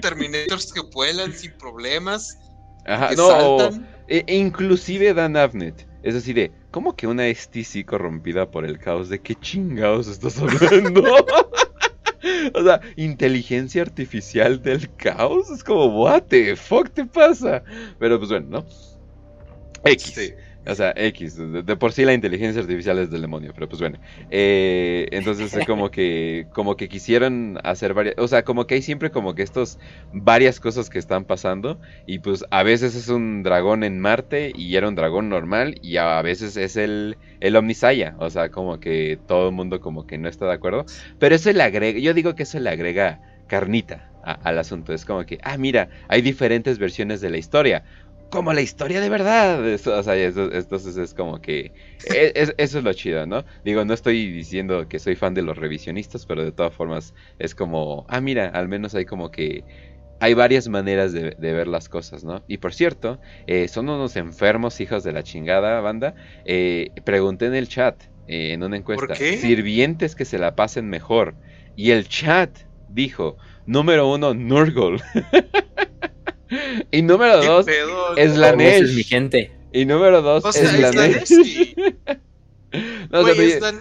Terminators que vuelan sin problemas. Ajá, que no, saltan. e- e inclusive Dan Abnett. Es así de, ¿cómo que una STC corrompida por el caos? ¿De qué chingados estás hablando? [LAUGHS] o sea, inteligencia artificial del caos. Es como, what the fuck te pasa? Pero pues bueno, ¿no? X. Sí. O sea, X. De, por sí la inteligencia artificial es del demonio, pero pues bueno. Eh, entonces es como que, como que quisieron hacer varias, o sea, como que hay siempre como que estos varias cosas que están pasando y pues a veces es un dragón en Marte y era un dragón normal y a veces es el, el Omnisaya, o sea, como que todo el mundo como que no está de acuerdo, pero eso le agrega, yo digo que eso le agrega carnita a- al asunto, es como que, ah, mira, hay diferentes versiones de la historia como la historia de verdad. Eso, o sea, eso- entonces es como que. e- es- eso es lo chido, ¿no? Digo, no estoy diciendo que soy fan de los revisionistas, pero de todas formas es como. Ah, mira, al menos hay como que. Hay varias maneras de, de ver las cosas, ¿no? Y por cierto, eh, son unos enfermos hijos de la chingada, banda. Eh, pregunté en el chat, eh, en una encuesta, qué? sirvientes que se la pasen mejor. Y el chat dijo, número uno, Nurgle. [LAUGHS] y número ¿Qué dos, pedo? es la Nesh. es mi gente. y número dos, O sea, es la es la Nesh. [LAUGHS] No, o sea, es la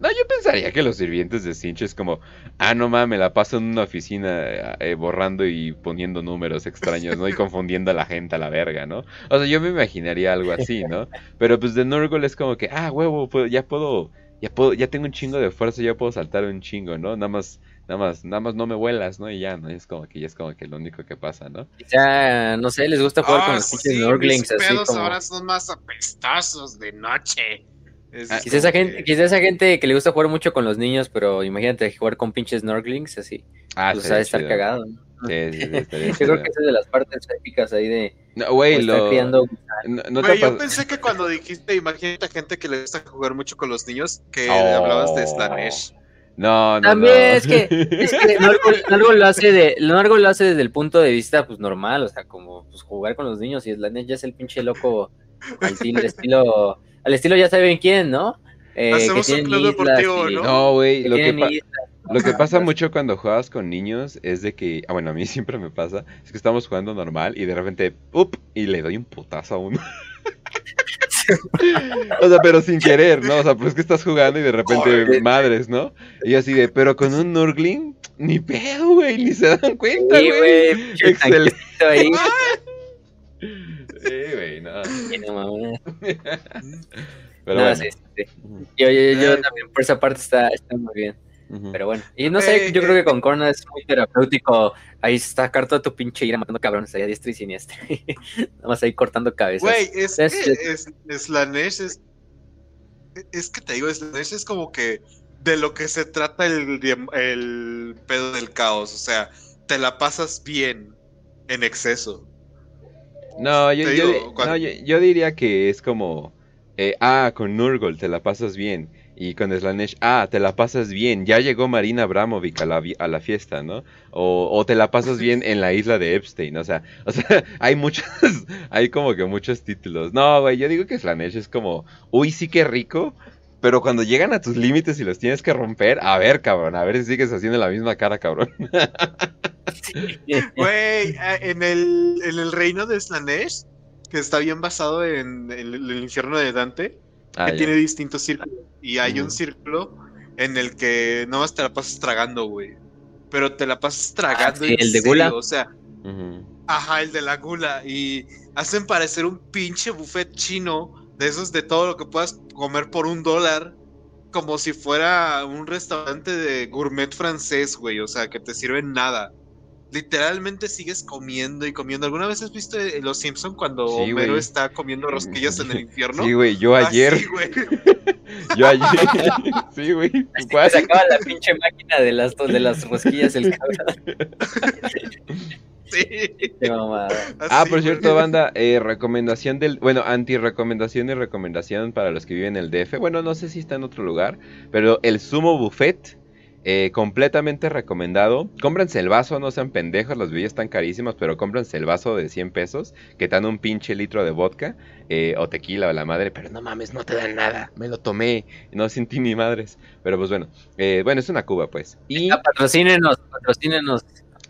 no, yo pensaría que los sirvientes de Sinch es como, ah, no mames, la paso en una oficina eh, borrando y poniendo números extraños, ¿no? Y confundiendo a la gente a la verga, ¿no? O sea, yo me imaginaría algo así, ¿no? Pero pues de Nurgle es como que, ah, huevo, puedo- ya puedo, ya puedo, ya tengo un chingo de fuerza, ya puedo saltar un chingo, ¿no? Nada más, nada más, nada más no me vuelas, ¿no? Y ya, ¿no? Es como que ya es como que lo único que pasa, ¿no? Quizá, no sé, les gusta jugar con Ah, los pinches sí, Nurglings mis así pedos como. ahora son más apestosos de noche. Ah, Quizá esa, gente, que- quizá esa gente que le gusta jugar mucho con los niños, pero imagínate jugar con pinches Nurglings así. Ah, pues de estar cagado. ¿no? Sí, sí, sí, estaría [LAUGHS] Yo creo que esa es de las partes épicas ahí de, No, güey, estar lo... criando No, no Güey, yo pensé que cuando dijiste, imagínate a gente que le gusta jugar mucho con los niños, que Oh. [LAUGHS] hablabas de Slanesh. No, no, También no. [LAUGHS] es que, es que Norgo, Norgo lo hace de, Norgo lo hace desde el punto de vista pues normal, o sea, como pues, jugar con los niños y Slanesh ya es el pinche loco al estilo, estilo, al estilo ya saben quién, ¿no? Eh, Hacemos un club islas deportivo, y- ¿no? No, güey, lo lo que pasa mucho cuando juegas con niños es de que, ah, bueno, a mí [LAUGHS] siempre me pasa, es que estamos jugando normal y de repente, up, y le doy un putazo a uno. [LAUGHS] o sea, pero sin querer, ¿no? O sea, pues que estás jugando y de repente, madres, ¿no? Y yo así de, pero con un Nurgling, ni pedo, güey, ni se dan cuenta, Sí, güey. Excelente. ahí. Sí, güey, no. No. Pero No, bueno. sí, sí. Yo, yo, yo Ay, también por esa parte está, está muy bien. Pero bueno, y no sé, Eh, yo eh, creo que con Corna es muy terapéutico. Ahí sacar toda tu pinche ira matando cabrones ahí a diestra y siniestra. [LAUGHS] Nada más ahí cortando cabezas. Güey, es Es- que es, Slanesh es. Es que te digo, Slanesh es como que de lo que se trata el, el pedo del caos. O sea, te la pasas bien en exceso. No, yo, yo, digo, di- cuando- no, yo, yo diría que es como, eh, ah, con Nurgle te la pasas bien. Y con Slanesh, ah, te la pasas bien. Ya llegó Marina Abramovic a la, a la fiesta, ¿no? O, te la pasas bien en la isla de Epstein. O sea, [LAUGHS] o sea hay muchos, hay como que muchos títulos. No, güey, yo digo que Slanesh es como, uy, sí que rico. Pero cuando llegan a tus límites y los tienes que romper, a ver, cabrón, a ver si sigues haciendo la misma cara, cabrón. [LAUGHS] Güey, eh, en el, en el reino de Slanesh, que está bien basado en el infierno de Dante, Ah, que ya. tiene distintos círculos. Y hay un círculo en el que nomás te la pasas tragando, güey. Pero te la pasas tragando. sí, en el de serio, gula. O sea, ajá, el de la gula. Y hacen parecer un pinche buffet chino de esos de todo lo que puedas comer por un dólar. Como si fuera un restaurante de gourmet francés, güey. O sea, que te sirven nada. Literalmente sigues comiendo y comiendo. ¿Alguna vez has visto eh, Los Simpson cuando Sí, Homero está comiendo rosquillas en el infierno? Sí, güey, yo ayer, güey. [LAUGHS] yo ayer, [LAUGHS] sí, güey, sacaba la pinche máquina de las, de las rosquillas el cabrón. [LAUGHS] Sí. Qué mamada. Ah, por cierto, banda, eh, recomendación del, bueno, anti-recomendación y recomendación para los que viven en el DF. Bueno, no sé si está en otro lugar, pero el Sumo Buffet, eh, completamente recomendado. Cómprense el vaso, no sean pendejos, las bebidas están carísimas, pero cómprense el vaso de 100 pesos, que te dan un pinche litro de vodka, eh, o tequila o la madre, pero no mames, no te dan nada, me lo tomé, no sentí ni madres. Pero pues bueno, eh, bueno, es una cuba pues. Y, patrocínenos, patrocínenos.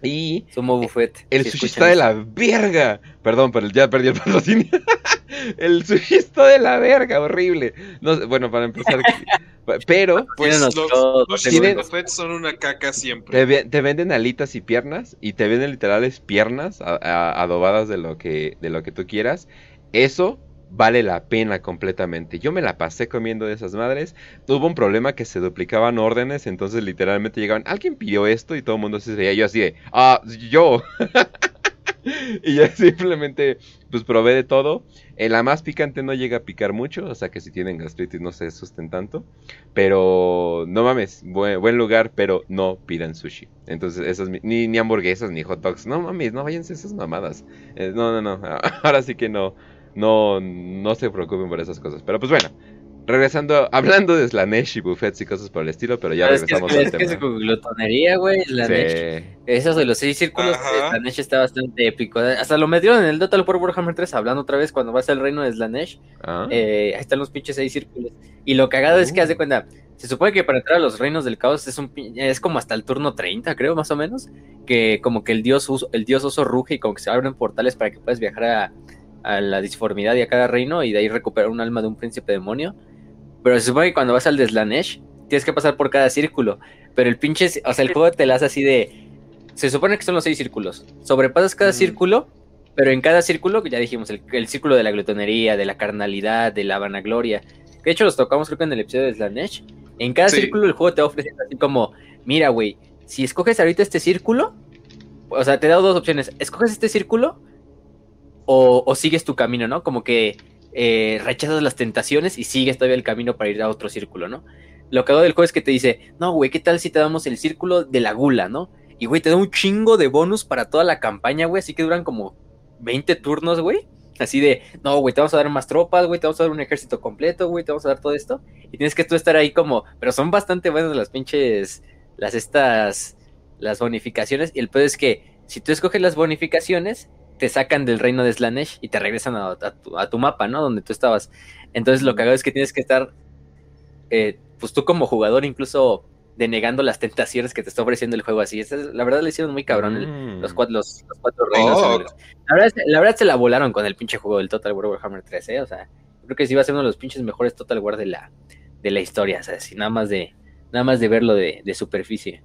Y Sumo Buffet. el si sushi escuchan está de la verga. Perdón, pero ya perdí el patrocinio. [LAUGHS] el sushi está de la verga, horrible. No, bueno, para empezar. [LAUGHS] pero Pues los todo, sushis tienen- de buffet son una caca te, siempre. ve- te venden alitas y piernas. Y te venden literales piernas a- a- adobadas de lo, que, de lo que tú quieras. Eso vale la pena completamente. Yo me la pasé comiendo de esas madres. Hubo un problema que se duplicaban órdenes. Entonces literalmente llegaban. Alguien pidió esto y todo el mundo se veía. Yo así de. Ah, yo. [LAUGHS] y ya simplemente pues probé de todo. Eh, la más picante no llega a picar mucho, o sea que si tienen gastritis no se asusten tanto. Pero no mames, buen, lugar, pero no pidan sushi. Entonces, esas, ni, ni hamburguesas ni hot dogs. No mames, no váyanse esas mamadas. Eh, no, no, no. [LAUGHS] Ahora sí que no, no, no se preocupen por esas cosas. Pero pues bueno, regresando, [LAUGHS] hablando de Slanesh y buffets y cosas por el estilo, pero ya Pero es que, regresamos es, al es que es tema. glutonería, güey. La Nesh. Sí. Esos de los seis círculos, Ajá. Slanesh está bastante épico. Hasta lo metieron en el Total War Warhammer 3 hablando otra vez cuando vas al reino de Slanesh. Ah, Eh, ahí están los pinches seis círculos. Y lo cagado es que, haz de cuenta, se supone que para entrar a los reinos del caos es un pin- es como hasta el turno 30, creo, más o menos. Que como que el dios, uso- el dios oso ruge y como que se abren portales para que puedas viajar a, a la disformidad y a cada reino y de ahí recuperar un alma de un príncipe demonio. Pero se supone que cuando vas al de Slanesh tienes que pasar por cada círculo. Pero el pinche, o sea, el juego te la hace así de. Se supone que son los seis círculos. Sobrepasas cada Ujú. círculo, pero en cada círculo, que ya dijimos, el, el círculo de la glutonería, de la carnalidad, de la vanagloria. De hecho los tocamos creo que en el episodio de Slanesh. En cada Sí. círculo el juego te va ofreciendo así como, mira, güey, si escoges ahorita este círculo, o sea, te he dado dos opciones. Escoges este círculo o, sigues tu camino, ¿no? Como que eh, rechazas las tentaciones y sigues todavía el camino para ir a otro círculo, ¿no? Lo que hago del juego es que te dice, no, güey, ¿qué tal si te damos el círculo de la gula, ¿no? Y, güey, te da un chingo de bonus para toda la campaña, güey, así que duran como 20 turnos, güey. Así de, no, güey, te vamos a dar más tropas, güey, te vamos a dar un ejército completo, güey, te vamos a dar todo esto. Y tienes que tú estar ahí como, pero son bastante buenas las pinches, las estas, las bonificaciones. Y el peor es que si tú escoges las bonificaciones, te sacan del reino de Slanesh y te regresan a, tu, mapa, ¿no? Donde tú estabas. Entonces lo que hago es que tienes que estar, eh, pues tú como jugador incluso denegando las tentaciones que te está ofreciendo el juego así. la verdad le hicieron muy cabrón los, mm. cuatro, los, cuatro reinos. Oh. La, verdad, la verdad se la volaron con el pinche juego del Total War Warhammer 3, ¿eh? O sea, creo que sí va a ser uno de los pinches mejores Total War de la, de la historia, o sea, nada más de, nada más de verlo de, superficie.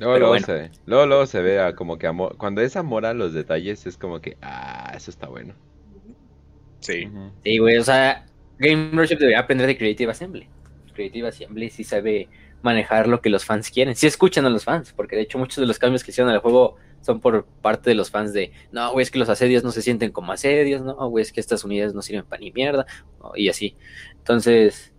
Luego, luego, se ve, luego, se ve como que amor, cuando es amor a los detalles es como que, ah, eso está bueno. Sí. Sí, güey, o sea, Game Workshop debería aprender de Creative Assembly. Creative Assembly sí sabe manejar lo que los fans quieren. Si escuchan a los fans, porque de hecho muchos de los cambios que hicieron al juego son por parte de los fans de, no, güey, es que los asedios no se sienten como asedios, no, güey, es que estas unidades no sirven para ni mierda, y así. Entonces,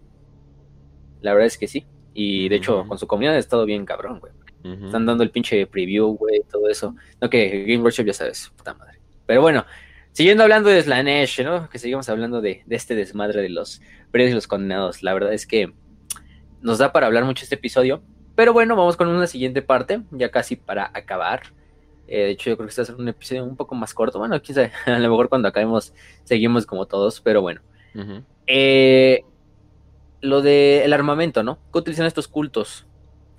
la verdad es que sí. Y de hecho, con su comunidad ha estado bien cabrón, güey. Están dando el pinche preview, güey, todo eso. No que Game Workshop ya sabes, puta madre. Pero bueno, siguiendo hablando de Slanesh, ¿no? Que seguimos hablando de, de este desmadre de los presos y los condenados. La verdad es que nos da para hablar mucho este episodio. Pero bueno, vamos con una siguiente parte, ya casi para acabar. Eh, de hecho, yo creo que este va a ser un episodio un poco más corto. Bueno, quién sabe, [LAUGHS] a lo mejor cuando acabemos seguimos como todos, pero bueno. Eh, lo del armamento, ¿no? ¿Qué utilizan estos cultos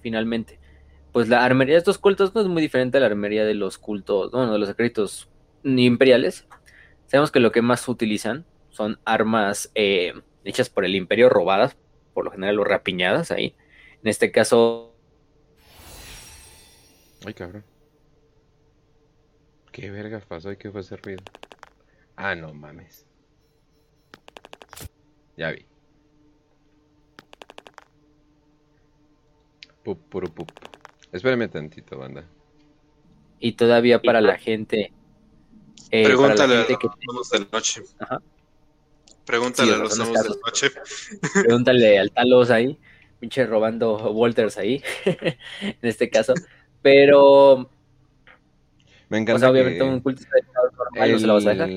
finalmente? Pues la armería de estos cultos no es muy diferente a la armería de los cultos, bueno, de los secretos imperiales. Sabemos que lo que más utilizan son armas eh, hechas por el imperio, robadas por lo general lo rapiñadas ahí. En este caso. Ay, cabrón. ¿Qué vergas pasó y qué fue ese ruido? Ah, no mames. Ya vi. Pup, puro pup. Espérame tantito, banda. Y todavía para la gente. Eh, Pregúntale a los de noche. Ajá. Pregúntale a los amos de noche. Pregúntale al Talos ahí, pinche robando Walters ahí, [LAUGHS] en este caso. Pero. Me encanta. obviamente un culto normal, no se lo vas a dejar.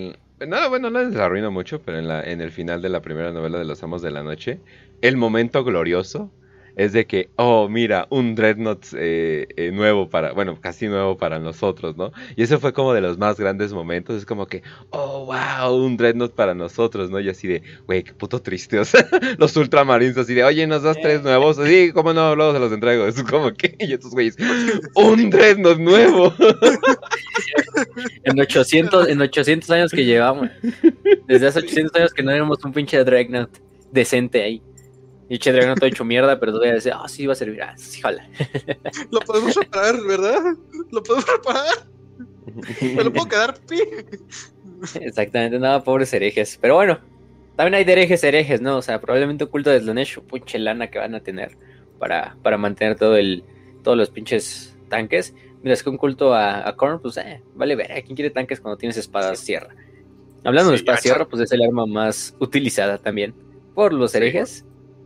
No, bueno, no les arruino mucho, pero en, la, en el final de la primera novela de Los Amos de la Noche, el momento glorioso es de que, oh, mira, un Dreadnought eh, eh, nuevo para, bueno, casi nuevo para nosotros, ¿no? Y eso fue como de los más grandes momentos, es como que, oh, wow, un Dreadnought para nosotros, ¿no? Y así de, güey, qué puto triste, [LAUGHS] o sea, los ultramarines así de, oye, ¿nos das tres nuevos? Sí, ¿cómo no? Luego se los entrego, es como que, [LAUGHS] y estos güeyes, [LAUGHS] un Dreadnought nuevo. en 800, en 800 años que llevamos, desde hace 800 años que no éramos un pinche Dreadnought decente ahí. Y Che no te ha hecho mierda, pero todavía dice, ah, sí, va a servir. Ah, sí, jala. [LAUGHS] Lo podemos reparar, ¿verdad? Lo podemos reparar. Me lo puedo quedar pi. Exactamente, nada, pobres herejes. Pero bueno, también hay de herejes herejes, ¿no? O sea, probablemente oculto de Slanesh, pinche lana que van a tener para, para mantener todo el, todos los pinches tanques. Mira, es que un culto a, a Korn, pues, eh, vale ver, ¿quién quiere tanques cuando tienes espadas sierra? Hablando de espadas sierra, pues es el arma más utilizada también por los herejes.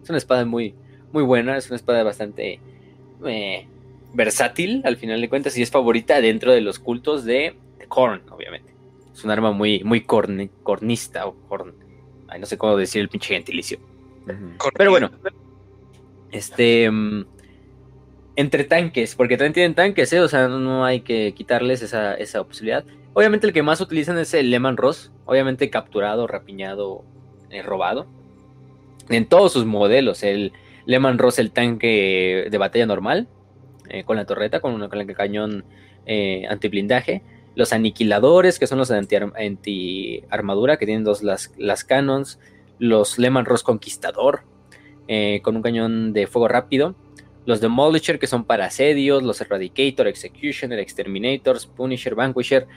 Es una espada muy, muy buena, es una espada bastante eh, versátil al final de cuentas y es favorita dentro de los cultos de, Korn, obviamente. Es un arma muy, muy cornista o corn. Ay, no sé cómo decir el pinche gentilicio. Pero bueno, este. Mm, entre tanques, porque también tienen tanques, ¿eh? o sea, no hay que quitarles esa, esa posibilidad. Obviamente el que más utilizan es el Lehman Ross, obviamente capturado, rapiñado, eh, robado en todos sus modelos. El Lehman Ross, el tanque de batalla normal, eh, con la torreta, con, una, con el cañón eh, antiblindaje. Los aniquiladores, que son los anti-armadura, que tienen dos las, cannons. Los Lehman Ross Conquistador, eh, con un cañón de fuego rápido. Los Demolisher, que son para asedios. Los Eradicator, Executioner, Exterminators, Punisher, Vanquisher,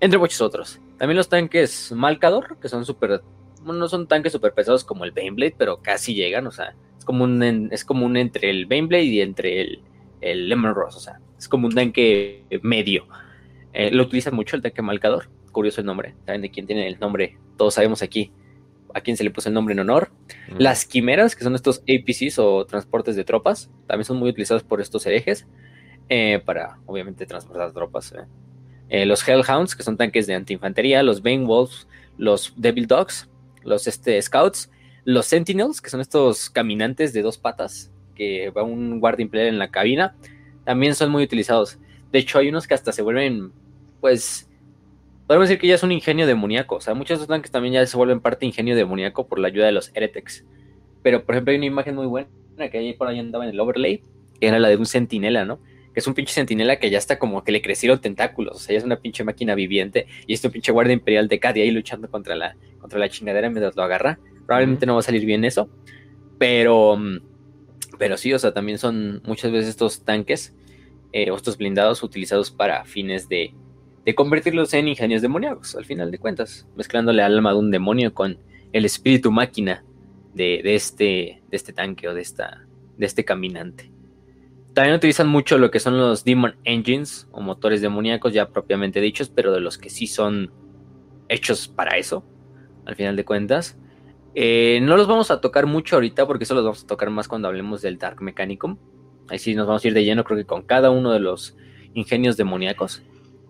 entre muchos otros. También los tanques Malcador, que son súper no son tanques super pesados como el Baneblade, pero casi llegan, o sea, es como un, es como un entre el Baneblade y entre el, el Lemon Ross, o sea, es como un tanque medio. Eh, lo utilizan mucho el tanque Malcador, curioso el nombre, saben de quién tiene el nombre, todos sabemos aquí a quién se le puso el nombre en honor. Las quimeras, que son estos APCs o transportes de tropas, también son muy utilizados por estos herejes eh, para, obviamente, transportar tropas. eh, los Hellhounds, que son tanques de antiinfantería, los Bane Wolves, los Devil Dogs, los este, Scouts, los Sentinels, que son estos caminantes de dos patas, que va un guardia imperial en la cabina, también son muy utilizados. De hecho, hay unos que hasta se vuelven, pues, podemos decir que ya es un ingenio demoníaco. O sea, muchos de tanques también ya se vuelven parte ingenio demoníaco por la ayuda de los Heretics. Pero, por ejemplo, hay una imagen muy buena que ahí por ahí andaba en el overlay, que era la de un sentinela, ¿no? Que es un pinche sentinela que ya está como que le crecieron tentáculos. O sea, ya es una pinche máquina viviente. Y es un pinche guardia imperial de Cadi ahí luchando contra la, contra la chingadera mientras lo agarra. Probablemente no va a salir bien eso. Pero, pero sí, o sea, también son muchas veces estos tanques eh, o estos blindados utilizados para fines de, de convertirlos en ingenios demoníacos, al final de cuentas, mezclándole al alma de un demonio con el espíritu máquina de, este, de este tanque o de, esta, de este caminante. También utilizan mucho lo que son los Demon Engines o motores demoníacos ya propiamente dichos, pero de los que sí son hechos para eso, al final de cuentas. Eh, no los vamos a tocar mucho ahorita porque eso los vamos a tocar más cuando hablemos del Dark Mechanicum. Ahí sí nos vamos a ir de lleno, creo que con cada uno de los ingenios demoníacos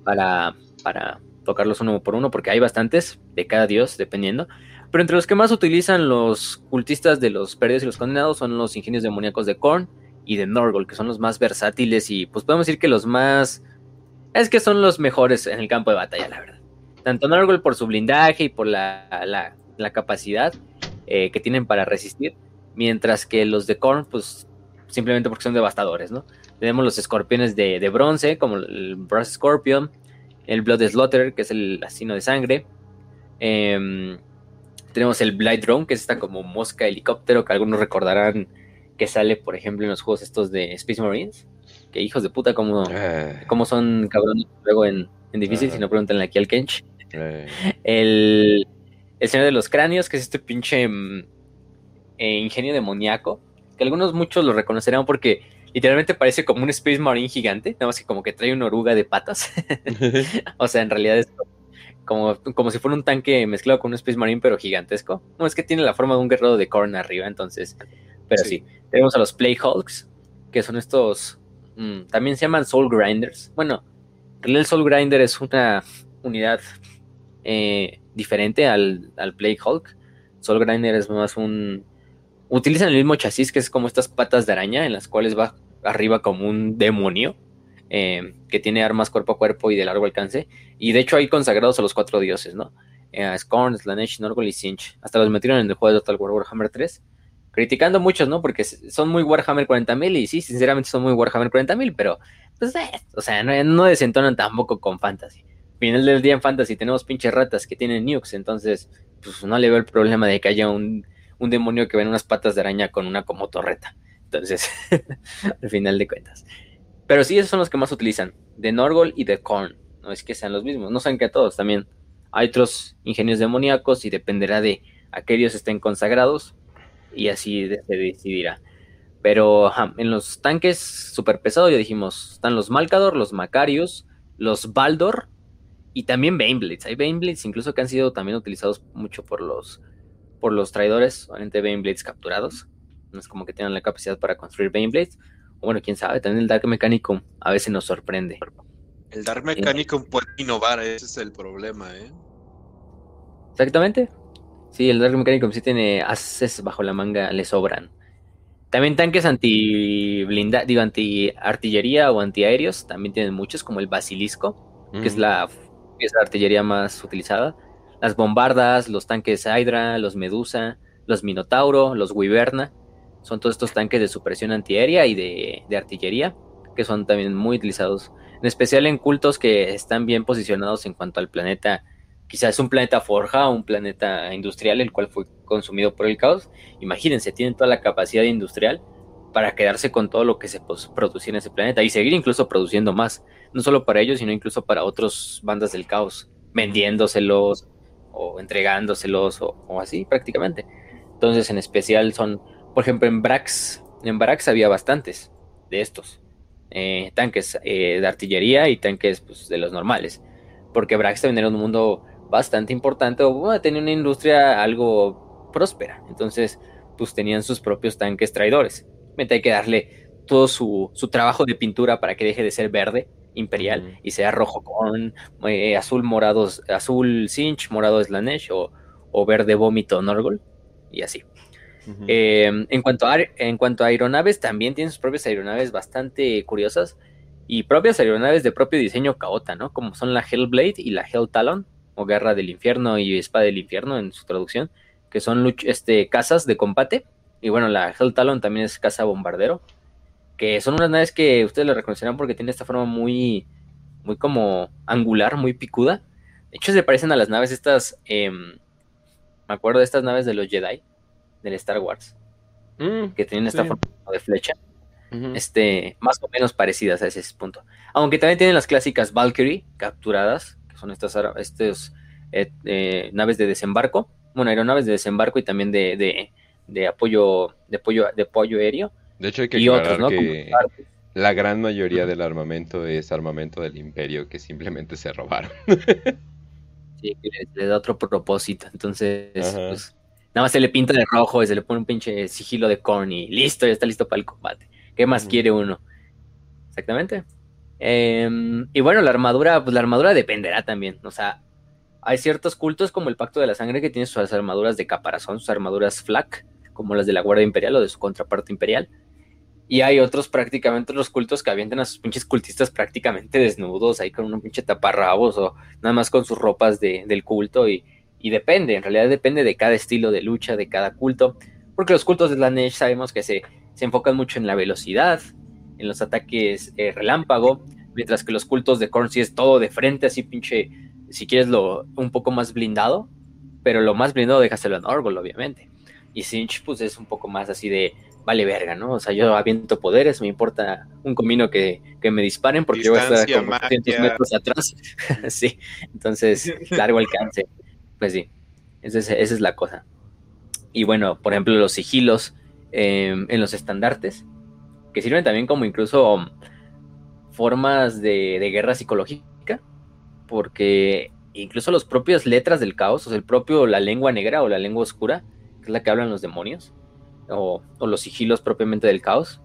para, para tocarlos uno por uno, porque hay bastantes de cada dios, dependiendo. Pero entre los que más utilizan los cultistas de los perdidos y los condenados son los ingenios demoníacos de Korn y de Norgol, que son los más versátiles y pues podemos decir que los más... Es que son los mejores en el campo de batalla, la verdad. Tanto Norgol por su blindaje y por la, capacidad eh, que tienen para resistir, mientras que los de Korn, pues simplemente porque son devastadores, ¿no? Tenemos los escorpiones de, bronce, como el Brass Scorpion, el Blood Slaughter, que es el asesino de sangre. Em, tenemos el Blight Drone, que es esta como mosca helicóptero que algunos recordarán que sale, por ejemplo, en los juegos estos de Space Marines. Que hijos de puta, como, ah. como son cabrones luego en, difícil, ah. si no pregúntenle aquí al Kench. Eh. El, el Señor de los Cráneos, que es este pinche mm, eh, ingenio demoníaco. Que algunos muchos lo reconocerán porque literalmente parece como un Space Marine gigante, nada más que como que trae una oruga de patas. [LAUGHS] o sea, en realidad es como, como si fuera un tanque mezclado con un Space Marine, pero gigantesco. No, es que tiene la forma de un guerrero de Korn arriba, entonces. Pero sí. Tenemos a los Play Hulks, que son estos. Mm, también se llaman Soul Grinders. Bueno, el Soul Grinder es una unidad eh, diferente al, al Play Hulk. Soul Grinder es más un utilizan el mismo chasis que es como estas patas de araña en las cuales va arriba como un demonio eh, que tiene armas cuerpo a cuerpo y de largo alcance. Y de hecho hay consagrados a los cuatro dioses, ¿no? Eh, Scorn, Slanesh, Norgol y Sinch. Hasta los metieron en el juego de Total War Warhammer 3. Criticando muchos, ¿no? Porque son muy Warhammer 40.000 y sí, sinceramente son muy Warhammer 40.000, pero pues, eh, o sea, no, no, desentonan tampoco con Fantasy. Final del día en Fantasy tenemos pinches ratas que tienen nukes, entonces pues no le veo el problema de que haya un un demonio que ven unas patas de araña con una como torreta. Entonces, [LAUGHS] al final de cuentas. Pero sí, esos son los que más utilizan. De Norgol y de Korn. No es que sean los mismos. No saben que a todos también. Hay otros ingenios demoníacos y dependerá de aquellos estén consagrados. Y así se decidirá. Pero en los tanques super pesados ya dijimos, están los Malcador, los Macarius, los Baldor y también Baneblades. Hay Baneblades incluso que han sido también utilizados mucho por los por los traidores, solamente Baneblades capturados. No es como que tengan la capacidad para construir Baneblades. O bueno, quién sabe, también el Dark Mechanicum a veces nos sorprende. El Dark Mechanicum puede innovar, ese es el problema, ¿eh? Exactamente. Sí, el Dark Mechanicum sí tiene haces bajo la manga, le sobran. También tanques anti blinda, digo, anti artillería o antiaéreos, también tienen muchos, como el Basilisco, que es la pieza de artillería más utilizada las bombardas, los tanques Hydra, los Medusa, los Minotauro, los Wyverna. Son todos estos tanques de supresión antiaérea y de, artillería que son también muy utilizados, en especial en cultos que están bien posicionados en cuanto al planeta. Quizás un planeta forja, un planeta industrial, el cual fue consumido por el caos. Imagínense, tienen toda la capacidad industrial para quedarse con todo lo que se producía en ese planeta y seguir incluso produciendo más, no solo para ellos, sino incluso para otras bandas del caos, vendiéndoselos, o entregándoselos o, así prácticamente. Entonces en especial son, por ejemplo en Brax, en Brax había bastantes de estos. Eh, tanques eh, de artillería y tanques pues, de los normales. Porque Brax también era un mundo bastante importante, o tenía una industria algo próspera. Entonces, pues tenían sus propios tanques traidores. Hay que darle todo su, su, trabajo de pintura para que deje de ser verde imperial y sea rojo con eh, azul morados, azul cinch, morado Slanesh o, o verde vómito Norgol y así. Eh, en, cuanto a, en cuanto a aeronaves, también tienen sus propias aeronaves bastante curiosas y propias aeronaves de propio diseño caota, ¿no? Como son la Hellblade y la Hell Talon, o Guerra del Infierno y Espada del Infierno en su traducción, que son este, casas de combate. Y bueno, la Hell Talon también es casa bombardero, que son unas naves que ustedes le reconocerán porque tiene esta forma muy, muy como angular, muy picuda. De hecho, se parecen a las naves estas, em, me acuerdo de estas naves de los Jedi, del Star Wars, Mm, que tienen esta Sí. forma de flecha este, más o menos parecidas a ese punto. Aunque también tienen las clásicas Valkyrie capturadas, son estas estos, eh, eh, naves de desembarco, bueno, aeronaves de desembarco y también de, de- de apoyo, de apoyo, de apoyo aéreo, De hecho, hay que y otros, ¿no? Que la gran mayoría del armamento es armamento del imperio que simplemente se robaron. [LAUGHS] Sí, le, le da otro propósito. Entonces, pues, nada más se le pinta de rojo y se le pone un pinche sigilo de corn y listo, ya está listo para el combate. ¿Qué más quiere uno? Exactamente. Em, y bueno, la armadura, pues la armadura dependerá también. O sea, hay ciertos cultos como el Pacto de la Sangre que tiene sus armaduras de caparazón, sus armaduras flak, como las de la Guardia Imperial o de su contraparte imperial. Y hay otros prácticamente otros cultos que avientan a sus pinches cultistas prácticamente desnudos, ahí con un pinche taparrabos o nada más con sus ropas de- del culto y, depende, en realidad depende de cada estilo de lucha, de cada culto, porque los cultos de Slanesh sabemos que se, se enfocan mucho en la velocidad, en los ataques eh, relámpago, mientras que los cultos de Korn sí es todo de frente, así pinche, si quieres lo un poco más blindado, pero lo más blindado déjaselo en Orgol, obviamente. Y Sinch, pues es un poco más así de, vale verga, ¿no? O sea, yo aviento poderes, me importa un comino que, que me disparen porque yo voy a estar como 800 magia. metros atrás. [LAUGHS] sí, entonces, largo alcance. Pues sí, esa es, esa es la cosa. Y bueno, por ejemplo, los sigilos eh, en los estandartes, que sirven también como incluso formas de, guerra psicológica, porque incluso las propias letras del caos, o sea, el propio la lengua negra o la lengua oscura, que es la que hablan los demonios, o, los sigilos propiamente del caos,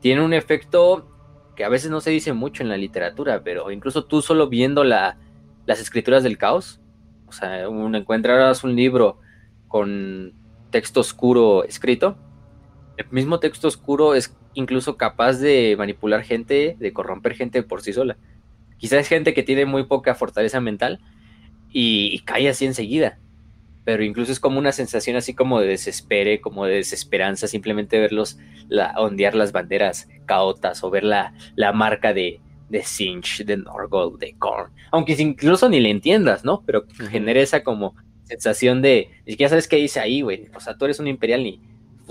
tienen un efecto que a veces no se dice mucho en la literatura, pero incluso tú solo viendo la, las escrituras del caos, o sea, un, encontrarás un libro con texto oscuro escrito, el mismo texto oscuro es incluso capaz de manipular gente, de corromper gente por sí sola. Quizás es gente que tiene muy poca fortaleza mental y, y cae así enseguida. Pero incluso es como una sensación así como de desespere, como de desesperanza, simplemente verlos la, ondear las banderas caotas o ver la, la marca de, de Sinch, de Norgol, de Korn. Aunque incluso ni le entiendas, ¿no? Pero genera esa como sensación de, ni siquiera sabes qué dice ahí, güey. O sea, tú eres un imperial ni,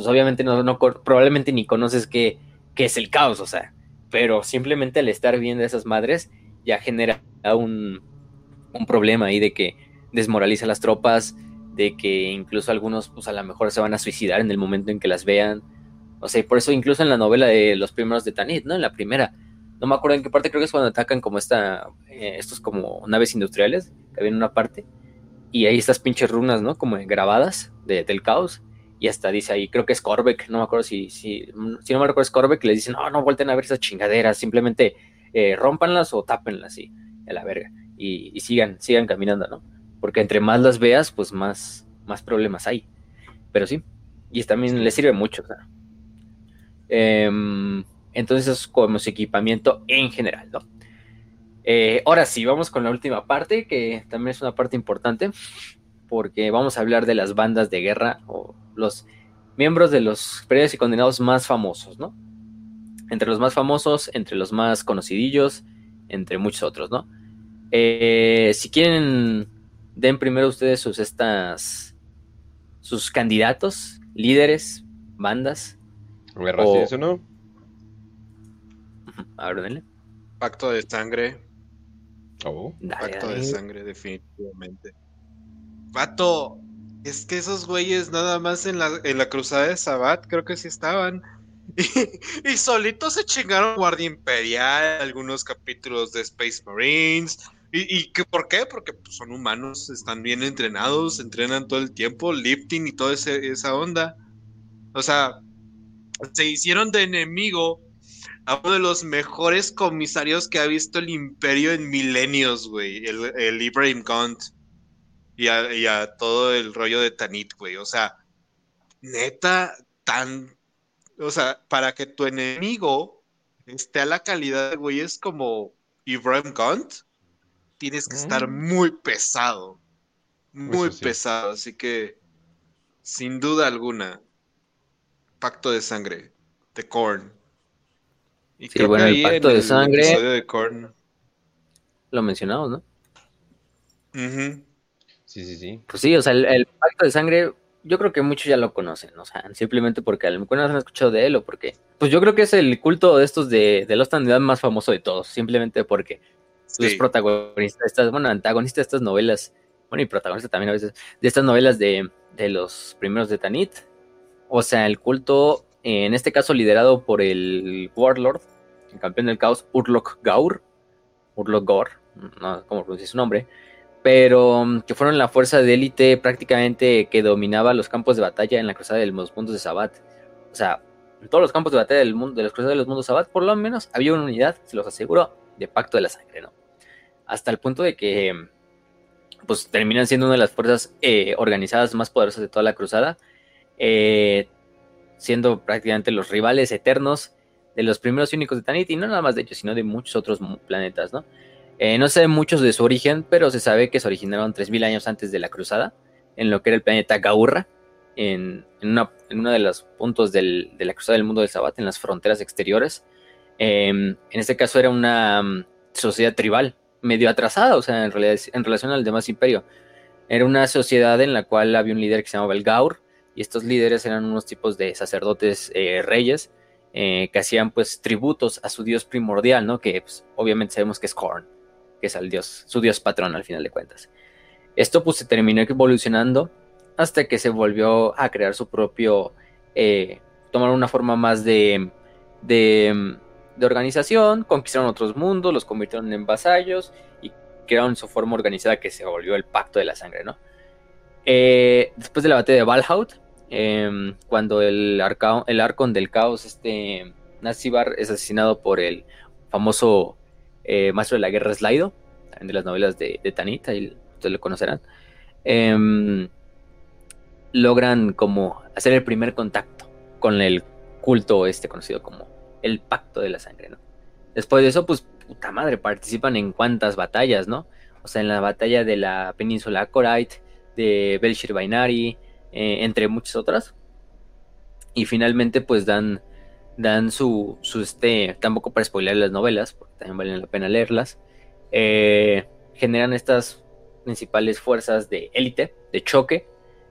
pues obviamente no, probablemente ni conoces qué, qué es el caos, o sea. Pero simplemente al estar viendo esas madres ya genera un, un problema ahí de que desmoraliza a las tropas, de que incluso algunos pues a lo mejor se van a suicidar en el momento en que las vean. O sea, y por eso incluso en la novela de los primeros de Tanit, ¿no? En la primera, no me acuerdo en qué parte, creo que es cuando atacan como esta, eh, estos como naves industriales, que había en una parte, y ahí estas pinches runas, ¿no? Como grabadas de- del caos, y hasta dice ahí, creo que es Corbeck, no me acuerdo si, si, si no me recuerdo es Corbeck, le dicen, no, no vuelten a ver esas chingaderas, simplemente eh, rompanlas o tápenlas, y a la verga, y, sigan, sigan caminando, ¿no? Porque entre más las veas, pues más, más problemas hay. Pero sí, y también le sirve mucho, o sea. Em, entonces es como su equipamiento en general, ¿no? Eh, ahora sí, vamos con la última parte, que también es una parte importante, porque vamos a hablar de las bandas de guerra o los miembros de los periodos y condenados más famosos, ¿no? Entre los más famosos, entre los más conocidillos, entre muchos otros, ¿no? Eh, si quieren, den primero ustedes sus estas sus candidatos, líderes, bandas. A ver, así O- eso, ¿no? A ver, denle. Pacto de sangre. Oh. Dale, Pacto dale. de sangre, definitivamente. Vato, es que esos güeyes nada más en la, en la cruzada de Sabat creo que sí estaban. [LAUGHS] Y, solitos se chingaron Guardia Imperial, algunos capítulos de Space Marines. ¿Y, que, por qué? Porque pues, son humanos, están bien entrenados, entrenan todo el tiempo, lifting y toda esa onda. O sea, se hicieron de enemigo a uno de los mejores comisarios que ha visto el imperio en milenios, güey, el, el Ibrahim Gaunt. Y a, y a todo el rollo de Tanit, güey. O sea, neta, tan... O sea, para que tu enemigo esté a la calidad de güeyes como Ibrahim Gaunt, tienes que estar muy pesado. Muy Eso sí. pesado. Así que, sin duda alguna, Pacto de Sangre, de Korn. Y Sí, bueno, el Pacto de Sangre- episodio de Korn. Lo mencionamos, ¿no? Ujú. Sí, sí, sí. Pues sí, o sea, el, el pacto de sangre, yo creo que muchos ya lo conocen, o sea, simplemente porque a lo mejor no han escuchado de él o porque. Pues yo creo que es el culto de estos de, de Lost and más famoso de todos, simplemente porque los Sí. protagonistas, de estas, bueno, antagonistas de estas novelas, bueno, y protagonista también a veces, de estas novelas de, de los primeros de Tanit. O sea, el culto, en este caso liderado por el Warlord, el campeón del caos, Urlok Gaur, Urlok Gaur, no sé cómo pronuncia su nombre, pero mm, que fueron la fuerza de élite prácticamente que dominaba los campos de batalla en la cruzada de los mundos de Sabbat. O sea, en todos los campos de batalla del mundo, de los cruzadas de los mundos Sabbat, por lo menos había una unidad, se los aseguro, de pacto de la sangre, ¿no? Hasta el punto de que pues terminan siendo una de las fuerzas eh, organizadas más poderosas de toda la cruzada, eh, siendo prácticamente los rivales eternos de los primeros y únicos de Tanit, y no nada más de ellos, sino de muchos otros planetas, ¿no? Eh, no se sabe muchos de su origen, pero se sabe que se originaron 3.000 años antes de la cruzada, en lo que era el planeta Gaurra, en, una, uno de los puntos del- de la cruzada del mundo del Sabbat, en las fronteras exteriores. Eh, en este caso era una mm, sociedad tribal, medio atrasada, o sea, en, realidad, en relación al demás imperio. Era una sociedad en la cual había un líder que se llamaba el Gaur, y estos líderes eran unos tipos de sacerdotes eh, reyes eh, que hacían pues tributos a su dios primordial, ¿no? Que pues, obviamente sabemos que es Korn, que es el dios, su dios patrón al final de cuentas. Esto pues se terminó evolucionando hasta que se volvió a crear su propio, eh, tomar una forma más de, de, organización, conquistaron otros mundos, los convirtieron en vasallos y crearon su forma organizada que se volvió el pacto de la sangre, ¿no? Eh, después de la batalla de Valhaut, eh, cuando el, arca- el arcon del caos, este Nazibar, es asesinado por el famoso eh, maestro de la guerra Slido, también de las novelas de, de Tanit, ahí ustedes lo conocerán, em, logran como hacer el primer contacto con el culto este conocido como el pacto de la sangre, ¿no? Después de eso, pues, puta madre, participan en cuantas batallas, ¿no? O sea, en la batalla de la península Akorite, de Belshir Bainari, eh, entre muchas otras. Y finalmente, pues dan, dan su, su este, tampoco para spoiler las novelas, porque también valen la pena leerlas. eh, generan estas principales fuerzas de élite, de choque,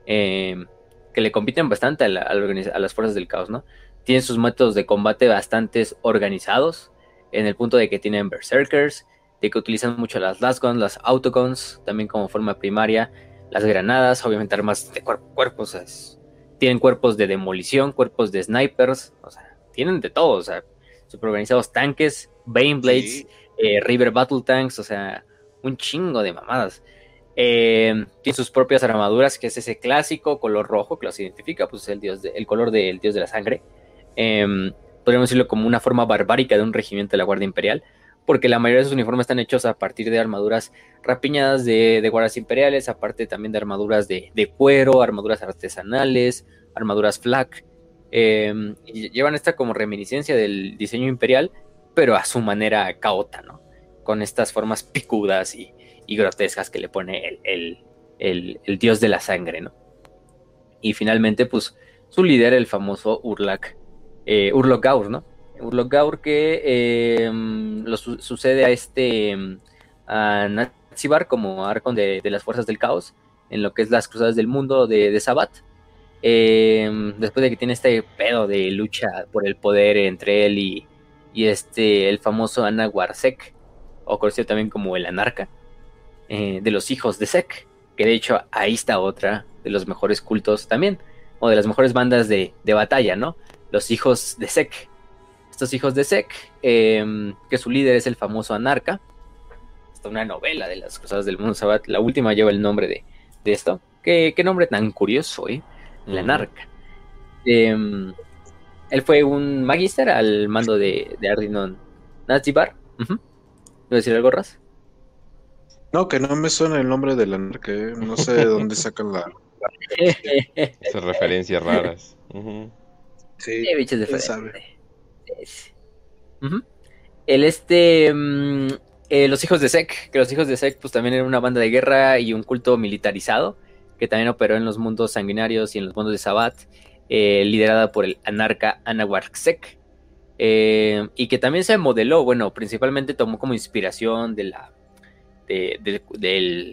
eh, que le compiten bastante a, las fuerzas del caos, ¿no? Tienen sus métodos de combate bastante organizados, en el punto de que tienen berserkers, de que utilizan mucho las last guns, las autoguns, también como forma primaria, las granadas, obviamente armas de cuerpo a tienen cuerpos de demolición, cuerpos de snipers, o sea, tienen de todo, o sea, super organizados tanques, Bane Blades, Sí. eh, River Battle Tanks, o sea, un chingo de mamadas. Eh, tiene sus propias armaduras, que es ese clásico color rojo que los identifica, pues es el, dios de- el color del dios de la sangre. Eh, podríamos decirlo como una forma barbárica de un regimiento de la Guardia Imperial, porque la mayoría de sus uniformes están hechos a partir de armaduras rapiñadas de, de guardias imperiales, aparte también de armaduras de, de cuero, armaduras artesanales, armaduras flak. Eh, llevan esta como reminiscencia del diseño imperial, pero a su manera caota, ¿no? Con estas formas picudas y, grotescas que le pone el, dios de la sangre, ¿no? Y finalmente, pues, su líder, el famoso Urlak, eh, Gaur, ¿no? Urlok Gaur que eh, lo su- sucede a este, mm, a Natsibar como arcon de, las fuerzas del caos, en lo que es las cruzadas del mundo de, de Sabbat. Eh, después de que tiene este pedo de lucha por el poder entre él y, este, el famoso Anaguar Sek, o conocido también como el Anarca, eh, de los hijos de Sek, que de hecho ahí está otra de los mejores cultos también, o de las mejores bandas de, de batalla, ¿no? Los hijos de Sek. Estos hijos de Sek, eh, que su líder es el famoso Anarca, hasta una novela de las cruzadas del mundo Sabbat, la última lleva el nombre de, de esto. ¿Qué, qué nombre tan curioso, ¿eh? La Ujú. Anarca. Em, él fue un magister al mando de, de Ardinon Nazibar. Uh a decir algo, Raz? No, que no me suena el nombre del anarca, ¿eh? no sé de dónde [LAUGHS] sacan la... Esas referencias raras. Sí, bichos de sabe. El este... Mm, eh, los hijos de Sek, que los hijos de Sek pues también eran una banda de guerra y un culto militarizado, que también operó en los mundos sanguinarios y en los mundos de Sabat, eh, liderada por el anarca Anahuac Sek, eh, y que también se modeló, bueno, principalmente tomó como inspiración del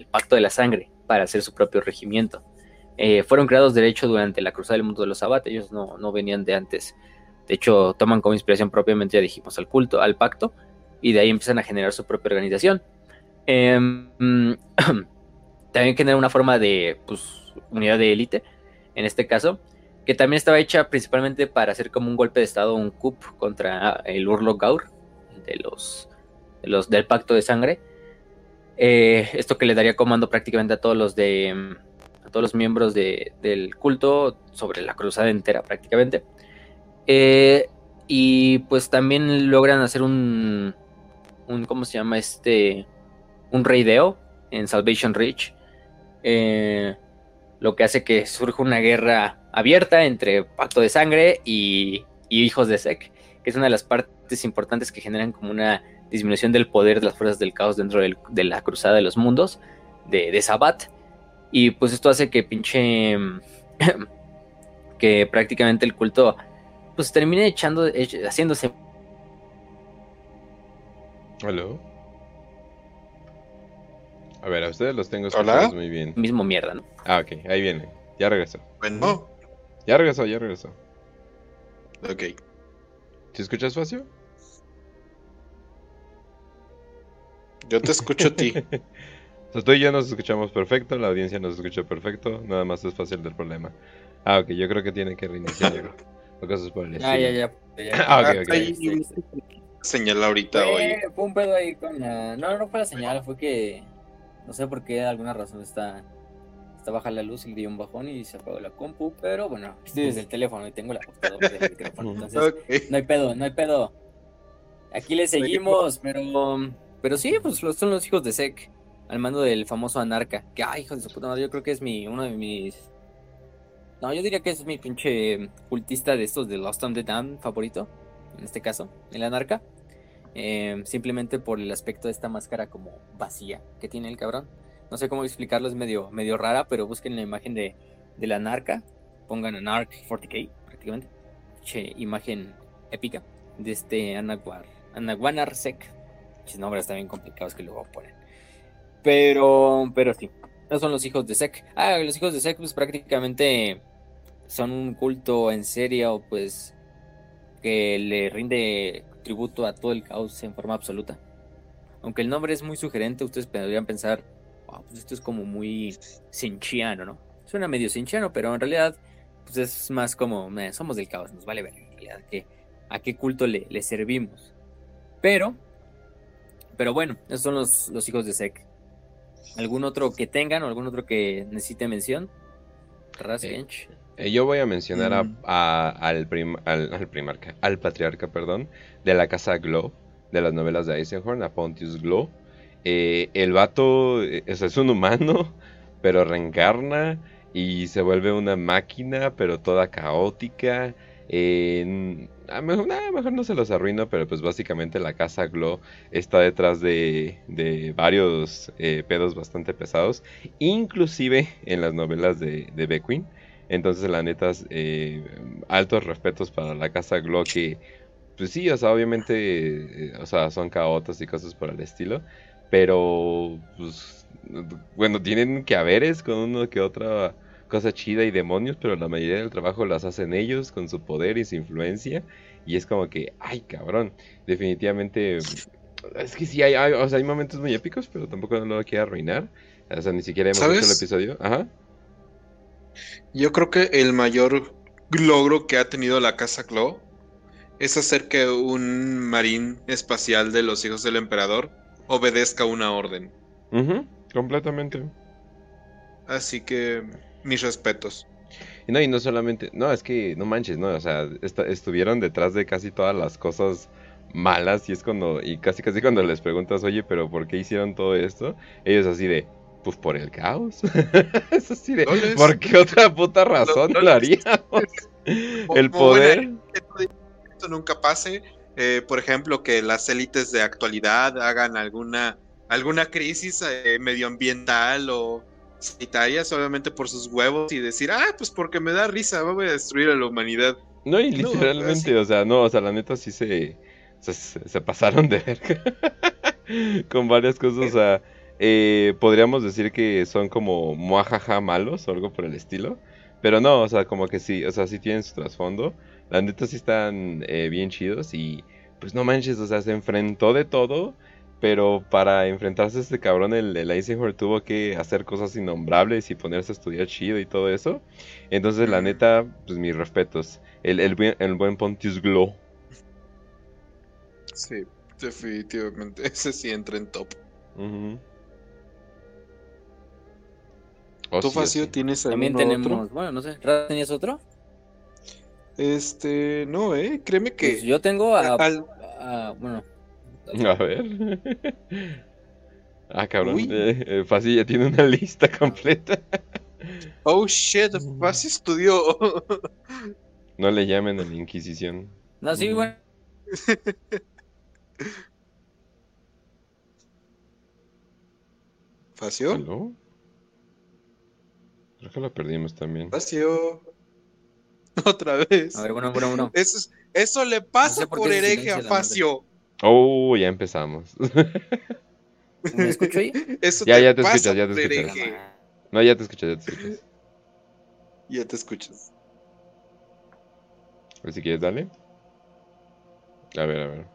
Pacto de la Sangre para hacer su propio regimiento. Eh, fueron creados de hecho durante la Cruzada del Mundo de los Sabat, ellos no, no venían de antes. De hecho, toman como inspiración propiamente, ya dijimos, al culto, al pacto, y de ahí empiezan a generar su propia organización. [CLEARS THROAT] También generan una forma de pues, unidad de élite, en este caso, que también estaba hecha principalmente para hacer como un golpe de estado, un coup contra el Urlok Gaur, de los, los del Pacto de Sangre. Eh, esto que le daría comando prácticamente a todos los de a todos los miembros del culto sobre la cruzada entera prácticamente. Eh, y pues también logran hacer un, un ¿cómo se llama este? Un raideo en Salvation Reach. Eh, lo que hace que surja una guerra abierta entre Pacto de Sangre y, Hijos de Sek, que es una de las partes importantes que generan como una disminución del poder de las fuerzas del caos dentro de la cruzada de los mundos de, de Sabat. Y pues esto hace que pinche. [CLEARS THROAT] que prácticamente el culto pues termine echando, haciéndose. ¿Aló? A ver, a ustedes los tengo escuchados muy bien. Mismo mierda, ¿no? Ah, ok, ahí viene. Ya regresó. Bueno. Ya regresó, ya regresó. Ok. ¿Te escuchas, Facio? Yo te escucho a ti. [LAUGHS] o sea, tú y yo nos escuchamos perfecto, la audiencia nos escucha perfecto, nada más es fácil del problema. Ah, ok, yo creo que tiene que reiniciar. o cosas por el estilo. Ah, ya, ya. [LAUGHS] ah, ok, ok. Señal ahorita hoy. Fue un pedo ahí con la... No, no fue la señal, fue que no sé por qué, de alguna razón está, está baja la luz y dio un bajón y se apagó la compu, pero bueno, estoy desde el teléfono y tengo la computadora del micrófono, entonces no hay pedo, no hay pedo. Aquí le seguimos, pero pero sí, pues son los hijos de Sek al mando del famoso Anarca, que ay, hijo de su puta madre, yo creo que es mi uno de mis no, yo diría que es mi pinche cultista de estos de Lost on the Dam favorito, en este caso, el Anarca. Em, simplemente por el aspecto de esta máscara como vacía que tiene el cabrón. No sé cómo explicarlo, es medio, medio rara, pero busquen la imagen de, la narca, pongan a Narc 40k prácticamente, imagen épica de este Anaguar, Anaguanar Sec. nombres también complicados que luego ponen. Pero, pero sí, esos son los hijos de Sec. Ah, los hijos de Sec pues prácticamente son un culto en serio, pues que le rinde tributo a todo el caos en forma absoluta. Aunque el nombre es muy sugerente, ustedes podrían pensar, pues esto es como muy sinchiano, ¿no? Suena medio sinchiano, pero en realidad pues es más como, somos del caos, nos vale ver en realidad que, a qué culto le, le servimos. Pero, pero bueno, esos son los, los hijos de Sek. ¿Algún otro que tengan o algún otro que necesite mención? Rasgench. Eh, yo voy a mencionar a, mm. al, al, primarca, al patriarca, perdón, de la casa Glow, de las novelas de Eisenhorn, a Pontius Glow. Eh, el vato eh, es, un humano, [LAUGHS] pero reencarna y se vuelve una máquina, pero toda caótica. a, mejor, mejor, no se los arruino, pero pues básicamente la casa Glow está detrás de, de varios pedos bastante pesados, inclusive en las novelas de, de Beckwin. Entonces, la neta, eh, altos respetos para la casa Glow que, pues sí, o sea, obviamente, eh, o sea, son caotas y cosas por el estilo, pero, pues, bueno, tienen que haberes con uno que otra cosa chida y demonios, pero la mayoría del trabajo las hacen ellos con su poder y su influencia, y es como que, ay, cabrón, definitivamente, es que sí, hay, o sea, hay momentos muy épicos, pero tampoco no lo quiero arruinar, o sea, ni siquiera hemos hecho el episodio, ajá. Yo creo que el mayor logro que ha tenido la Casa Claw es hacer que un marín espacial de los hijos del emperador obedezca una orden. completamente. Así que mis respetos. Y no, y no solamente, no, es que no manches, no, o sea, estuvieron detrás de casi todas las cosas malas y es cuando, y casi casi cuando les preguntas, oye, pero ¿por qué hicieron todo esto? Ellos así de, pues por el caos. [LAUGHS] es así de, No les- ¿por qué otra puta razón no lo les- haríamos? [LAUGHS] O- el poder. bueno, esto nunca pase. Eh, por ejemplo, que las élites de actualidad hagan alguna, alguna crisis eh, medioambiental o sanitaria solamente por sus huevos y decir, ah, pues porque me da risa, voy a destruir a la humanidad. No, y literalmente, o sea, no, o sea, la neta sí se- se pasaron de verga [LAUGHS] con varias cosas, o sea, eh, podríamos decir que son como muajaja malos o algo por el estilo, pero no, o sea, como que sí, o sea, sí tienen su trasfondo, la neta sí están eh, bien chidos y pues no manches, o sea, se enfrentó de todo, pero para enfrentarse a este cabrón el, el Eisenhower tuvo que hacer cosas innombrables y ponerse a estudiar chido y todo eso, entonces la neta, pues mis respetos. El, el, buen- el buen Pontius Glow. Sí, definitivamente. [LAUGHS] Ese sí entra en top. Ujú. Oh, ¿Tú, sí, Facio, sí. tienes También algún tenemos, otro? bueno, no sé, ¿Ra- ¿tenías otro? Este, no, eh, créeme que Pues yo tengo a, al- a- bueno, A ver. [LAUGHS] ah, cabrón. Eh, eh, Fácil ya tiene una [LAUGHS] lista completa. Oh shit, Facio estudió. [LAUGHS] No le llamen a la Inquisición. no, sí, bueno, ¿Facio? ¿Aló? Creo que lo perdimos también. Facio. [LAUGHS] Otra vez. a ver, bueno, bueno, bueno. Eso, es- eso le pasa No sé por por hereje a la. Facio. Oh, ya empezamos. ¿Me escucho ahí? [LAUGHS] Eso Ya, te ya te pasa escuchas, ya te escuchas. hereje. no, ya te escuchas, ya te escuchas. [LAUGHS] Ya te escuchas. Pues si quieres, dale. A ver, a ver.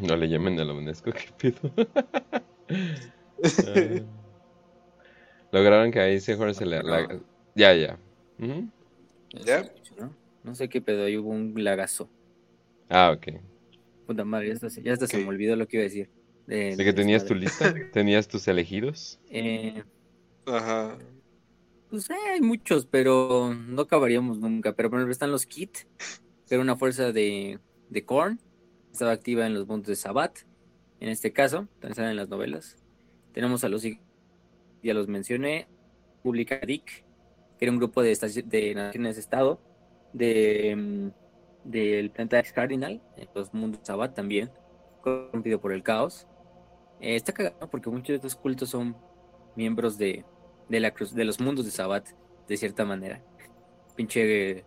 No le llamen a la UNESCO, qué pedo. Ah. Lograron que ahí se se le... la- Ya, ya. ¿Ya? ¿no? No sé qué pedo, ahí hubo un lagazo. Ah, ok. Puta madre, ya hasta, se- ya hasta se Ok. me olvidó lo que iba a decir. De, ¿De que tenías tu lista? [LAUGHS] ¿Tenías tus elegidos? Eh, Ajá. pues eh, hay muchos, pero no acabaríamos nunca. Pero por ejemplo están los Kit, que era una fuerza de, de Korn. Estaba activa en los mundos de Sabbat. En este caso, también están en las novelas. Tenemos a los, ya los mencioné, Publica Dick, que era un grupo de, de naciones-estado de, mm, del planeta X Cardinal, en los mundos de Sabbat también, corrompido por el caos. Eh, está cagado porque muchos de estos cultos son miembros de, de, la cruz, de los mundos de Sabbat, de cierta manera. Pinche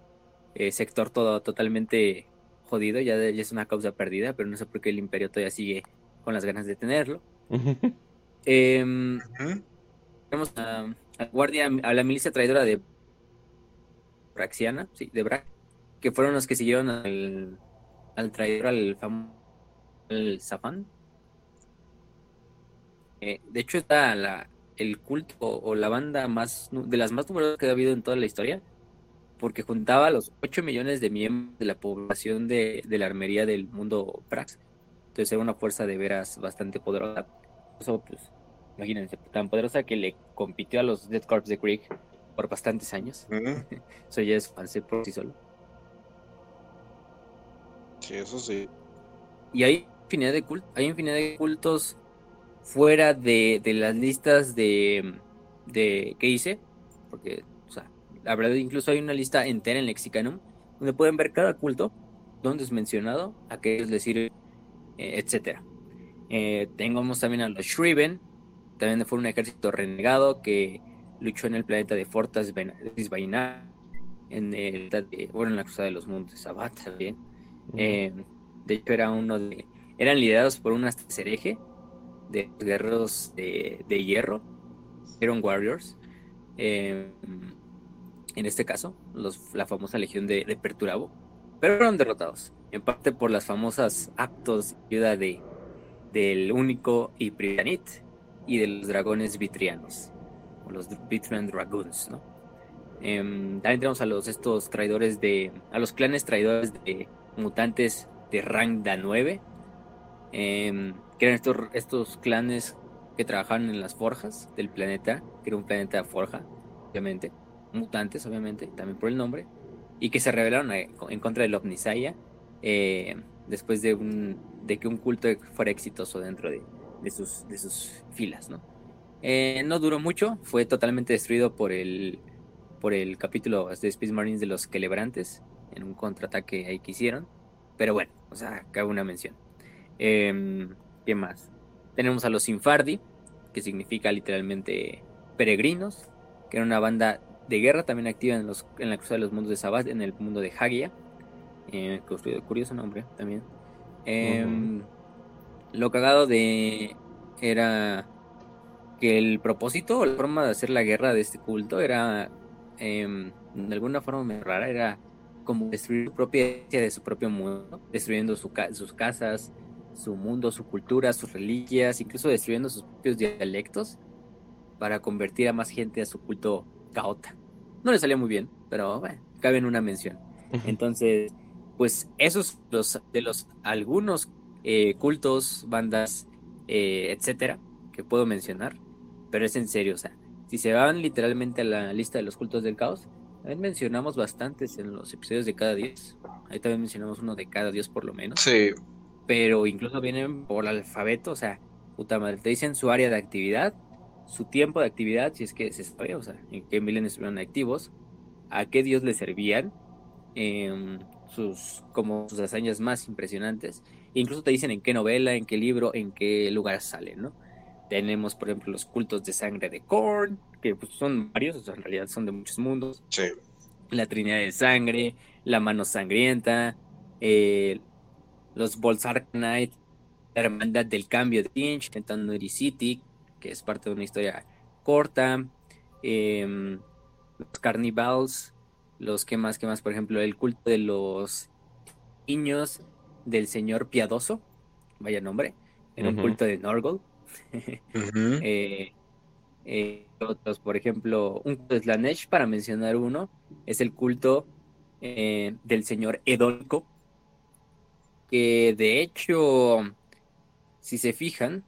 eh, sector todo totalmente jodido, ya, de- ya es una causa perdida, pero no sé por qué el imperio todavía sigue con las ganas de tenerlo. Ujú. Tenemos a, guardia, a la milicia traidora de Braxiana, sí, de Brax, que fueron los que siguieron al, al traidor, al famoso Zafán. Eh, de hecho, está la, el culto o, la banda más de las más numerosas que ha habido en toda la historia, porque juntaba a los 8 millones de miembros de la población de, de la armería del mundo Brax. Entonces era una fuerza de veras bastante poderosa. Pues, imagínense, tan poderosa que le compitió a los Dead Corps de Creek por bastantes años. [LAUGHS] Eso ya es false por sí solo. Sí, eso sí. Y hay infinidad de cultos, hay infinidad de cultos fuera de, de las listas de, de que hice, porque, o sea, la verdad incluso hay una lista entera en Lexicanum donde pueden ver cada culto, donde es mencionado, a qué les sirve, eh, etcétera. Eh, tengamos también a los Shriven, también fue un ejército renegado que luchó en el planeta de Fortas Vainar, en el bueno, en la cruzada de los mundos, Sabbat también. Eh, de hecho, era uno de. Eran liderados por un hereje de guerreros de, de hierro, Iron Warriors. eh, en este caso, los, la famosa legión de, de Perturabo. Pero fueron derrotados, en parte por las famosas actos de ayuda de, del único y Prianit y de los dragones vitrianos, o los Vitrian Dragoons, ¿no? Em, también tenemos a los estos traidores de. a los clanes traidores de mutantes de Rangda 9. em, que eran estos, estos clanes que trabajaban en las forjas del planeta, que era un planeta forja, obviamente. mutantes, obviamente, también por el nombre, y que se rebelaron eh, en contra del Omnisaya eh, después de, un, de que un culto fuera exitoso dentro de, sus, de sus filas, ¿no? Eh, no duró mucho, fue totalmente destruido por el, por el capítulo de Space Marines de los Quelebrantes, en un contraataque ahí que hicieron. Pero bueno, o sea, cabe una mención. Eh, ¿Qué más? Tenemos a los Infardi, que significa literalmente peregrinos, que era una banda de guerra también activa en, los, en la cruzada de los mundos de Sabbath, en el mundo de Hagia. Eh, curioso nombre también. Em, lo cagado de era que el propósito o la forma de hacer la guerra de este culto era em, de alguna forma rara, era como destruir su propia de su propio mundo, destruyendo sus casas, su mundo, su cultura, sus reliquias, incluso destruyendo sus propios dialectos para convertir a más gente a su culto caota. No le salió muy bien, pero bueno, cabe en una mención. Entonces, pues esos los de los algunos eh, cultos, bandas, eh, etcétera, que puedo mencionar, pero es en serio, o sea, si se van literalmente a la lista de los cultos del caos, también mencionamos bastantes en los episodios de cada dios. Ahí también mencionamos uno de cada dios por lo menos. Sí. Pero incluso vienen por alfabeto, o sea, puta madre, te dicen su área de actividad, su tiempo de actividad, si es que se sabe, o sea, en qué milen estuvieron activos, a qué dios le servían, em, sus, como sus hazañas más impresionantes. Incluso te dicen en qué novela, en qué libro, en qué lugar salen, ¿no? Tenemos, por ejemplo, los cultos de sangre de Korn, que pues, son varios, o sea, en realidad son de muchos mundos. Sí. La Trinidad de Sangre, la Mano Sangrienta, eh, los Bolsar Knight, la Hermandad del Cambio de Finch, Tanuri City, que es parte de una historia corta, em, los Carnivals, los que más, que más, por ejemplo, el culto de los niños del Señor Piadoso, vaya nombre, en un culto de Norgol. [LAUGHS] eh, eh, otros, por ejemplo, un culto de Slanesh, para mencionar uno, es el culto eh, del señor Edolco, que de hecho, si se fijan,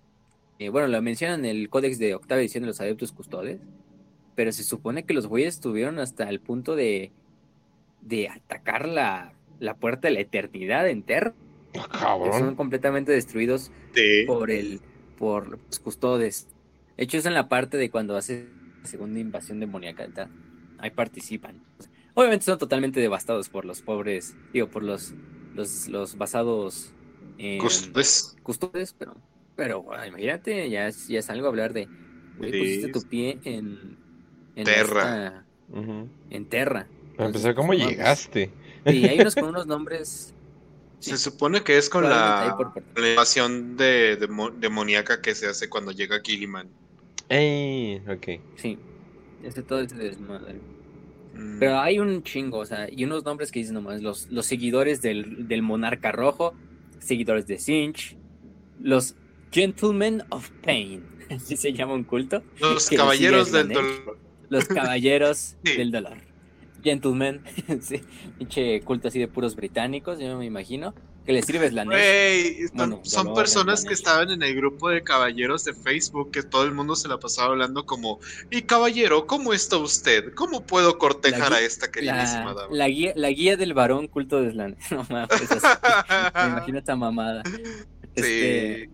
bueno, lo mencionan en el Códex de Octava Edición de los Adeptos Custodes, pero se supone que los güeyes estuvieron hasta el punto de, de atacar la, la puerta de la eternidad en Terra. Ah, son completamente destruidos por el por los custodes. De hecho, es en la parte de cuando hace la segunda invasión demoníaca. Ahí participan. Obviamente son totalmente devastados por los pobres, digo, por los, los, los basados en custodes. custodes, pero, pero imagínate, ya es, ya es algo hablar de, pusiste tu pie en, en Terra. En Terra. Para empezar, ¿cómo llegaste? Y hay unos con unos nombres se supone que es con la, invasión de, demoníaca que se hace cuando llega Gilliman. Ey, ok. Sí, ese todo ese desmadre. Mm. Pero hay un chingo, o sea, y unos nombres que dicen nomás, los, los seguidores del, del monarca rojo, seguidores de Sinch, los Gentlemen of Pain, [LAUGHS] así se llama un culto. Los caballeros del dolor. Los caballeros [LAUGHS] del dolor. Gentlemen, [LAUGHS] sí, pinche culto así de puros británicos, yo me imagino. Que le sirves la son personas que estaban en el grupo de caballeros de Facebook que todo el mundo se la pasaba hablando como, y caballero, ¿cómo está usted? ¿Cómo puedo cortejar a esta queridísima dama? La guía, la guía del varón culto de Slander. [LAUGHS] No mames, me imagino esta mamada. [LAUGHS] Este, sí.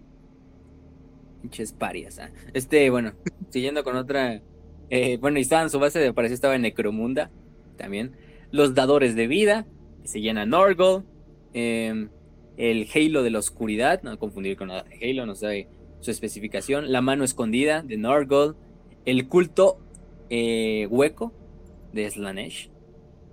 Pinches parias. ¿ah? Este, bueno, siguiendo con otra. Eh, bueno, y estaba en su base de parecer estaba en Necromunda también. Los dadores de vida, que se llama Norgol. Em, el Halo de la oscuridad, no confundir con Halo, no sé su especificación. La mano escondida de Norgol. El culto eh, hueco de Slanesh.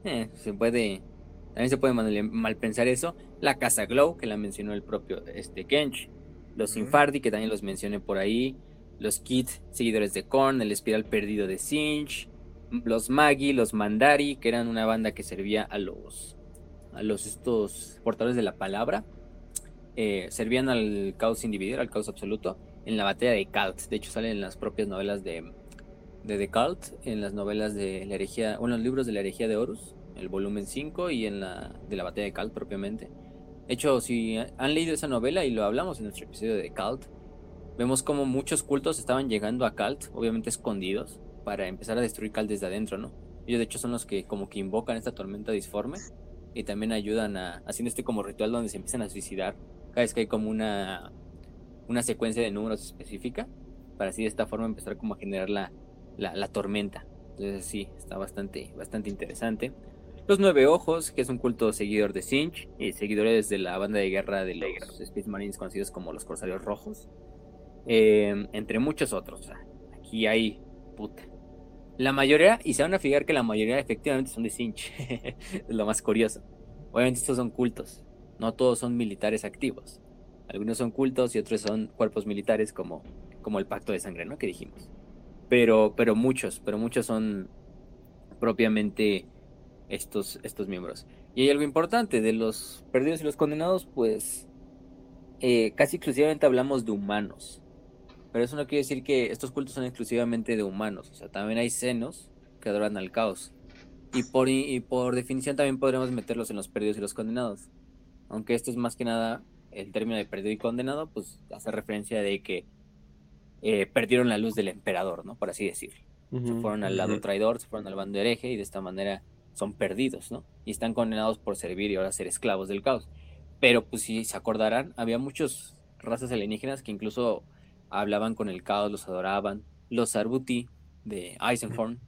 Eh, se puede. También se puede mal, pensar eso. La casa Glow, que la mencionó el propio este, Kench. Los Infardi, que también los mencioné por ahí. Los Kit, seguidores de Korn. El espiral perdido de Sinch los Magi, los Mandari, que eran una banda que servía a los, a los estos portadores de la palabra, eh, servían al caos individual, al caos absoluto, en la batalla de Kalt. De hecho, salen en las propias novelas de, de The Cult, en las novelas de la herejía, bueno, en los libros de la herejía de Horus, el volumen 5 y en la de la batalla de Kalt propiamente. De hecho, si han leído esa novela y lo hablamos en nuestro episodio de Cult, vemos como muchos cultos estaban llegando a Cult, obviamente escondidos, para empezar a destruir Cal desde adentro, ¿no? Ellos de hecho son los que como que invocan esta tormenta disforme y también ayudan a haciendo este como ritual donde se empiezan a suicidar cada vez que hay como una una secuencia de números específica para así de esta forma empezar como a generar la, la, tormenta. Entonces sí, está bastante, bastante interesante. Los Nueve Ojos, que es un culto seguidor de Sinch y seguidores de la banda de guerra de los Space Marines conocidos como los Corsarios Rojos, eh, entre muchos otros. aquí hay puta. La mayoría, y se van a fijar que la mayoría efectivamente son de Sinch, [LAUGHS] es lo más curioso. Obviamente estos son cultos, no todos son militares activos. Algunos son cultos y otros son cuerpos militares como, como el pacto de sangre, ¿no? Que dijimos. Pero, pero muchos, pero muchos son propiamente estos, estos miembros. Y hay algo importante, de los perdidos y los condenados, pues eh, casi exclusivamente hablamos de humanos. Pero eso no quiere decir que estos cultos son exclusivamente de humanos. O sea, también hay senos que adoran al caos. Y por, y por definición también podremos meterlos en los perdidos y los condenados. Aunque esto es más que nada el término de perdido y condenado, pues hace referencia de que eh, perdieron la luz del emperador, ¿no? Por así decirlo. se fueron al lado traidor, se fueron al bando hereje y de esta manera son perdidos, ¿no? Y están condenados por servir y ahora ser esclavos del caos. Pero pues si se acordarán, había muchas razas alienígenas que incluso hablaban con el caos, los adoraban. Los Arbuti de Eisenhorn,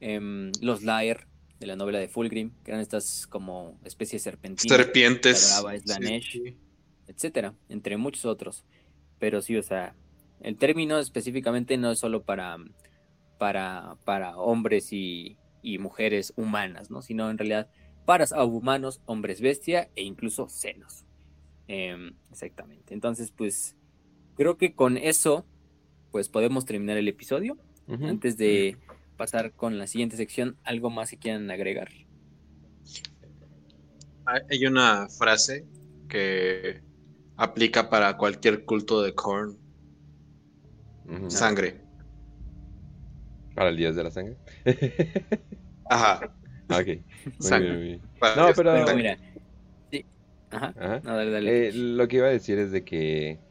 em, los Lair de la novela de Fulgrim, que eran estas como especies serpentinas. Serpientes etcétera, entre muchos otros. Pero sí, o sea, el término específicamente no es solo para, para, para hombres y, mujeres humanas, ¿no? Sino en realidad para humanos, hombres bestia e incluso senos. Em, exactamente. Entonces, pues, creo que con eso, pues podemos terminar el episodio. Antes de pasar con la siguiente sección, ¿algo más que quieran agregar? Hay una frase que aplica para cualquier culto de Korn. Sangre. ¿Para el dios de la sangre? [LAUGHS] Ajá. Ok. Muy No, pero. Mira. Ajá. dale, dale. Eh, lo que iba a decir es de que.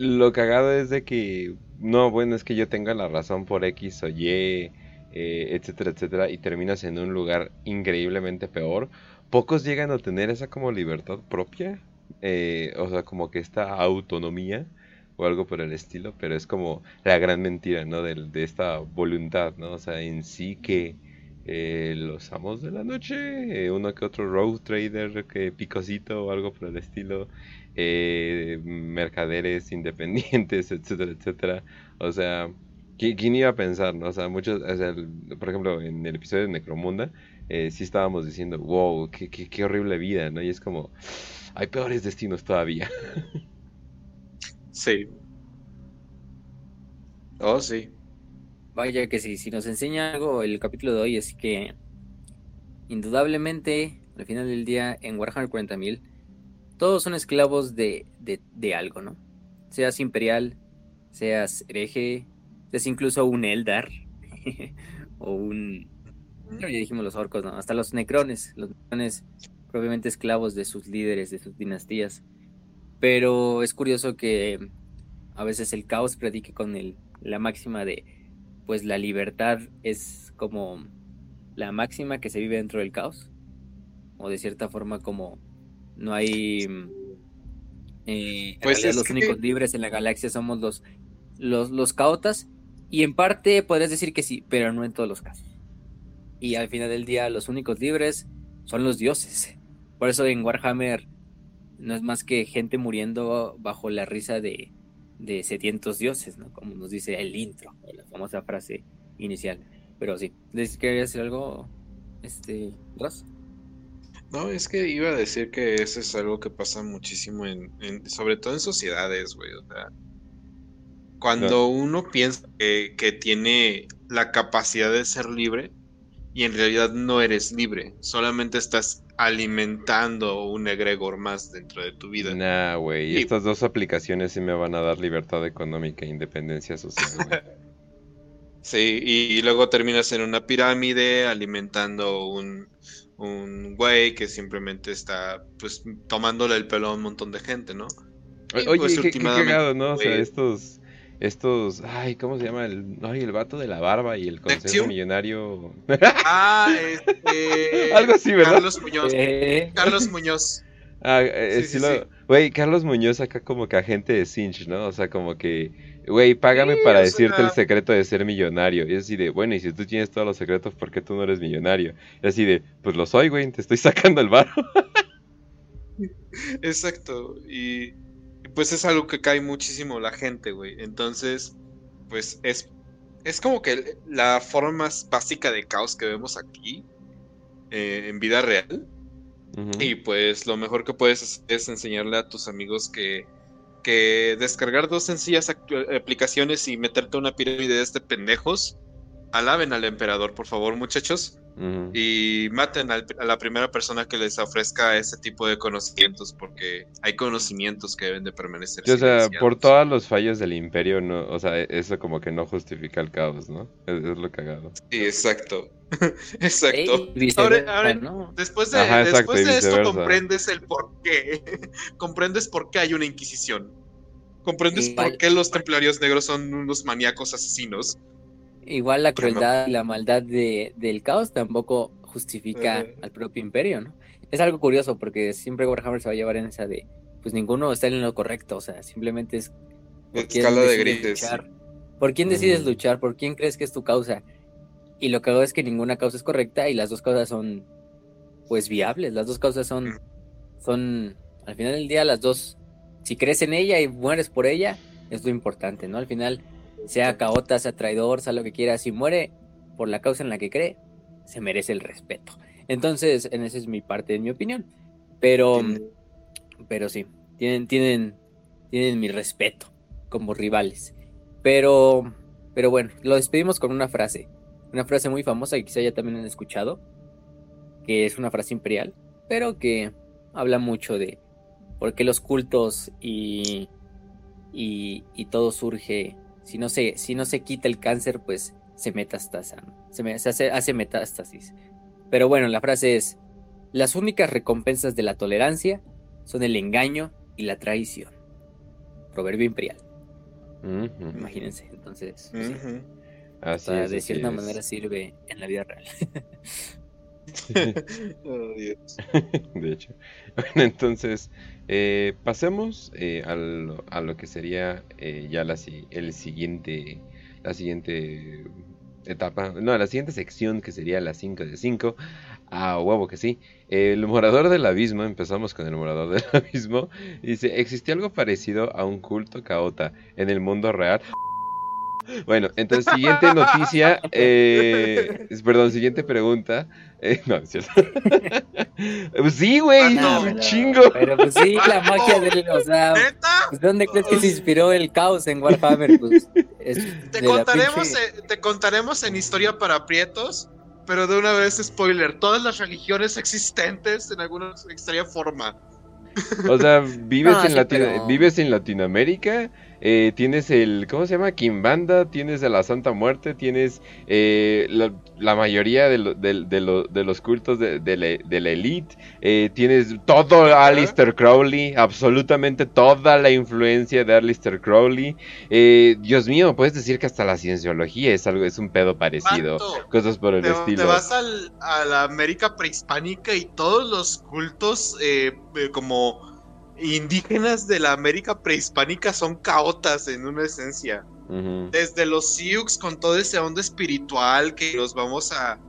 Lo cagado es de que. No, bueno, es que yo tenga la razón por X o Y, eh, etcétera, etcétera, y terminas en un lugar increíblemente peor. Pocos llegan a tener esa como libertad propia eh, o sea, como que esta autonomía o algo por el estilo, pero es como la gran mentira, ¿no? De, de esta voluntad, ¿no? O sea, en sí que eh, los amos de la noche, uno que otro road trader, que picosito o algo por el estilo, mercaderes independientes, [LAUGHS] etcétera, etcétera. O sea, ¿quién, iba a pensar, no? O sea, muchos, por ejemplo, en el episodio de Necromunda, sí estábamos diciendo, wow, qué, qué, qué horrible vida, ¿no? Y es como hay peores destinos todavía. [LAUGHS] Sí. Oh, sí. Vaya que sí, si nos enseña algo el capítulo de hoy es que indudablemente al final del día en Warhammer 40.000 todos son esclavos de, de, algo, ¿no? Seas imperial, seas hereje, seas incluso un Eldar [LAUGHS] o un... ya dijimos los orcos, ¿no? Hasta los necrones. Los necrones propiamente esclavos de sus líderes, de sus dinastías. Pero es curioso que a veces el caos predique con el, la máxima de, pues la libertad es como la máxima que se vive dentro del caos. O de cierta forma como no hay... Eh, pues los únicos libres en la galaxia somos los, los, los caotas. Y en parte podrías decir que sí, pero no en todos los casos. Y al final del día los únicos libres son los dioses. Por eso en Warhammer no es más que gente muriendo bajo la risa de, de sedientos dioses, ¿no? Como nos dice el intro, la famosa frase inicial. Pero sí, ¿les quería decir algo, este, Ross? No, es que iba a decir que eso es algo que pasa muchísimo en, sobre todo en sociedades, güey. O sea, cuando uno piensa que, que, tiene la capacidad de ser libre y en realidad no eres libre, solamente estás alimentando un egregor más dentro de tu vida. Nah, güey. Estas dos aplicaciones sí me van a dar libertad económica e independencia social. [LAUGHS] sí, y, luego terminas en una pirámide alimentando un, un güey que simplemente está pues tomándole el pelo a un montón de gente, ¿no? Oye, pues, qué, cagado, ¿no? O sea, estos estos, ay, ¿cómo se llama? El, ay, el vato de la barba y el consejo millonario. Ah, [LAUGHS] este. Algo así, ¿verdad? Carlos Muñoz. Eh, Carlos Muñoz. Ah, eh, Sí, sí. Güey, Carlos Muñoz acá como que agente de Cinch, ¿no? O sea, como que, güey, págame para decirte el secreto de ser millonario. Y es así de, bueno, y si tú tienes todos los secretos, ¿por qué tú no eres millonario? Y así de, pues lo soy, güey, te estoy [LAUGHS] sacando el barro. [LAUGHS] Exacto. Y, y pues es algo que cae muchísimo la gente, güey. Entonces, pues es, es como que la forma más básica de caos que vemos aquí eh, en vida real. Y pues lo mejor que puedes hacer es enseñarle a tus amigos que, que descargar dos sencillas aplicaciones y meterte una pirámide de este pendejos. Alaben al emperador, por favor, muchachos. Y maten al- a la primera persona que les ofrezca ese tipo de conocimientos, porque hay conocimientos que deben de permanecer. Sí, o sea, por todos los fallos del imperio, no, o sea, eso como que no justifica el caos, ¿no? Es, es lo cagado. Sí, exacto. [LAUGHS] exacto. Ahora- ahora- ¿no? Después de, Ajá, exacto, después y de esto comprendes el por qué. [LAUGHS] comprendes por qué hay una inquisición. Comprendes por qué los templarios negros son unos maníacos asesinos. Igual la crueldad y la maldad de, del caos tampoco justifica al propio imperio, ¿no? Es algo curioso porque siempre Warhammer se va a llevar en esa de, pues ninguno está en lo correcto, o sea, simplemente es por quién Escala de grises. luchar. ¿Por quién decides luchar? ¿Por quién crees que es tu causa? Y lo que hago es que ninguna causa es correcta y las dos causas son, pues, viables. Las dos causas son, son, al final del día, las dos, si crees en ella y mueres por ella, es lo importante, ¿no? Al final, sea caota, sea traidor, sea lo que quiera, si muere por la causa en la que cree, se merece el respeto. Entonces, en esa es mi parte, en mi opinión. Pero, pero sí, tienen, tienen, tienen mi respeto como rivales. Pero, pero bueno, lo despedimos con una frase. Una frase muy famosa que quizá ya también han escuchado. Que es una frase imperial. Pero que habla mucho de por qué los cultos y, y, y todo surge. Si no, se, si no se quita el cáncer, pues se metastasa. ¿no? Se, me- se hace, hace metástasis. Pero bueno, la frase es: Las únicas recompensas de la tolerancia son el engaño y la traición. Proverbio imperial. Ujú. Imagínense, entonces, pues sí, Ujú. Así o sea, es, de así cierta es. manera sirve en la vida real. [LAUGHS] [LAUGHS] Oh, [LAUGHS] de hecho. Bueno, entonces, eh, pasemos eh, a lo que sería eh, ya la, el siguiente, la siguiente etapa, no, la siguiente sección que sería la 5 de 5. Ah, huevo que sí. El morador del abismo, empezamos con el morador del [LAUGHS] abismo, dice, ¿existía algo parecido a un culto caota en el mundo real? Bueno, entonces, siguiente [LAUGHS] noticia, eh, perdón, siguiente pregunta. Eh, no, es cierto. [LAUGHS] Pues sí, güey, Ah, no, un pero- chingo. Pero pues sí, la magia del, o sea, pues, ¿dónde crees que se inspiró el caos en Warhammer? Pues es Te de contaremos, pinche- eh, te contaremos en historia para prietos, pero de una vez spoiler, todas las religiones existentes en alguna extraña forma. O sea, [LAUGHS] vives, No, en sí, Latino- pero- vives en Latinoamérica, eh, tienes el, ¿cómo se llama? Kimbanda, tienes a la Santa Muerte, tienes eh, la, la mayoría de, lo- de- de lo- de los cultos de, la, elite, eh, tienes todo Alistair Crowley, absolutamente toda la influencia de Alistair Crowley. Eh, Dios mío, puedes decir que hasta la cienciología es algo, es un pedo parecido, cosas por el Te, estilo. te vas al- a la América prehispánica y todos los cultos eh, como indígenas de la América prehispánica son caotas en una esencia. Desde los Sioux con todo ese onda espiritual que nos vamos a,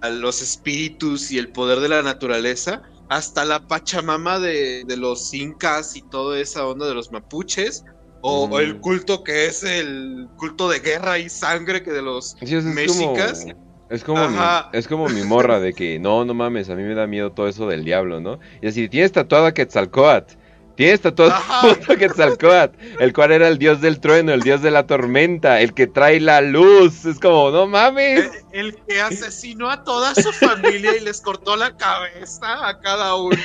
a los espíritus y el poder de la naturaleza, hasta la Pachamama de, de los incas y toda esa onda de los mapuches, o, o el Mm. culto que es el culto de guerra y sangre que de los Sí, es mexicas. como, es como, mi, es como mi morra de que no, no mames, a mí me da miedo todo eso del diablo, ¿no? Y así, tienes tatuado a Quetzalcoatl, tienes tatuado puto Quetzalcoatl, el cual era el dios del trueno, el dios de la tormenta, el que trae la luz, es como, no mames. El, el que asesinó a toda su familia y les cortó la cabeza a cada uno.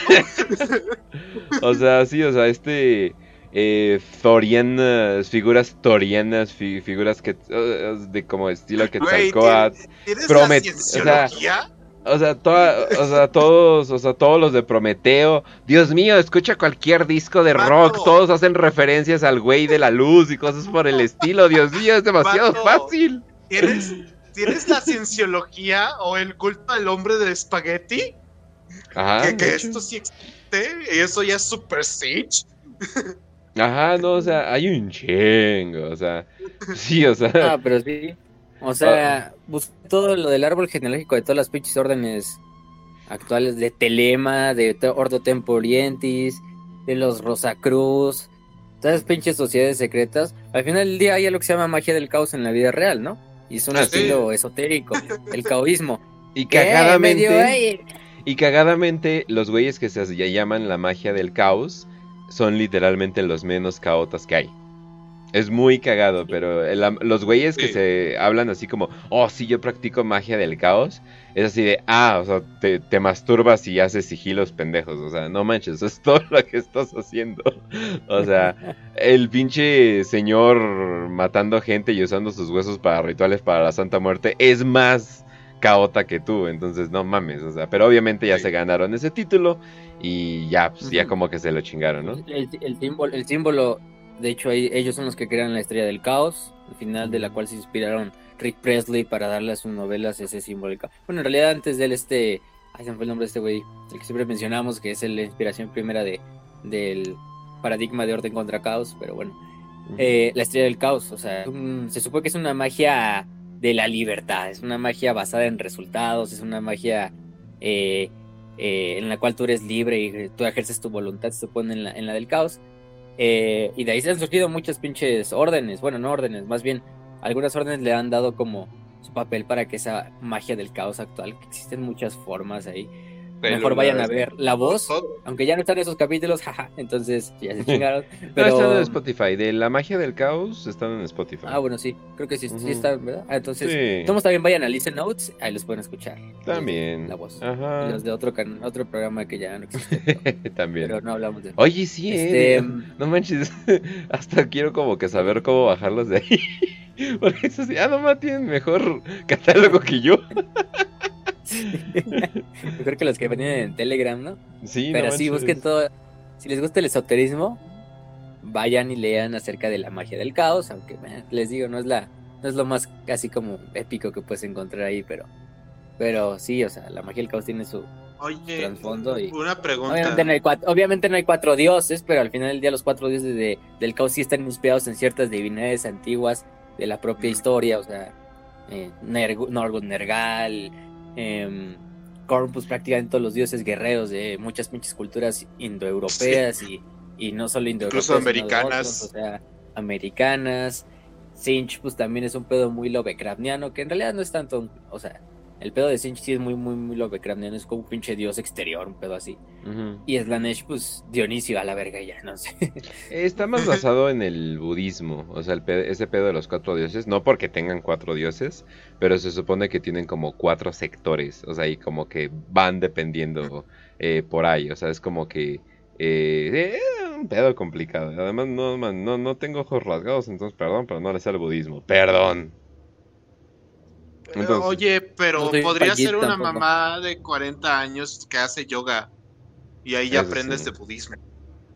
O sea, sí, o sea, este... Eh, Thorianas, figuras Thorianas, fi- figuras que, eh, de como estilo Güey, Quetzalcoatl. ¿Tienes Promet- la o sea, cienciología? O sea, toda, o sea, todos, o sea, todos los de Prometeo. Dios mío, escucha cualquier disco de rock. Todos hacen referencias al güey de la luz y cosas por el estilo. Dios mío, es demasiado fácil. ¿Tienes, ¿Tienes la cienciología o el culto al hombre del espagueti? Ajá. que que esto sí existe y eso ya es super siege. Ajá, no, o sea, hay un chingo. O sea, sí, o sea. Ah, pero sí. O sea, busqué todo lo del árbol genealógico de todas las pinches órdenes actuales de Telema, de Ordo Tempo Orientis, de los Rosacruz, todas las pinches sociedades secretas. Al final del día hay algo que se llama magia del caos en la vida real, ¿no? Y es un Ah, sí. estilo esotérico, [LAUGHS] el caoísmo. y cagadamente. Medio, "Ey, Y cagadamente, los güeyes que se llaman la magia del caos son literalmente los menos caotas que hay. Es muy cagado, pero el los güeyes que se hablan así como, oh, sí, yo practico magia del caos, es así de, ah, o sea, te, te masturbas y haces sigilos pendejos, o sea, no manches, eso es [LAUGHS] todo lo que estás haciendo. O sea, [LAUGHS] el pinche señor matando gente y usando sus huesos para rituales para la Santa Muerte es más caota que tú, entonces no mames, o sea, pero obviamente ya Sí. se ganaron ese título y ya, pues ya como que se lo chingaron, ¿no? El, el símbolo, el símbolo, de hecho, ahí- ellos son los que crean la estrella del caos, al final de la cual se inspiraron Rick Presley para darle a sus novelas ese caos. Bueno, en realidad antes de él, este, ay, se me fue el nombre de este güey, el que siempre mencionamos, que es la inspiración primera de, del paradigma de orden contra caos, pero bueno, eh, la estrella del caos, o sea, un- se supone que es una magia de la libertad, es una magia basada en resultados, es una magia eh, eh, en la cual tú eres libre y tú ejerces tu voluntad, se supone en la, en la del caos. Eh, y de ahí se han surgido muchas pinches órdenes, bueno, no órdenes, más bien algunas órdenes le han dado como su papel para que esa magia del caos actual, que existen muchas formas ahí, mejor vayan a ver La Voz, aunque ya no están esos capítulos, [LAUGHS] jaja, entonces ya se [LAUGHS] chingaron. Pero están en Spotify, de la magia del caos están en Spotify. Ah, bueno, sí, creo que sí, sí están, ¿verdad? Ah, entonces, Sí. todos también vayan a Listen Notes, ahí los pueden escuchar. También. La voz. Ajá. Y los de otro, can- otro programa que ya no existe, [LAUGHS] pero, También. pero no hablamos de Oye, sí, Este, eh. No manches, hasta quiero como que saber cómo bajarlos de ahí. Porque eso sí, ah, no más tienen mejor catálogo que yo. [LAUGHS] Mejor que los que venían en Telegram, ¿no? Sí, Pero no sí, manches. busquen todo. Si les gusta el esoterismo, vayan y lean acerca de la magia del caos, aunque eh, les digo, no es la, no es lo más casi como épico que puedes encontrar ahí, pero, pero sí, o sea, la magia del caos tiene su Oye, trasfondo y una pregunta. obviamente no, hay cuatro, obviamente no hay cuatro dioses, pero al final del día los cuatro dioses de- del caos sí están inspirados en ciertas divinidades antiguas de la propia historia, o sea, eh, Nerg- Nergal, em, Corpus, prácticamente todos los dioses guerreros de muchas pinches culturas indoeuropeas y, y no solo indoeuropeas, Incluso americanas. otros, o sea, americanas. Sinch, pues también es un pedo muy Lovecraftiano, que en realidad no es tanto, o sea, el pedo de Sinch sí es muy, muy, muy Lovecraftiano, es como un pinche dios exterior, un pedo así. Y Slanesh, pues Dionisio a la verga ya, no sé. Está más [LAUGHS] basado en el budismo, o sea, el pe- ese pedo de los cuatro dioses, no porque tengan cuatro dioses, pero se supone que tienen como cuatro sectores, o sea, y como que van dependiendo eh, por ahí, o sea, es como que eh, eh, un pedo complicado. Además, no, man, no, no tengo ojos rasgados, entonces perdón, pero no le sé al budismo, perdón. Eh, Entonces- Oye, pero No podría ser una tampoco. mamá de 40 años que hace yoga y ahí ya Eso aprendes sí. de budismo.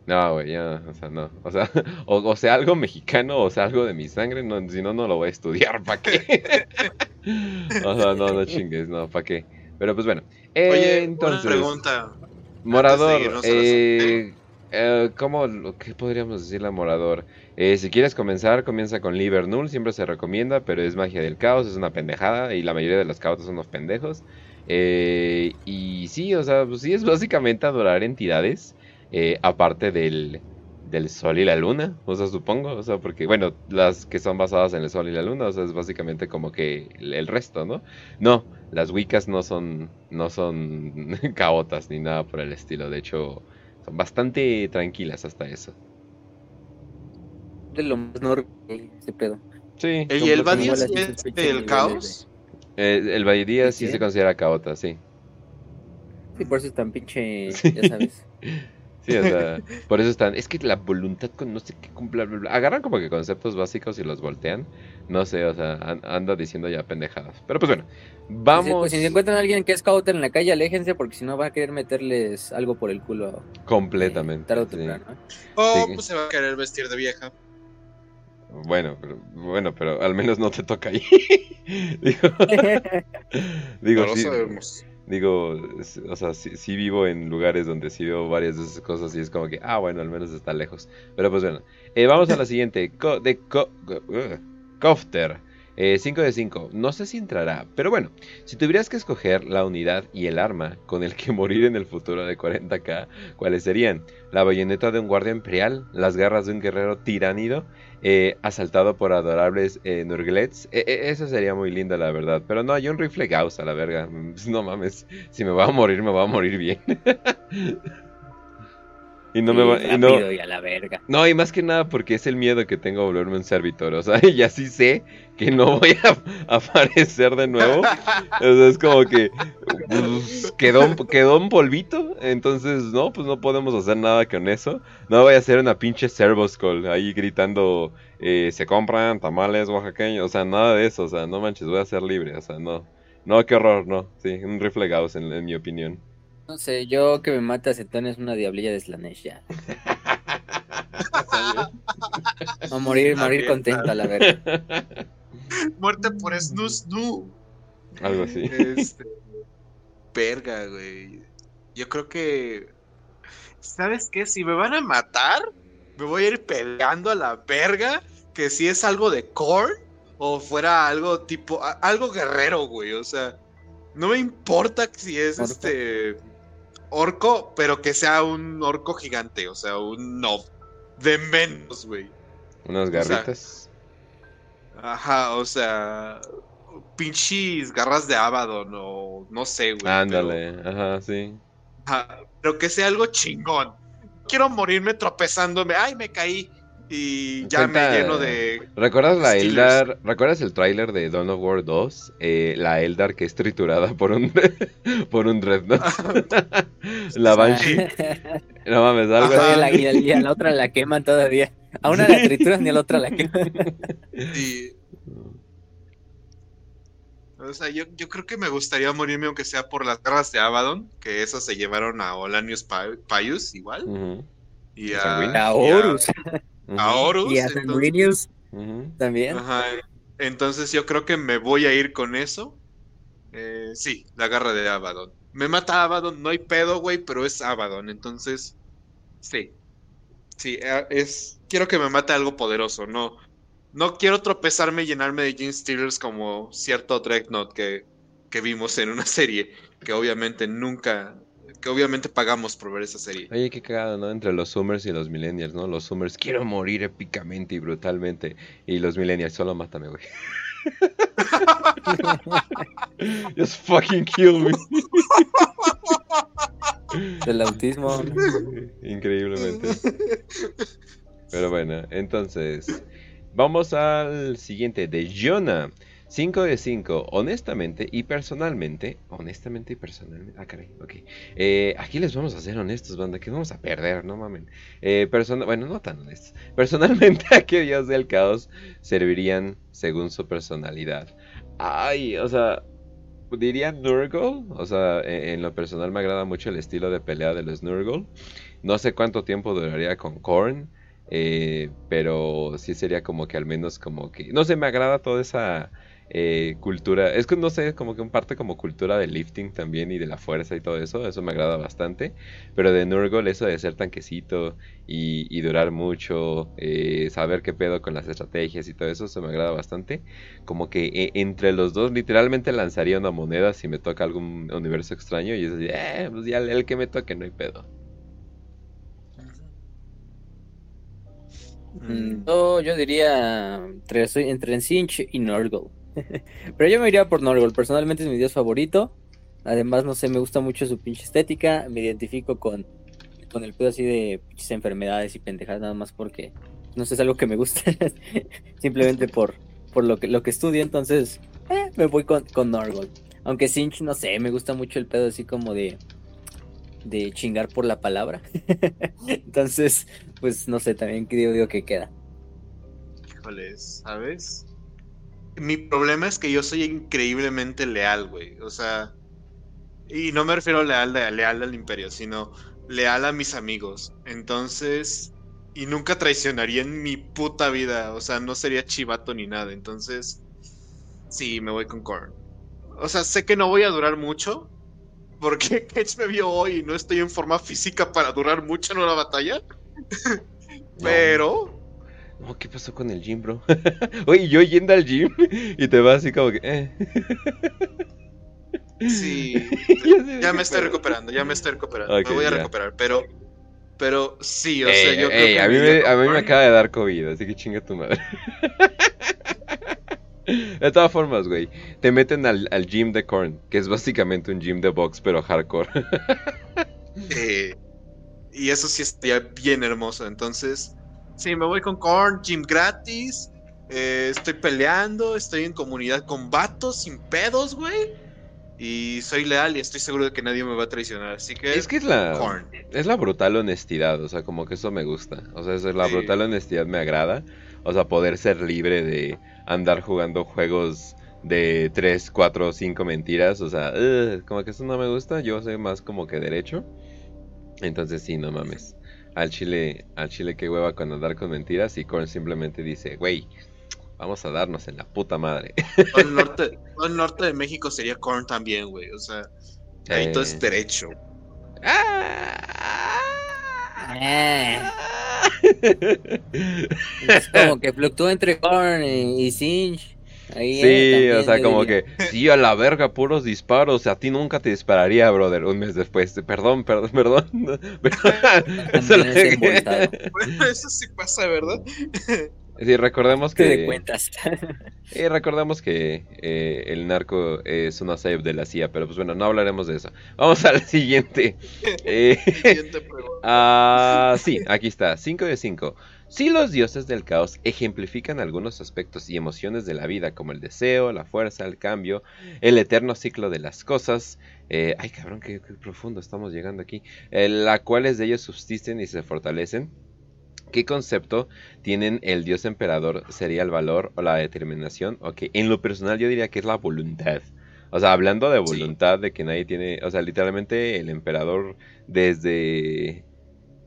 No, güey, ya, o sea, no. O sea, [LAUGHS] o, o sea, algo mexicano, o sea, algo de mi sangre, no, si no, no lo voy a estudiar, ¿para qué? [LAUGHS] o sea, no, no chingues, no, ¿para qué? Pero pues bueno, eh, Oye, entonces, una pregunta. Morador, eh, eh, ¿cómo, lo- qué podríamos decirle a Morador? Eh, si quieres comenzar, comienza con Liber Null, siempre se recomienda, pero es magia del caos, es una pendejada, y la mayoría de los caotas son unos pendejos. Eh, y sí, o sea, pues sí, es básicamente adorar entidades, eh, aparte del, sol y la luna, o sea, supongo, o sea, porque, bueno, las que son basadas en el sol y la luna, o sea, es básicamente como que el, el resto, ¿no? No, las Wiccas no son, no son [LAUGHS] caotas ni nada por el estilo, de hecho, son bastante tranquilas hasta eso. De lo más normal, ese pedo. Sí, ¿Y el Badía sí es niveles caos? eh, el Vallería sí ¿Sí? se considera caota, sí. Sí, por eso es tan pinche, [LAUGHS] Sí. ya sabes. Sí, o sea, por eso están. Es que la voluntad con no sé qué bla, bla, bla. Agarran como que conceptos básicos y los voltean. No sé, o sea, an- anda diciendo ya pendejadas. Pero pues bueno, vamos Pues si se encuentran a alguien que es scouter en la calle, aléjense porque si no va a querer meterles algo por el culo. eh, completamente. tarde o sí. temprano. ¿eh? O Sí. pues se va a querer vestir de vieja. Bueno, pero, bueno, pero al menos no te toca ahí. [LAUGHS] digo, [LAUGHS] digo, no lo sí, sabemos. digo, o sea, sí, sí vivo en lugares donde sí veo varias de esas cosas y es como que, ah, bueno, al menos está lejos. Pero pues bueno, eh, vamos a la siguiente. Co- de co uh, Cofter. 5 de 5. No sé si entrará, pero bueno, si tuvieras que escoger la unidad y el arma con el que [LAUGHS] morir en el futuro de 40k, ¿cuáles serían? La bayoneta de un guardia imperial, las garras de un guerrero tiránido, eh, asaltado por adorables eh, Nurglets. Eh, eh, eso sería muy linda, la verdad. Pero no, hay un rifle Gauss a la verga. [LAUGHS] No mames, si me va a morir, me va a morir bien. [LAUGHS] y no me va. Y no, a la verga. no, y más que nada porque es el miedo que tengo a volverme un servitor. O sea, [LAUGHS] y así sé que no voy a [LAUGHS] aparecer de nuevo. O sea, es como que pues, quedó, un- quedó un polvito. Entonces, no, pues no podemos hacer nada con eso. No voy a hacer una pinche servoscall ahí gritando: eh, se compran tamales oaxaqueños. O sea, nada de eso. O sea, no manches, voy a ser libre. O sea, no. No, qué horror, no. Sí, un rifle en mi opinión. No sé, yo que me mata a Zetón es una diablilla de Slanesh ya. Va [LAUGHS] a morir, morir contenta, la verga. [LAUGHS] Muerte por snus, no. Algo así. Este. Verga, güey. Yo creo que. ¿Sabes qué? Si me van a matar, me voy a ir peleando a la verga. Que si es algo de core o fuera algo tipo. a- Algo guerrero, güey. O sea, no me importa si es este. Orco, pero que sea un orco gigante. O sea, un no. De menos, güey. Unas sea, garritas. Ajá, o sea. Pinches garras de Abaddon o no sé, güey. Ándale, ajá, sí. Ajá, pero que sea algo chingón. Quiero morirme tropezándome. Ay, me caí. Y ya Cuenta- me lleno de. ¿Recuerdas la Steelers. Eldar? ¿Recuerdas el tráiler de Dawn of War 2? Eh, la Eldar que es triturada por un [LAUGHS] por un Dreadnought. la Banshee. No mames, algo la, y, a- y a la otra la queman todavía. A una la trituran y a la otra la queman. y- o sea, yo, yo creo que me gustaría morirme aunque sea por las garras de Abaddon, que esas se llevaron a Olanius Pa- Paius igual. Y. A y a- Horus. Ujú, a Horus. Y a entonces- también. Ajá, entonces yo creo que me voy a ir con eso. Eh, sí, la garra de Abaddon. Me mata Abaddon, no hay pedo, güey, pero es Abaddon, entonces sí. Sí, eh, es quiero que me mate algo poderoso, no no quiero tropezarme y llenarme de Gene Stealers como cierto Dreadnought que, que vimos en una [LAUGHS] serie que obviamente nunca que obviamente pagamos por ver esa serie. Oye, qué cagado, ¿no? Entre los Summers y los Millennials, ¿no? Los Summers, quiero morir épicamente y brutalmente. Y los Millennials, solo mátame, güey. [LAUGHS] Just fucking kill me. Del autismo. Increíblemente. Pero bueno, entonces, vamos al siguiente de Jonah. 5 de 5, honestamente y personalmente. Honestamente y personalmente. Ah, caray, ok. Eh, aquí les vamos a ser honestos, banda, que vamos a perder, no mamen. Eh, bueno, no tan honestos. [LAUGHS] Personalmente, ¿a qué dios del caos servirían según su personalidad? Ay, o sea, diría Nurgle. O sea, en, en lo personal me agrada mucho el estilo de pelea de los Nurgle. No sé cuánto tiempo duraría con Korn. eh, pero sí sería como que al menos como que... No sé, me agrada toda esa eh, cultura. Es que no sé, como que en parte como cultura del lifting también y de la fuerza y todo eso. Eso me agrada bastante. Pero de Nurgle eso de ser tanquecito y, y durar mucho. eh, saber qué pedo con las estrategias y todo eso. Eso me agrada bastante. Como que eh, entre los dos literalmente lanzaría una moneda si me toca algún universo extraño. Y es así, eh, pues ya el que me toque no hay pedo. Mm, Yo, diría entre, entre Sinch y Nurgle. [LAUGHS] Pero yo me iría por Nurgle. Personalmente es mi dios favorito. Además, no sé, me gusta mucho su pinche estética. Me identifico con, con el pedo así de pinches enfermedades y pendejadas, nada más porque no sé, es algo que me gusta. [LAUGHS] Simplemente por, por lo que lo que estudio. Entonces, eh, me voy con, con Nurgle. Aunque Sinch, no sé, me gusta mucho el pedo así como de. de chingar por la palabra. [LAUGHS] Entonces, pues no sé, también digo, digo que queda. Híjole, ¿sabes? Mi problema es que yo soy increíblemente leal, güey. O sea, y no me refiero leal, leal al imperio, sino leal a mis amigos. Entonces, y nunca traicionaría en mi puta vida. O sea, no sería chivato ni nada. Entonces, sí, me voy con Korn. O sea, sé que no voy a durar mucho. Porque [LAUGHS] Cage me vio hoy y no estoy en forma física para durar mucho en una batalla. [LAUGHS] Pero. No, ¿qué pasó con el gym, bro? [LAUGHS] Oye, yo yendo al gym y te vas así como que. Eh. Sí, [LAUGHS] ya me estoy recuperando, ya me estoy recuperando. me voy a recuperar, pero pero sí, o sea, yo creo que a mí, me, a mí me acaba de dar COVID, así que chinga tu madre. [LAUGHS] De todas formas, güey, te meten al, al, gym de Korn, que es básicamente un gym de box, pero hardcore. Eh, y eso sí estaría bien hermoso. Entonces, sí, me voy con Korn, gym gratis. Eh, estoy peleando, estoy en comunidad con vatos sin pedos, güey. Y soy leal y estoy seguro de que nadie me va a traicionar. Así que. Es que es la. Es la brutal honestidad. O sea, como que eso me gusta. O sea, eso, la brutal honestidad me agrada. O sea, poder ser libre de andar jugando juegos de 3, 4, 5 mentiras. O sea, como que eso no me gusta. Yo soy más como que derecho. Entonces sí, no mames. Al chile, al chile que hueva con andar con mentiras. Y Korn simplemente dice, güey, Vamos a darnos en la puta madre. Todo el [LAUGHS] norte, el norte de México sería Korn también, güey. O sea, ahí todo es derecho. [LAUGHS] es como que fluctúa entre Korn y Sinch. Sí, o sea, como que, sí, a la verga, puros disparos. A ti nunca te dispararía, brother, un mes después. Perdón, perdón, [LAUGHS] perdón. [LAUGHS] eso, eso sí pasa, ¿verdad? Sí, recordemos que. De cuentas. [LAUGHS] y recordemos que eh, el narco es una save de la CIA, pero pues bueno, no hablaremos de eso. Vamos al siguiente. Eh, ah, sí, aquí está, 5 de 5. Si los dioses del caos ejemplifican algunos aspectos y emociones de la vida, como el deseo, la fuerza, el cambio, el eterno ciclo de las cosas, eh, ay cabrón, qué, profundo estamos llegando aquí, la cuales de ellos subsisten y se fortalecen, ¿Qué concepto tienen el dios emperador? ¿Sería el valor o la determinación? Ok, en lo personal yo diría que es la voluntad. O sea, hablando de voluntad, de que nadie tiene, o sea, literalmente el emperador desde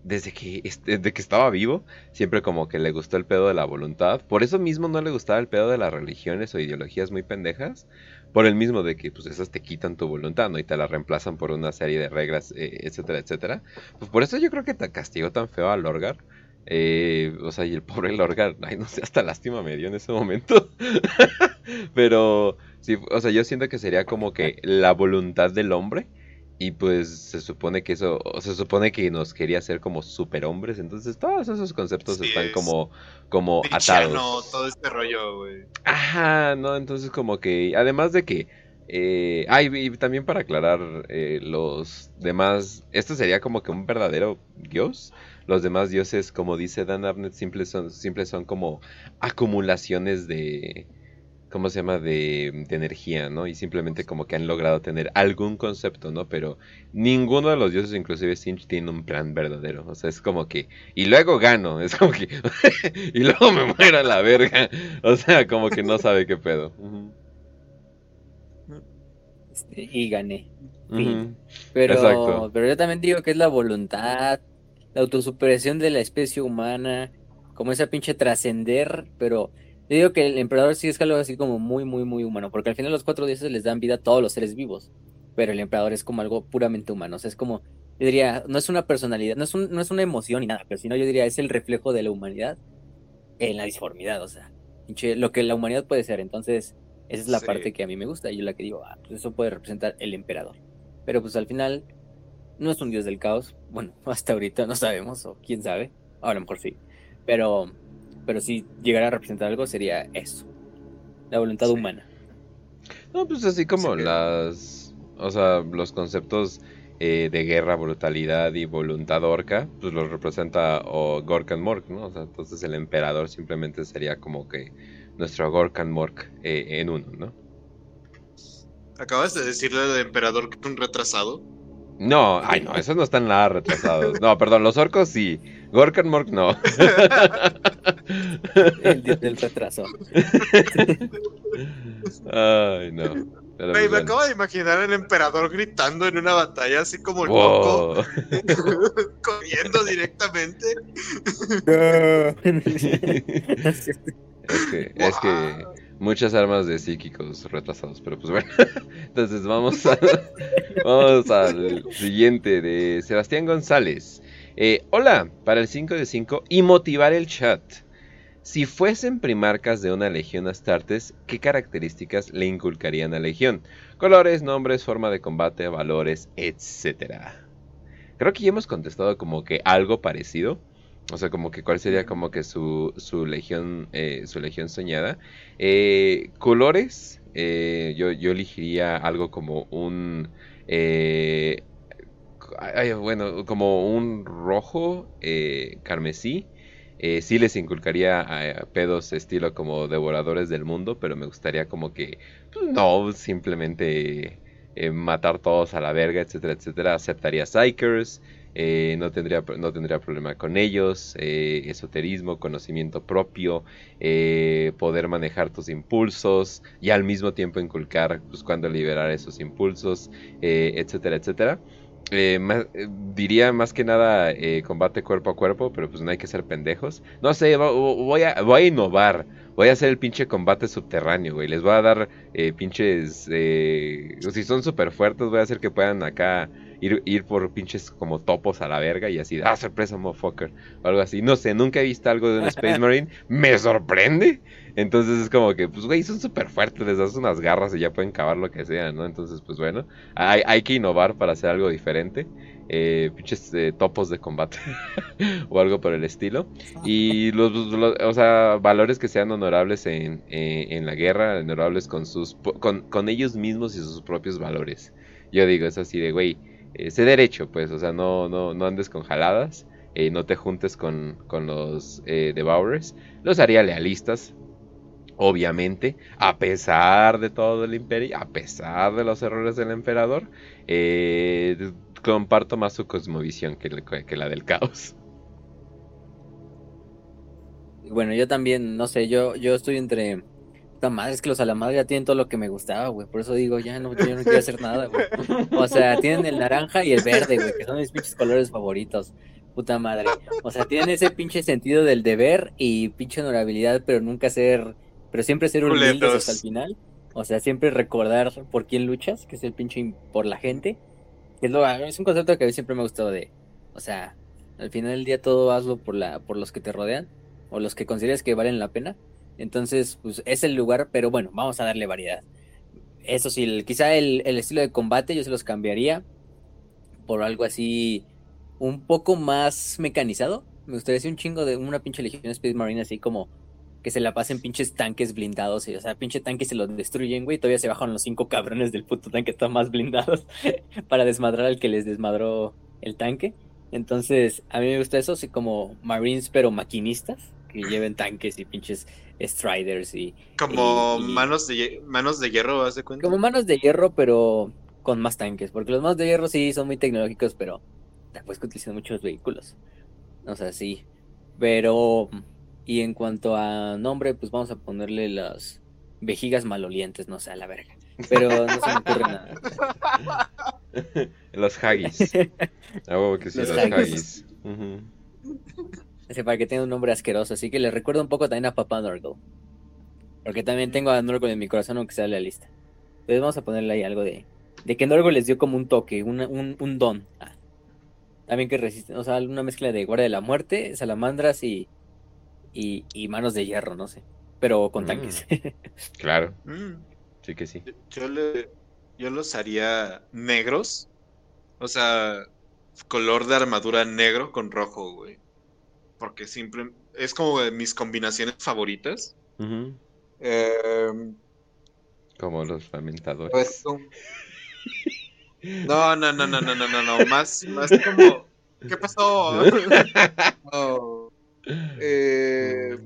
desde que, desde que estaba vivo, siempre como que le gustó el pedo de la voluntad. Por eso mismo no le gustaba el pedo de las religiones o ideologías muy pendejas. Por el mismo de que pues esas te quitan tu voluntad, ¿no? Y te la reemplazan por una serie de reglas, eh, etcétera, etcétera. Pues por eso yo creo que te castigó tan feo a Lorgar. Eh, o sea, y el pobre Lorgar, [LAUGHS] ay, no sé, hasta lástima me dio en ese momento. [LAUGHS] Pero, sí, o sea, yo siento que sería como que la voluntad del hombre. Y pues se supone que eso, se supone que nos quería hacer como superhombres. Entonces todos esos conceptos están como, como atados. todo este rollo, güey. Ajá, no, entonces como que, además de que eh, ah, y, también para aclarar eh, los demás, esto sería como que un verdadero dios. Los demás dioses, como dice Dan Abnett, simples son, simples son como acumulaciones de, ¿cómo se llama? De, energía, ¿no? Y simplemente como que han logrado tener algún concepto, ¿no? Pero ninguno de los dioses, inclusive Sinch, tiene un plan verdadero. O sea, es como que, y luego gano, es como que, [LAUGHS] y luego me muero a la verga. O sea, como que no sabe qué pedo. Este, y gané. pero, pero yo también digo que es la voluntad, la autosuperación de la especie humana, como esa pinche trascender, pero yo digo que el emperador sí es algo así como muy, muy, muy humano, porque al final los cuatro dioses les dan vida a todos los seres vivos, pero el emperador es como algo puramente humano, o sea, es como, yo diría, no es una personalidad, no es, no es una emoción ni nada, pero sino yo diría, es el reflejo de la humanidad en la disformidad, o sea, lo que la humanidad puede ser, entonces, esa es la parte que a mí me gusta, y yo la que digo, ah, pues eso puede representar el emperador, pero pues al final no es un dios del caos. Bueno, [LAUGHS] hasta ahorita no sabemos, o quién sabe. A lo mejor sí. Pero, pero si llegara a representar algo sería eso. La voluntad humana. No, pues así como las. O sea, los conceptos eh, de guerra, brutalidad y voluntad orca, pues los representa o Gorkan Mork, ¿no? O sea, entonces el emperador simplemente sería como que nuestro Gorkan Mork eh, en uno, ¿no? ¿Acabas de decirle al emperador que es un retrasado? No, ay no, esos no están nada retrasados. No, perdón, los orcos sí. Gorkan Mork no. [LAUGHS] El dios del [LAUGHS] retraso. Ay, no. Pero, me bueno. acabo de imaginar el emperador gritando en una batalla así como el coco, Wow. [LAUGHS] corriendo directamente. Es que, es que muchas armas de psíquicos retrasados, pero pues bueno. Entonces vamos, a- vamos al siguiente de Sebastián González. Eh, hola, para el 5 de 5 y motivar el chat. Si fuesen primarcas de una legión Astartes, ¿qué características le inculcarían a la legión? Colores, nombres, forma de combate, valores, etcétera. Creo que ya hemos contestado como que algo parecido. O sea, como que cuál sería como que su, su legión, eh, su legión soñada. Eh, colores, eh, yo, yo elegiría algo como un, bueno, como un rojo, eh, carmesí. Eh, sí les inculcaría a, pedos estilo como devoradores del mundo, pero me gustaría como que, pues, no, simplemente eh, matar todos a la verga, etcétera, etcétera. Aceptaría Psychers, eh, no, tendría, no tendría problema con ellos, eh, esoterismo, conocimiento propio, eh, poder manejar tus impulsos y al mismo tiempo inculcar pues, cuándo liberar esos impulsos, eh, etcétera, etcétera. Eh, eh, diría más que nada eh, combate cuerpo a cuerpo, pero pues no hay que ser pendejos. No sé, vo- vo- voy a, voy a innovar. Voy a hacer el pinche combate subterráneo, güey. Les voy a dar eh, pinches... eh, si son súper fuertes, voy a hacer que puedan acá ir, ir por pinches como topos a la verga y así, ah, sorpresa, motherfucker. O algo así. No sé, nunca he visto algo de un Space [LAUGHS] Marine. Me sorprende. Entonces es como que, pues, güey, son súper fuertes. Les das unas garras y ya pueden cavar lo que sea, ¿no? Entonces, pues bueno, hay, hay que innovar para hacer algo diferente. Eh, pinches eh, topos de combate [LAUGHS] o algo por el estilo. Y los, los- o sea, valores que sean honorables en, eh, en la guerra, honorables con sus con, con ellos mismos y sus propios valores. Yo digo, es así de, güey, eh, sé derecho, pues, o sea, no, no, no andes con jaladas, eh, no te juntes con, con los eh, Devourers. Los haría lealistas, obviamente, a pesar de todo el imperio, a pesar de los errores del emperador, eh, comparto más su cosmovisión que, que la del caos. Bueno, yo también, no sé, yo, yo estoy entre. Puta madre, es que los alamadres ya tienen todo lo que me gustaba, güey. Por eso digo, ya no, yo no quiero hacer nada, güey. O sea, tienen el naranja y el verde, güey, que son mis pinches colores favoritos. Puta madre. O sea, tienen ese pinche sentido del deber y pinche honorabilidad, pero nunca ser. Pero siempre ser humildes Culetos. hasta el final. O sea, siempre recordar por quién luchas, que es el pinche por la gente. Que es, lo, es un concepto que a mí siempre me ha gustado de. O sea, al final del día todo hazlo por la, por los que te rodean o los que consideres que valen la pena. Entonces, pues es el lugar, pero bueno, vamos a darle variedad. Eso sí, quizá el, estilo de combate yo se los cambiaría por algo así un poco más mecanizado. Me gustaría hacer un chingo de una pinche legión Space Marine así como que se la pasen pinches tanques blindados. O sea, pinche tanque se lo destruyen, güey. Todavía se bajan los cinco cabrones del puto tanque, están más blindados [LAUGHS] para desmadrar al que les desmadró el tanque. Entonces, a mí me gusta eso, así como Marines, pero maquinistas, que lleven tanques y pinches Striders y Como Y- y- manos, de, manos de hierro, ¿haz de cuenta? como manos de hierro, pero con más tanques, porque los manos de hierro sí son muy tecnológicos, pero después que utilizan muchos vehículos. O sea, sí. Pero, y en cuanto a nombre, pues vamos a ponerle las vejigas malolientes, no sé, a la verga. Pero no se me ocurre nada. [LAUGHS] Los haggis. [LAUGHS] A huevo que sí, Los los, haggis. haggis. Ese para que tenga un nombre asqueroso, así que le recuerdo un poco también a Papá Nurgle. Porque también tengo a Nurgle en mi corazón, aunque sea la lista. Entonces vamos a ponerle ahí algo de, de que Nurgle les dio como un toque, una- un, un don. Ah. También que resisten, o sea, una mezcla de guardia de la muerte, salamandras y, y, y manos de hierro, no sé. Pero con Mm. tanques. [LAUGHS] Claro, Mm, sí que sí. yo- yo, le, yo los haría negros. O sea, color de armadura negro con rojo, güey. Porque siempre es como de mis combinaciones favoritas. Em, Como los lamentadores. Pues un- [LAUGHS] No, no, no, no, no, no, no, no, más, más como. ¿Qué pasó? [LAUGHS] No. Eh,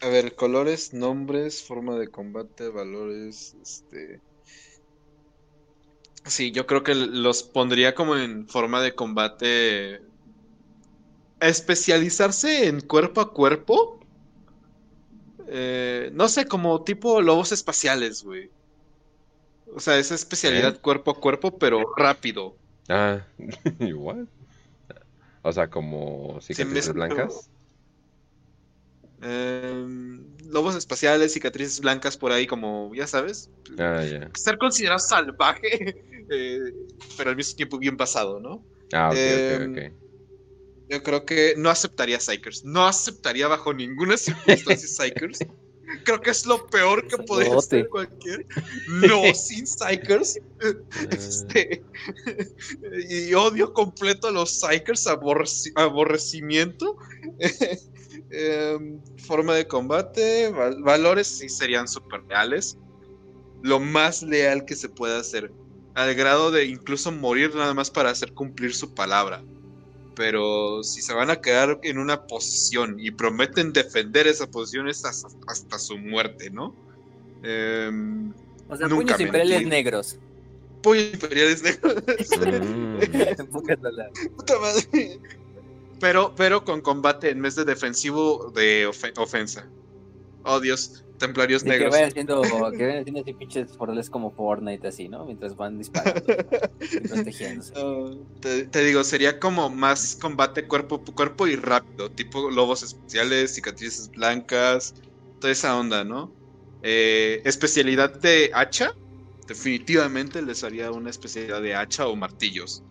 a ver, colores, nombres, forma de combate, valores, este. Sí, yo creo que los pondría como en forma de combate. Especializarse en cuerpo a cuerpo. Eh, no sé, como tipo lobos espaciales, güey. O sea, esa especialidad ¿Eh? cuerpo a cuerpo, pero rápido. Ah, [LAUGHS] igual. O sea, como cicatrices blancas. Em, lobos espaciales, cicatrices blancas por ahí, como, ya sabes. Ah, ya. Ser considerado salvaje, [LAUGHS] eh, pero al mismo tiempo bien pasado, ¿no? Ah, ok, Em, ok, ok. Yo creo que no aceptaría Psychers. No aceptaría bajo ninguna circunstancia [LAUGHS] Psychers. Creo que es lo peor que podría hacer cualquier. No [LAUGHS] sin Psychers. Este, y odio completo a los Psychers, aborreci- aborrecimiento. [LAUGHS] Em, forma de combate, val- valores sí serían súper leales. Lo más leal que se pueda hacer. Al grado de incluso morir nada más para hacer cumplir su palabra. Pero si se van a quedar en una posición y prometen defender esa posición es hasta, hasta su muerte, ¿no? Em, O sea, Nunca puños imperiales negros. pollo imperiales negros. [LAUGHS] Mm. Póngasela. Puta madre. Pero, pero con combate en vez de defensivo de ofe- ofensa. Oh Dios, templarios Sí, que negros. vayan haciendo, que vayan haciendo así pinches portales como Fortnite así, ¿no? Mientras van disparando [LAUGHS] te, te digo, sería como más combate cuerpo a cuerpo y rápido, tipo lobos especiales, cicatrices blancas, toda esa onda, ¿no? Eh, especialidad de hacha, definitivamente les haría una especialidad de hacha o martillos.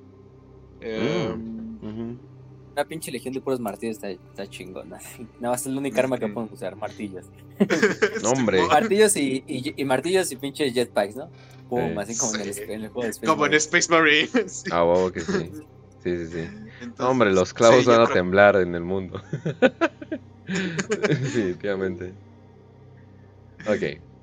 Eh. Una pinche legión de puros martillos está, está chingona. Nada más es la única arma que podemos usar, martillos. [LAUGHS] No, hombre. Martillos y, y, y martillos y pinches jetpacks, ¿no? Pum, Sí. así como en, el, en juego de Space Como en Marine. Space Marine. [LAUGHS] sí. Ah, huevo que sí. Sí, sí, sí. Entonces, No, hombre, los clavos sí, van a creo- temblar en el mundo. [LAUGHS] Definitivamente. Ok.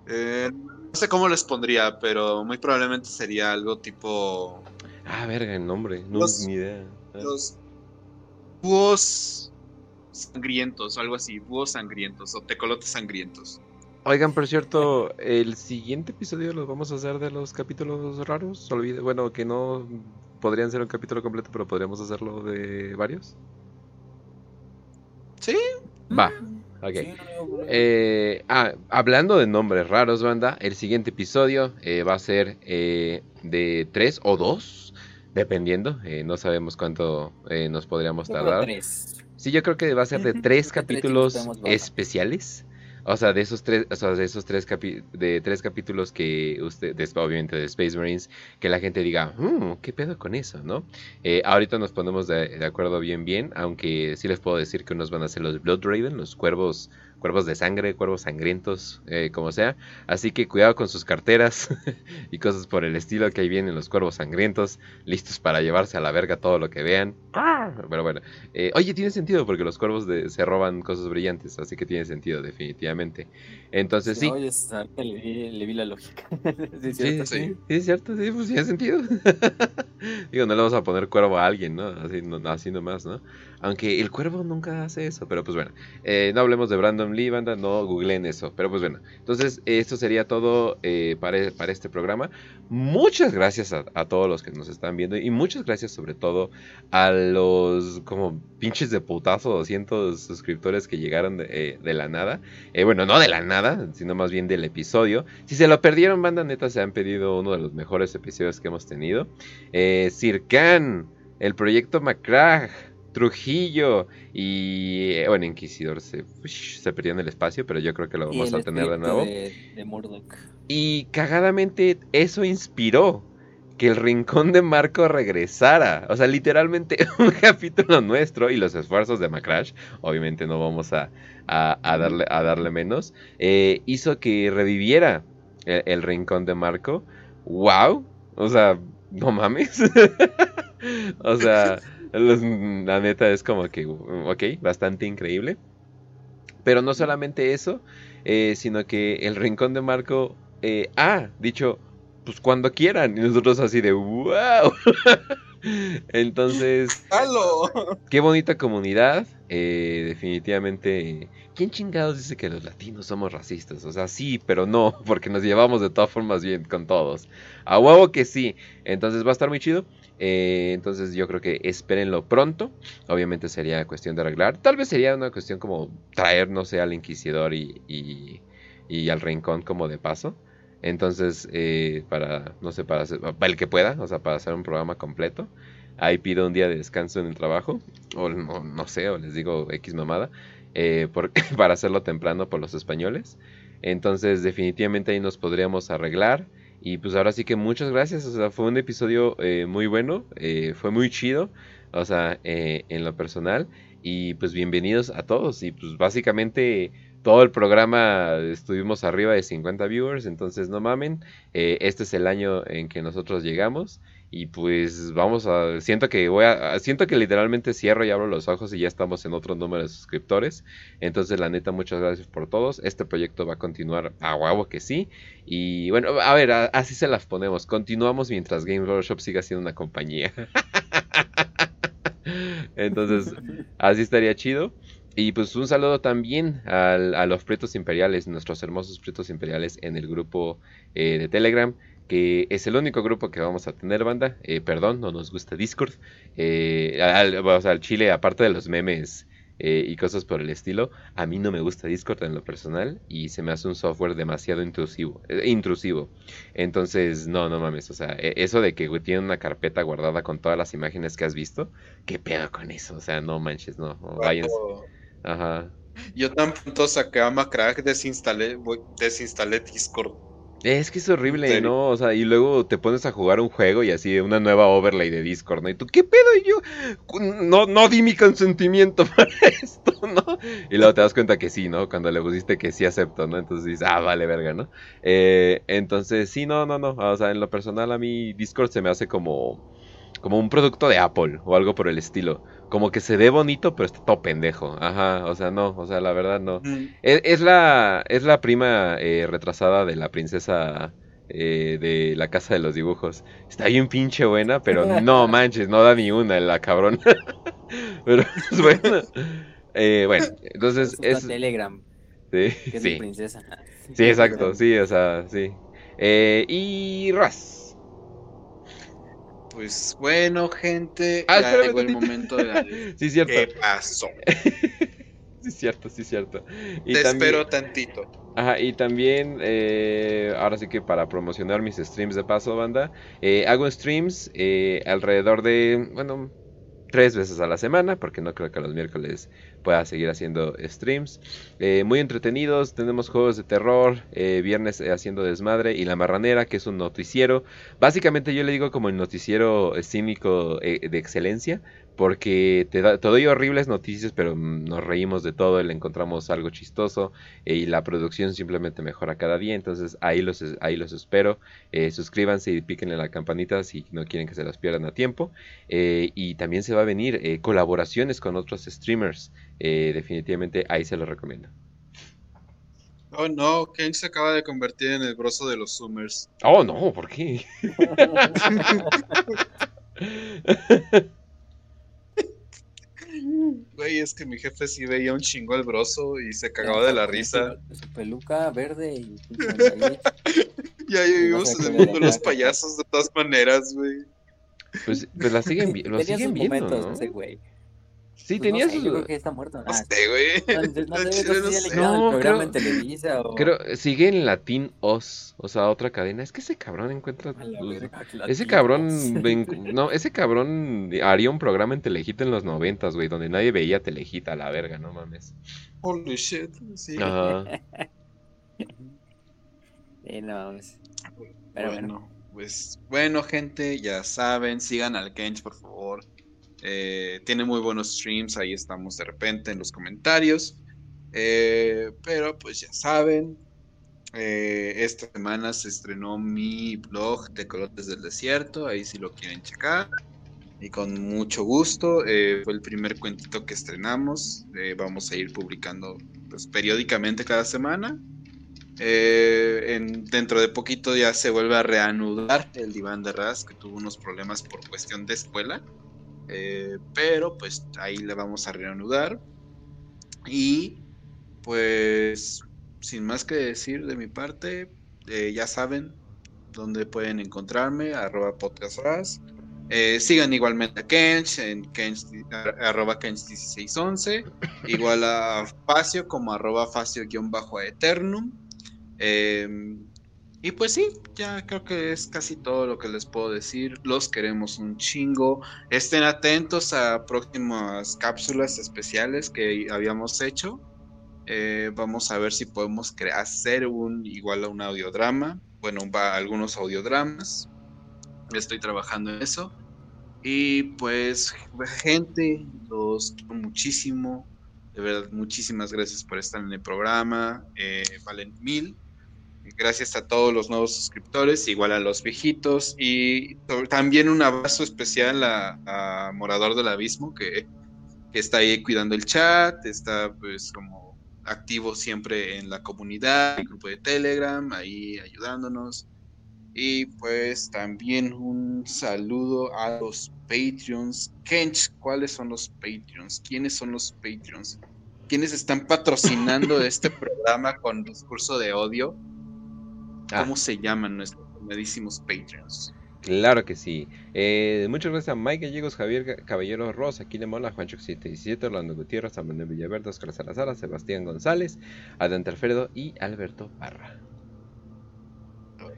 eh, no sé cómo les pondría, pero muy probablemente sería algo tipo Ah, verga, el nombre. No, Los- ni idea. Los búhos sangrientos o algo así, búhos sangrientos o tecolotes sangrientos. Oigan, por cierto, el siguiente episodio lo vamos a hacer de los capítulos raros. Olvide, bueno, que no podrían ser un capítulo completo, pero podríamos hacerlo de varios. Sí, Va, ok. Sí, no, no, no. Eh, ah, hablando de nombres raros, banda, el siguiente episodio eh, va a ser eh, de tres o dos, dependiendo. eh, no sabemos cuánto eh, nos podríamos Yo creo tardar. tres. Sí, yo creo que va a ser de [LAUGHS] tres capítulos especiales. O sea, de esos tres, o sea, de esos tres capi- de tres capítulos que obviamente de Space Marines, que la gente diga, "Mm, ¿qué pedo con eso, no? Eh, ahorita nos ponemos de, de acuerdo bien, bien, aunque sí les puedo decir que unos van a ser los Blood Raven, los cuervos, cuervos de sangre, cuervos sangrientos, eh, como sea. Así que cuidado con sus carteras [LAUGHS] y cosas por el estilo que ahí vienen los cuervos sangrientos, listos para llevarse a la verga todo lo que vean. Pero bueno, eh, oye, tiene sentido porque los cuervos de- se roban cosas brillantes, así que tiene sentido, definitivamente. Entonces sí. Oye, ahorita le vi, le vi la lógica. [LAUGHS] sí, Sí, cierto. sí, sí, es cierto, sí, pues tiene sentido. [LAUGHS] Digo, no le vamos a poner cuervo a alguien, ¿no? Así, no, así nomás, ¿no? Aunque el cuervo nunca hace eso, pero pues bueno. eh, no hablemos de Brandon Lee, banda, no googleen eso. Pero pues bueno, entonces esto sería todo eh, para, para este programa. Muchas gracias a, todos los que nos están viendo y muchas gracias sobre todo a los como pinches de putazo 200 suscriptores que llegaron de, eh, la nada. Eh, bueno, no de la nada, sino más bien del episodio. Si se lo perdieron, banda neta, se han pedido uno de los mejores episodios que hemos tenido. Eh, Circan, el proyecto Macrag, Trujillo y eh, bueno, Inquisidor se, perdió en el espacio, pero yo creo que lo vamos a tener de nuevo. De, de. Y cagadamente eso inspiró que el rincón de Marco regresara. O sea, literalmente [LAUGHS] un capítulo nuestro y los esfuerzos de Macrash, obviamente no vamos a, a- a darle, a darle menos, eh, hizo que reviviera el, el rincón de Marco. ¡Wow! O sea, no mames. [LAUGHS] o sea, los- la neta es como que, ok, bastante increíble. Pero no solamente eso, eh, sino que el rincón de Marco eh, ha dicho, pues cuando quieran. Y nosotros así de, wow. [LAUGHS] Entonces, ¡Halo! qué bonita comunidad. eh, definitivamente. ¿Quién chingados dice que los latinos somos racistas? O sea, sí, pero no, porque nos llevamos de todas formas bien con todos. A huevo que sí. Entonces va a estar muy chido. Eh, entonces yo creo que espérenlo pronto. Obviamente sería cuestión de arreglar. Tal vez sería una cuestión como traer, no sé, al inquisidor y, y, al rincón como de paso. Entonces, eh, para, no sé, para, hacer- para el que pueda, o sea, para hacer un programa completo. Ahí pido un día de descanso en el trabajo. O no, no sé, o les digo X mamada. eh, [LAUGHS] para hacerlo temprano por los españoles. Entonces, definitivamente ahí nos podríamos arreglar. Y pues ahora sí que muchas gracias. O sea, fue un episodio eh, muy bueno. eh, fue muy chido. O sea, eh, en lo personal. Y pues bienvenidos a todos. Y pues básicamente todo el programa estuvimos arriba de 50 viewers. Entonces no mamen. eh, este es el año en que nosotros llegamos. Y pues vamos a. Siento que voy a. Siento que literalmente cierro y abro los ojos y ya estamos en otro número de suscriptores. Entonces, la neta, muchas gracias por todos. Este proyecto va a continuar a huevo que sí. Y bueno, a ver, así se las ponemos. Continuamos mientras Game Workshop siga siendo una compañía. [LAUGHS] Entonces, así estaría chido. Y pues un saludo también a los Prietos Imperiales, nuestros hermosos Prietos Imperiales en el grupo eh, de Telegram, que es el único grupo que vamos a tener, banda. Eh, perdón, no nos gusta Discord. Eh, al, o sea, al Chile, aparte de los memes eh, y cosas por el estilo, a mí no me gusta Discord en lo personal y se me hace un software demasiado intrusivo. eh, intrusivo. Entonces, no, no mames. O sea, e- eso de que tiene una carpeta guardada con todas las imágenes que has visto, ¿qué pedo con eso? O sea, no manches, no. váyanse. Ajá. Yo tan pronto saqué a Macrack, desinstalé, desinstalé Discord. Es que es horrible. ¿no? O sea, y luego te pones a jugar un juego y así, una nueva overlay de Discord, ¿no? Y tú, ¿qué pedo? Y yo, no, no di mi consentimiento [LAUGHS] para esto, ¿no? Y luego te das cuenta que sí, ¿no? Cuando le pusiste que sí acepto, ¿no? Entonces dices, ah, vale, verga, ¿no? Eh, entonces, sí, no, no, no. O sea, en lo personal a mí Discord se me hace como, como un producto de Apple o algo por el estilo. Como que se ve bonito, pero está todo pendejo. Ajá, o sea, no, o sea, la verdad no. Mm, Es, es la, es la prima eh, retrasada de la princesa eh, de la casa de los dibujos. Está bien pinche buena, pero [LAUGHS] no manches, no da ni una la cabrón. [LAUGHS] pero es buena. Eh, bueno, entonces Es es... Telegram, Sí, que es sí, princesa. sí, exacto, sí, o sea, sí. Eh, y Raz. Pues bueno, gente, Ah, ya llegó el momento de la... [LAUGHS] Sí, cierto. ¿Qué pasó? [LAUGHS] Sí, cierto, sí, cierto. Y Te también- espero tantito. Ajá, y también, eh, ahora sí que para promocionar mis streams de paso, banda, eh, hago streams eh, alrededor de, bueno, tres veces a la semana, porque no creo que los miércoles pueda seguir haciendo streams. Eh, muy entretenidos, tenemos juegos de terror, eh, viernes eh, haciendo desmadre y La Marranera, que es un noticiero. Básicamente yo le digo como el noticiero cínico eh, de excelencia, porque te, da, te doy horribles noticias, pero mm, nos reímos de todo, le encontramos algo chistoso eh, y la producción simplemente mejora cada día. Entonces ahí los, ahí los espero. Eh, suscríbanse y píquenle la campanita si no quieren que se las pierdan a tiempo. Eh, y también se va a venir colaboraciones con otros streamers. Definitivamente ahí se los recomiendo. Oh no, Ken se acaba de convertir en el broso de los Summers. Oh, no, ¿por qué? [LAUGHS] [LAUGHS] Güey, es que mi jefe sí veía un chingo el broso y se cagaba de la risa. Su peluca verde y. [LAUGHS] Ya vivimos en el mundo de los payasos de todas maneras, güey. Pues, pues la siguen, [LAUGHS] lo siguen viendo, momentos ¿no? ese güey. Sí, Pues tenía no sé, sus... Yo creo que está muerto. No Ah, sé, güey. no, no, sé el creo- en Televisa o... Creo, sigue en Latin Oz, o sea, otra cadena. Es que ese cabrón encuentra... A la pues, verga, ese cabrón, ven- no, ese cabrón haría un programa en Telehit en los noventas, güey, donde nadie veía Telehit a la verga, no mames. Holy shit. Sí. Ajá. Sí, no mames. Pero bueno. bueno, pues bueno, gente, ya saben, sigan al Kench, por favor. Eh, tiene muy buenos streams, ahí estamos de repente en los comentarios. Eh, pero pues ya saben, eh, esta semana se estrenó mi blog de Colotes del Desierto, ahí si lo quieren checar. Y con mucho gusto, fue el primer cuentito que estrenamos. vamos a ir publicando pues, periódicamente cada semana. En, dentro de poquito ya se vuelve a reanudar el diván de Raz, que tuvo unos problemas por cuestión de escuela. Eh, pero pues ahí le vamos a reanudar. Y pues sin más que decir de mi parte, eh, ya saben dónde pueden encontrarme, arroba podcast eh, sigan igualmente a Kench en Kench, arroba Kench1611, igual a Facio como arroba Facio-eternum. Y pues sí, ya creo que es casi todo lo que les puedo decir. Los queremos un chingo. Estén atentos a próximas cápsulas especiales que habíamos hecho. Eh, vamos a ver si podemos hacer un igual a un audiodrama. Bueno, va algunos audiodramas. Estoy trabajando en eso. Y pues, gente, los quiero muchísimo. De verdad, muchísimas gracias por estar en el programa. Eh, valen mil. Gracias a todos los nuevos suscriptores, igual a los viejitos. Y también un abrazo especial a, Morador del Abismo, que, que está ahí cuidando el chat. Está pues como activo siempre en la comunidad, el grupo de Telegram, ahí ayudándonos. Y pues también un saludo a los Patreons. Kench, ¿cuáles son los Patreons? ¿Quiénes son los Patreons? ¿Quiénes están patrocinando [LAUGHS] este programa con discurso de odio? ¿Cómo ah. se llaman nuestros comedísimos Patreons? Claro que sí. Eh, muchas gracias a Mike Gallegos, Javier Caballero Rosa, Aquí Mola, Juancho 77, Orlando Gutiérrez, Manuel Villaverde, Oscar Salazar, Sebastián González, Adán Alfredo y Alberto Parra.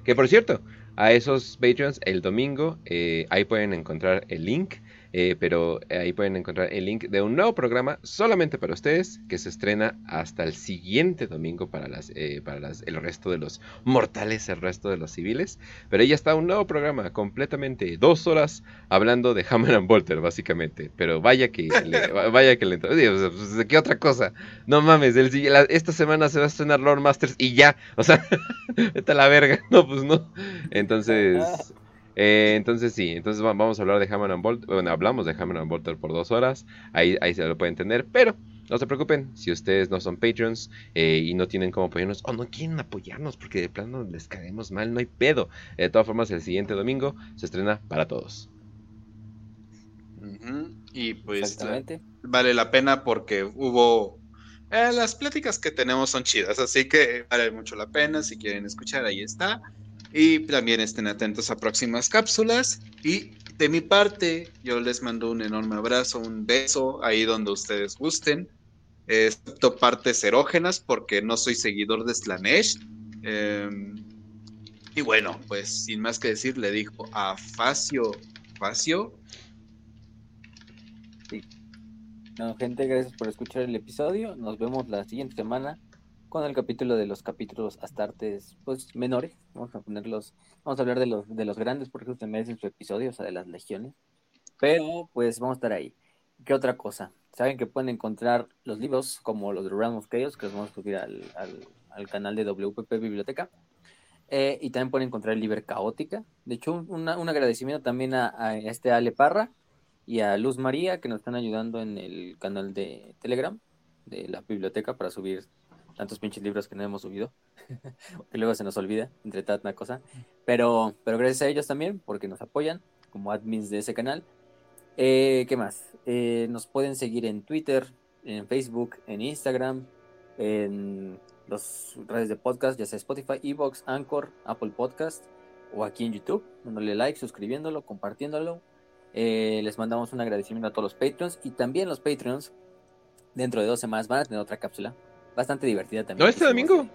Que por cierto, a esos Patreons el domingo, eh, ahí pueden encontrar el link eh, pero ahí pueden encontrar el link de un nuevo programa solamente para ustedes que se estrena hasta el siguiente domingo para, las, eh, para las, el resto de los mortales, el resto de los civiles. Pero ahí ya está un nuevo programa completamente dos horas hablando de Hammer and Bolter, básicamente. Pero vaya que le, [LAUGHS] vaya que le pues, ¿Qué otra cosa? No mames, esta semana se va a estrenar Lord Masters y ya. O sea, [LAUGHS] vete a la verga. No, pues no. Entonces. Eh, entonces sí, entonces vamos a hablar de Hammer and Bolt. Bueno, hablamos de Hammer and Bolter por dos horas. Ahí, ahí se lo pueden entender. Pero no se preocupen, si ustedes no son Patreons eh, y no tienen cómo apoyarnos o no quieren apoyarnos porque de plano les caemos mal, no hay pedo. De todas formas, el siguiente domingo se estrena para todos. Y pues vale la pena porque hubo... Eh, las pláticas que tenemos son chidas, así que vale mucho la pena. Si quieren escuchar, ahí está. Y también estén atentos a próximas cápsulas. Y de mi parte, yo les mando un enorme abrazo, un beso ahí donde ustedes gusten. Excepto partes erógenas porque no soy seguidor de Slanesh. Em, y bueno, pues sin más que decir, le dijo a Facio. Facio. Sí. gente, gracias por escuchar el episodio. Nos vemos la siguiente semana con el capítulo de los capítulos astartes pues menores. Vamos a ponerlos, vamos a hablar de los de los grandes porque ustedes merecen su episodio, o sea, de las legiones. Pero pues vamos a estar ahí. ¿Qué otra cosa? Saben que pueden encontrar los libros como los de Realm of Chaos, que los vamos a subir al, al, canal de WPP Biblioteca. Eh, y también pueden encontrar el libro Caótica. De hecho, un, un agradecimiento también a, a, este Ale Parra y a Luz María que nos están ayudando en el canal de Telegram de la biblioteca para subir tantos pinches libros que no hemos subido, [LAUGHS] que luego se nos olvida, entre tanta cosa. Pero, pero gracias a ellos también, porque nos apoyan como admins de ese canal. Eh, ¿Qué más? Eh, nos pueden seguir en Twitter, en Facebook, en Instagram, en las redes de podcast, ya sea Spotify, Evox, Anchor, Apple Podcast o aquí en YouTube, dándole like, suscribiéndolo, compartiéndolo. Eh, les mandamos un agradecimiento a todos los Patreons y también los Patreons dentro de dos semanas van a tener otra cápsula bastante divertida también. ¿No este domingo?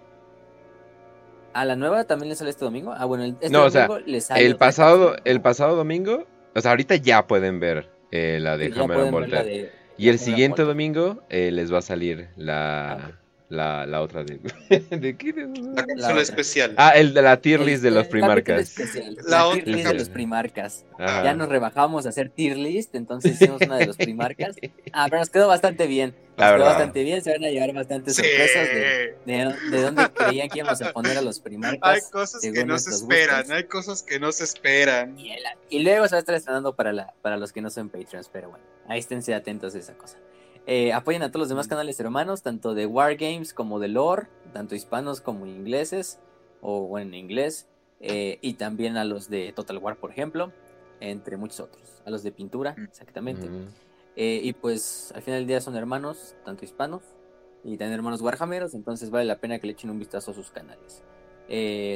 ¿A la nueva también le sale este domingo? Ah, bueno, este no, domingo o sea, le sale el pasado, el pasado domingo, o sea, ahorita ya pueden ver eh, la de sí, Y el siguiente domingo eh, les va a salir la... Ah, la, la otra de. [LAUGHS] ¿De qué? La cápsula especial. Ah, el de la tier list de los primarcas. La, tier list de los primarcas. Ya nos rebajamos a hacer tier list, entonces hicimos una de los primarcas. Ah, pero nos quedó bastante bien. Nos quedó bastante bien, se van a llevar bastantes sorpresas de, de, dónde creían que íbamos a poner a los primarcas. Hay cosas que no se esperan, hay cosas que no se esperan. Y, luego se va a estar estrenando para, la, para los que no son Patreons, pero bueno, ahí esténse atentos a esa cosa. Eh, apoyen a todos los demás canales hermanos, tanto de Wargames como de Lore, tanto hispanos como ingleses, o bueno, en inglés, eh, y también a los de Total War, por ejemplo, entre muchos otros, a los de pintura, Mm. exactamente. Mm. Eh, y pues al final del día son hermanos, tanto hispanos y también hermanos Warhammeros, entonces vale la pena que le echen un vistazo a sus canales.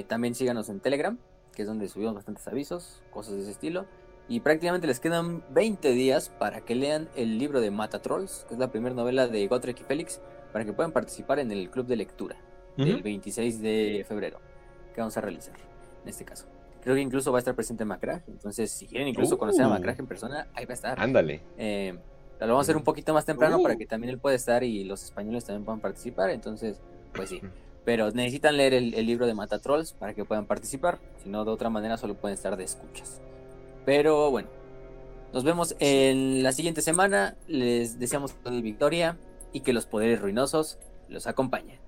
También síganos en Telegram, que es donde subimos bastantes avisos, cosas de ese estilo. Y prácticamente les quedan 20 días para que lean el libro de Mata Trolls, que es la primera novela de Gotrek y Félix, para que puedan participar en el club de lectura el Ujú. 26 de febrero, que vamos a realizar en este caso. Creo que incluso va a estar presente Macrag, entonces si quieren incluso conocer a Uh. Macrag en persona, ahí va a estar. Ándale. Eh, lo vamos a hacer un poquito más temprano Uh. para que también él pueda estar y los españoles también puedan participar, entonces, pues sí. Pero necesitan leer el, el libro de Mata Trolls para que puedan participar, si no, de otra manera solo pueden estar de escuchas. Pero bueno, nos vemos en la siguiente semana, les deseamos toda victoria y que los poderes ruinosos los acompañen.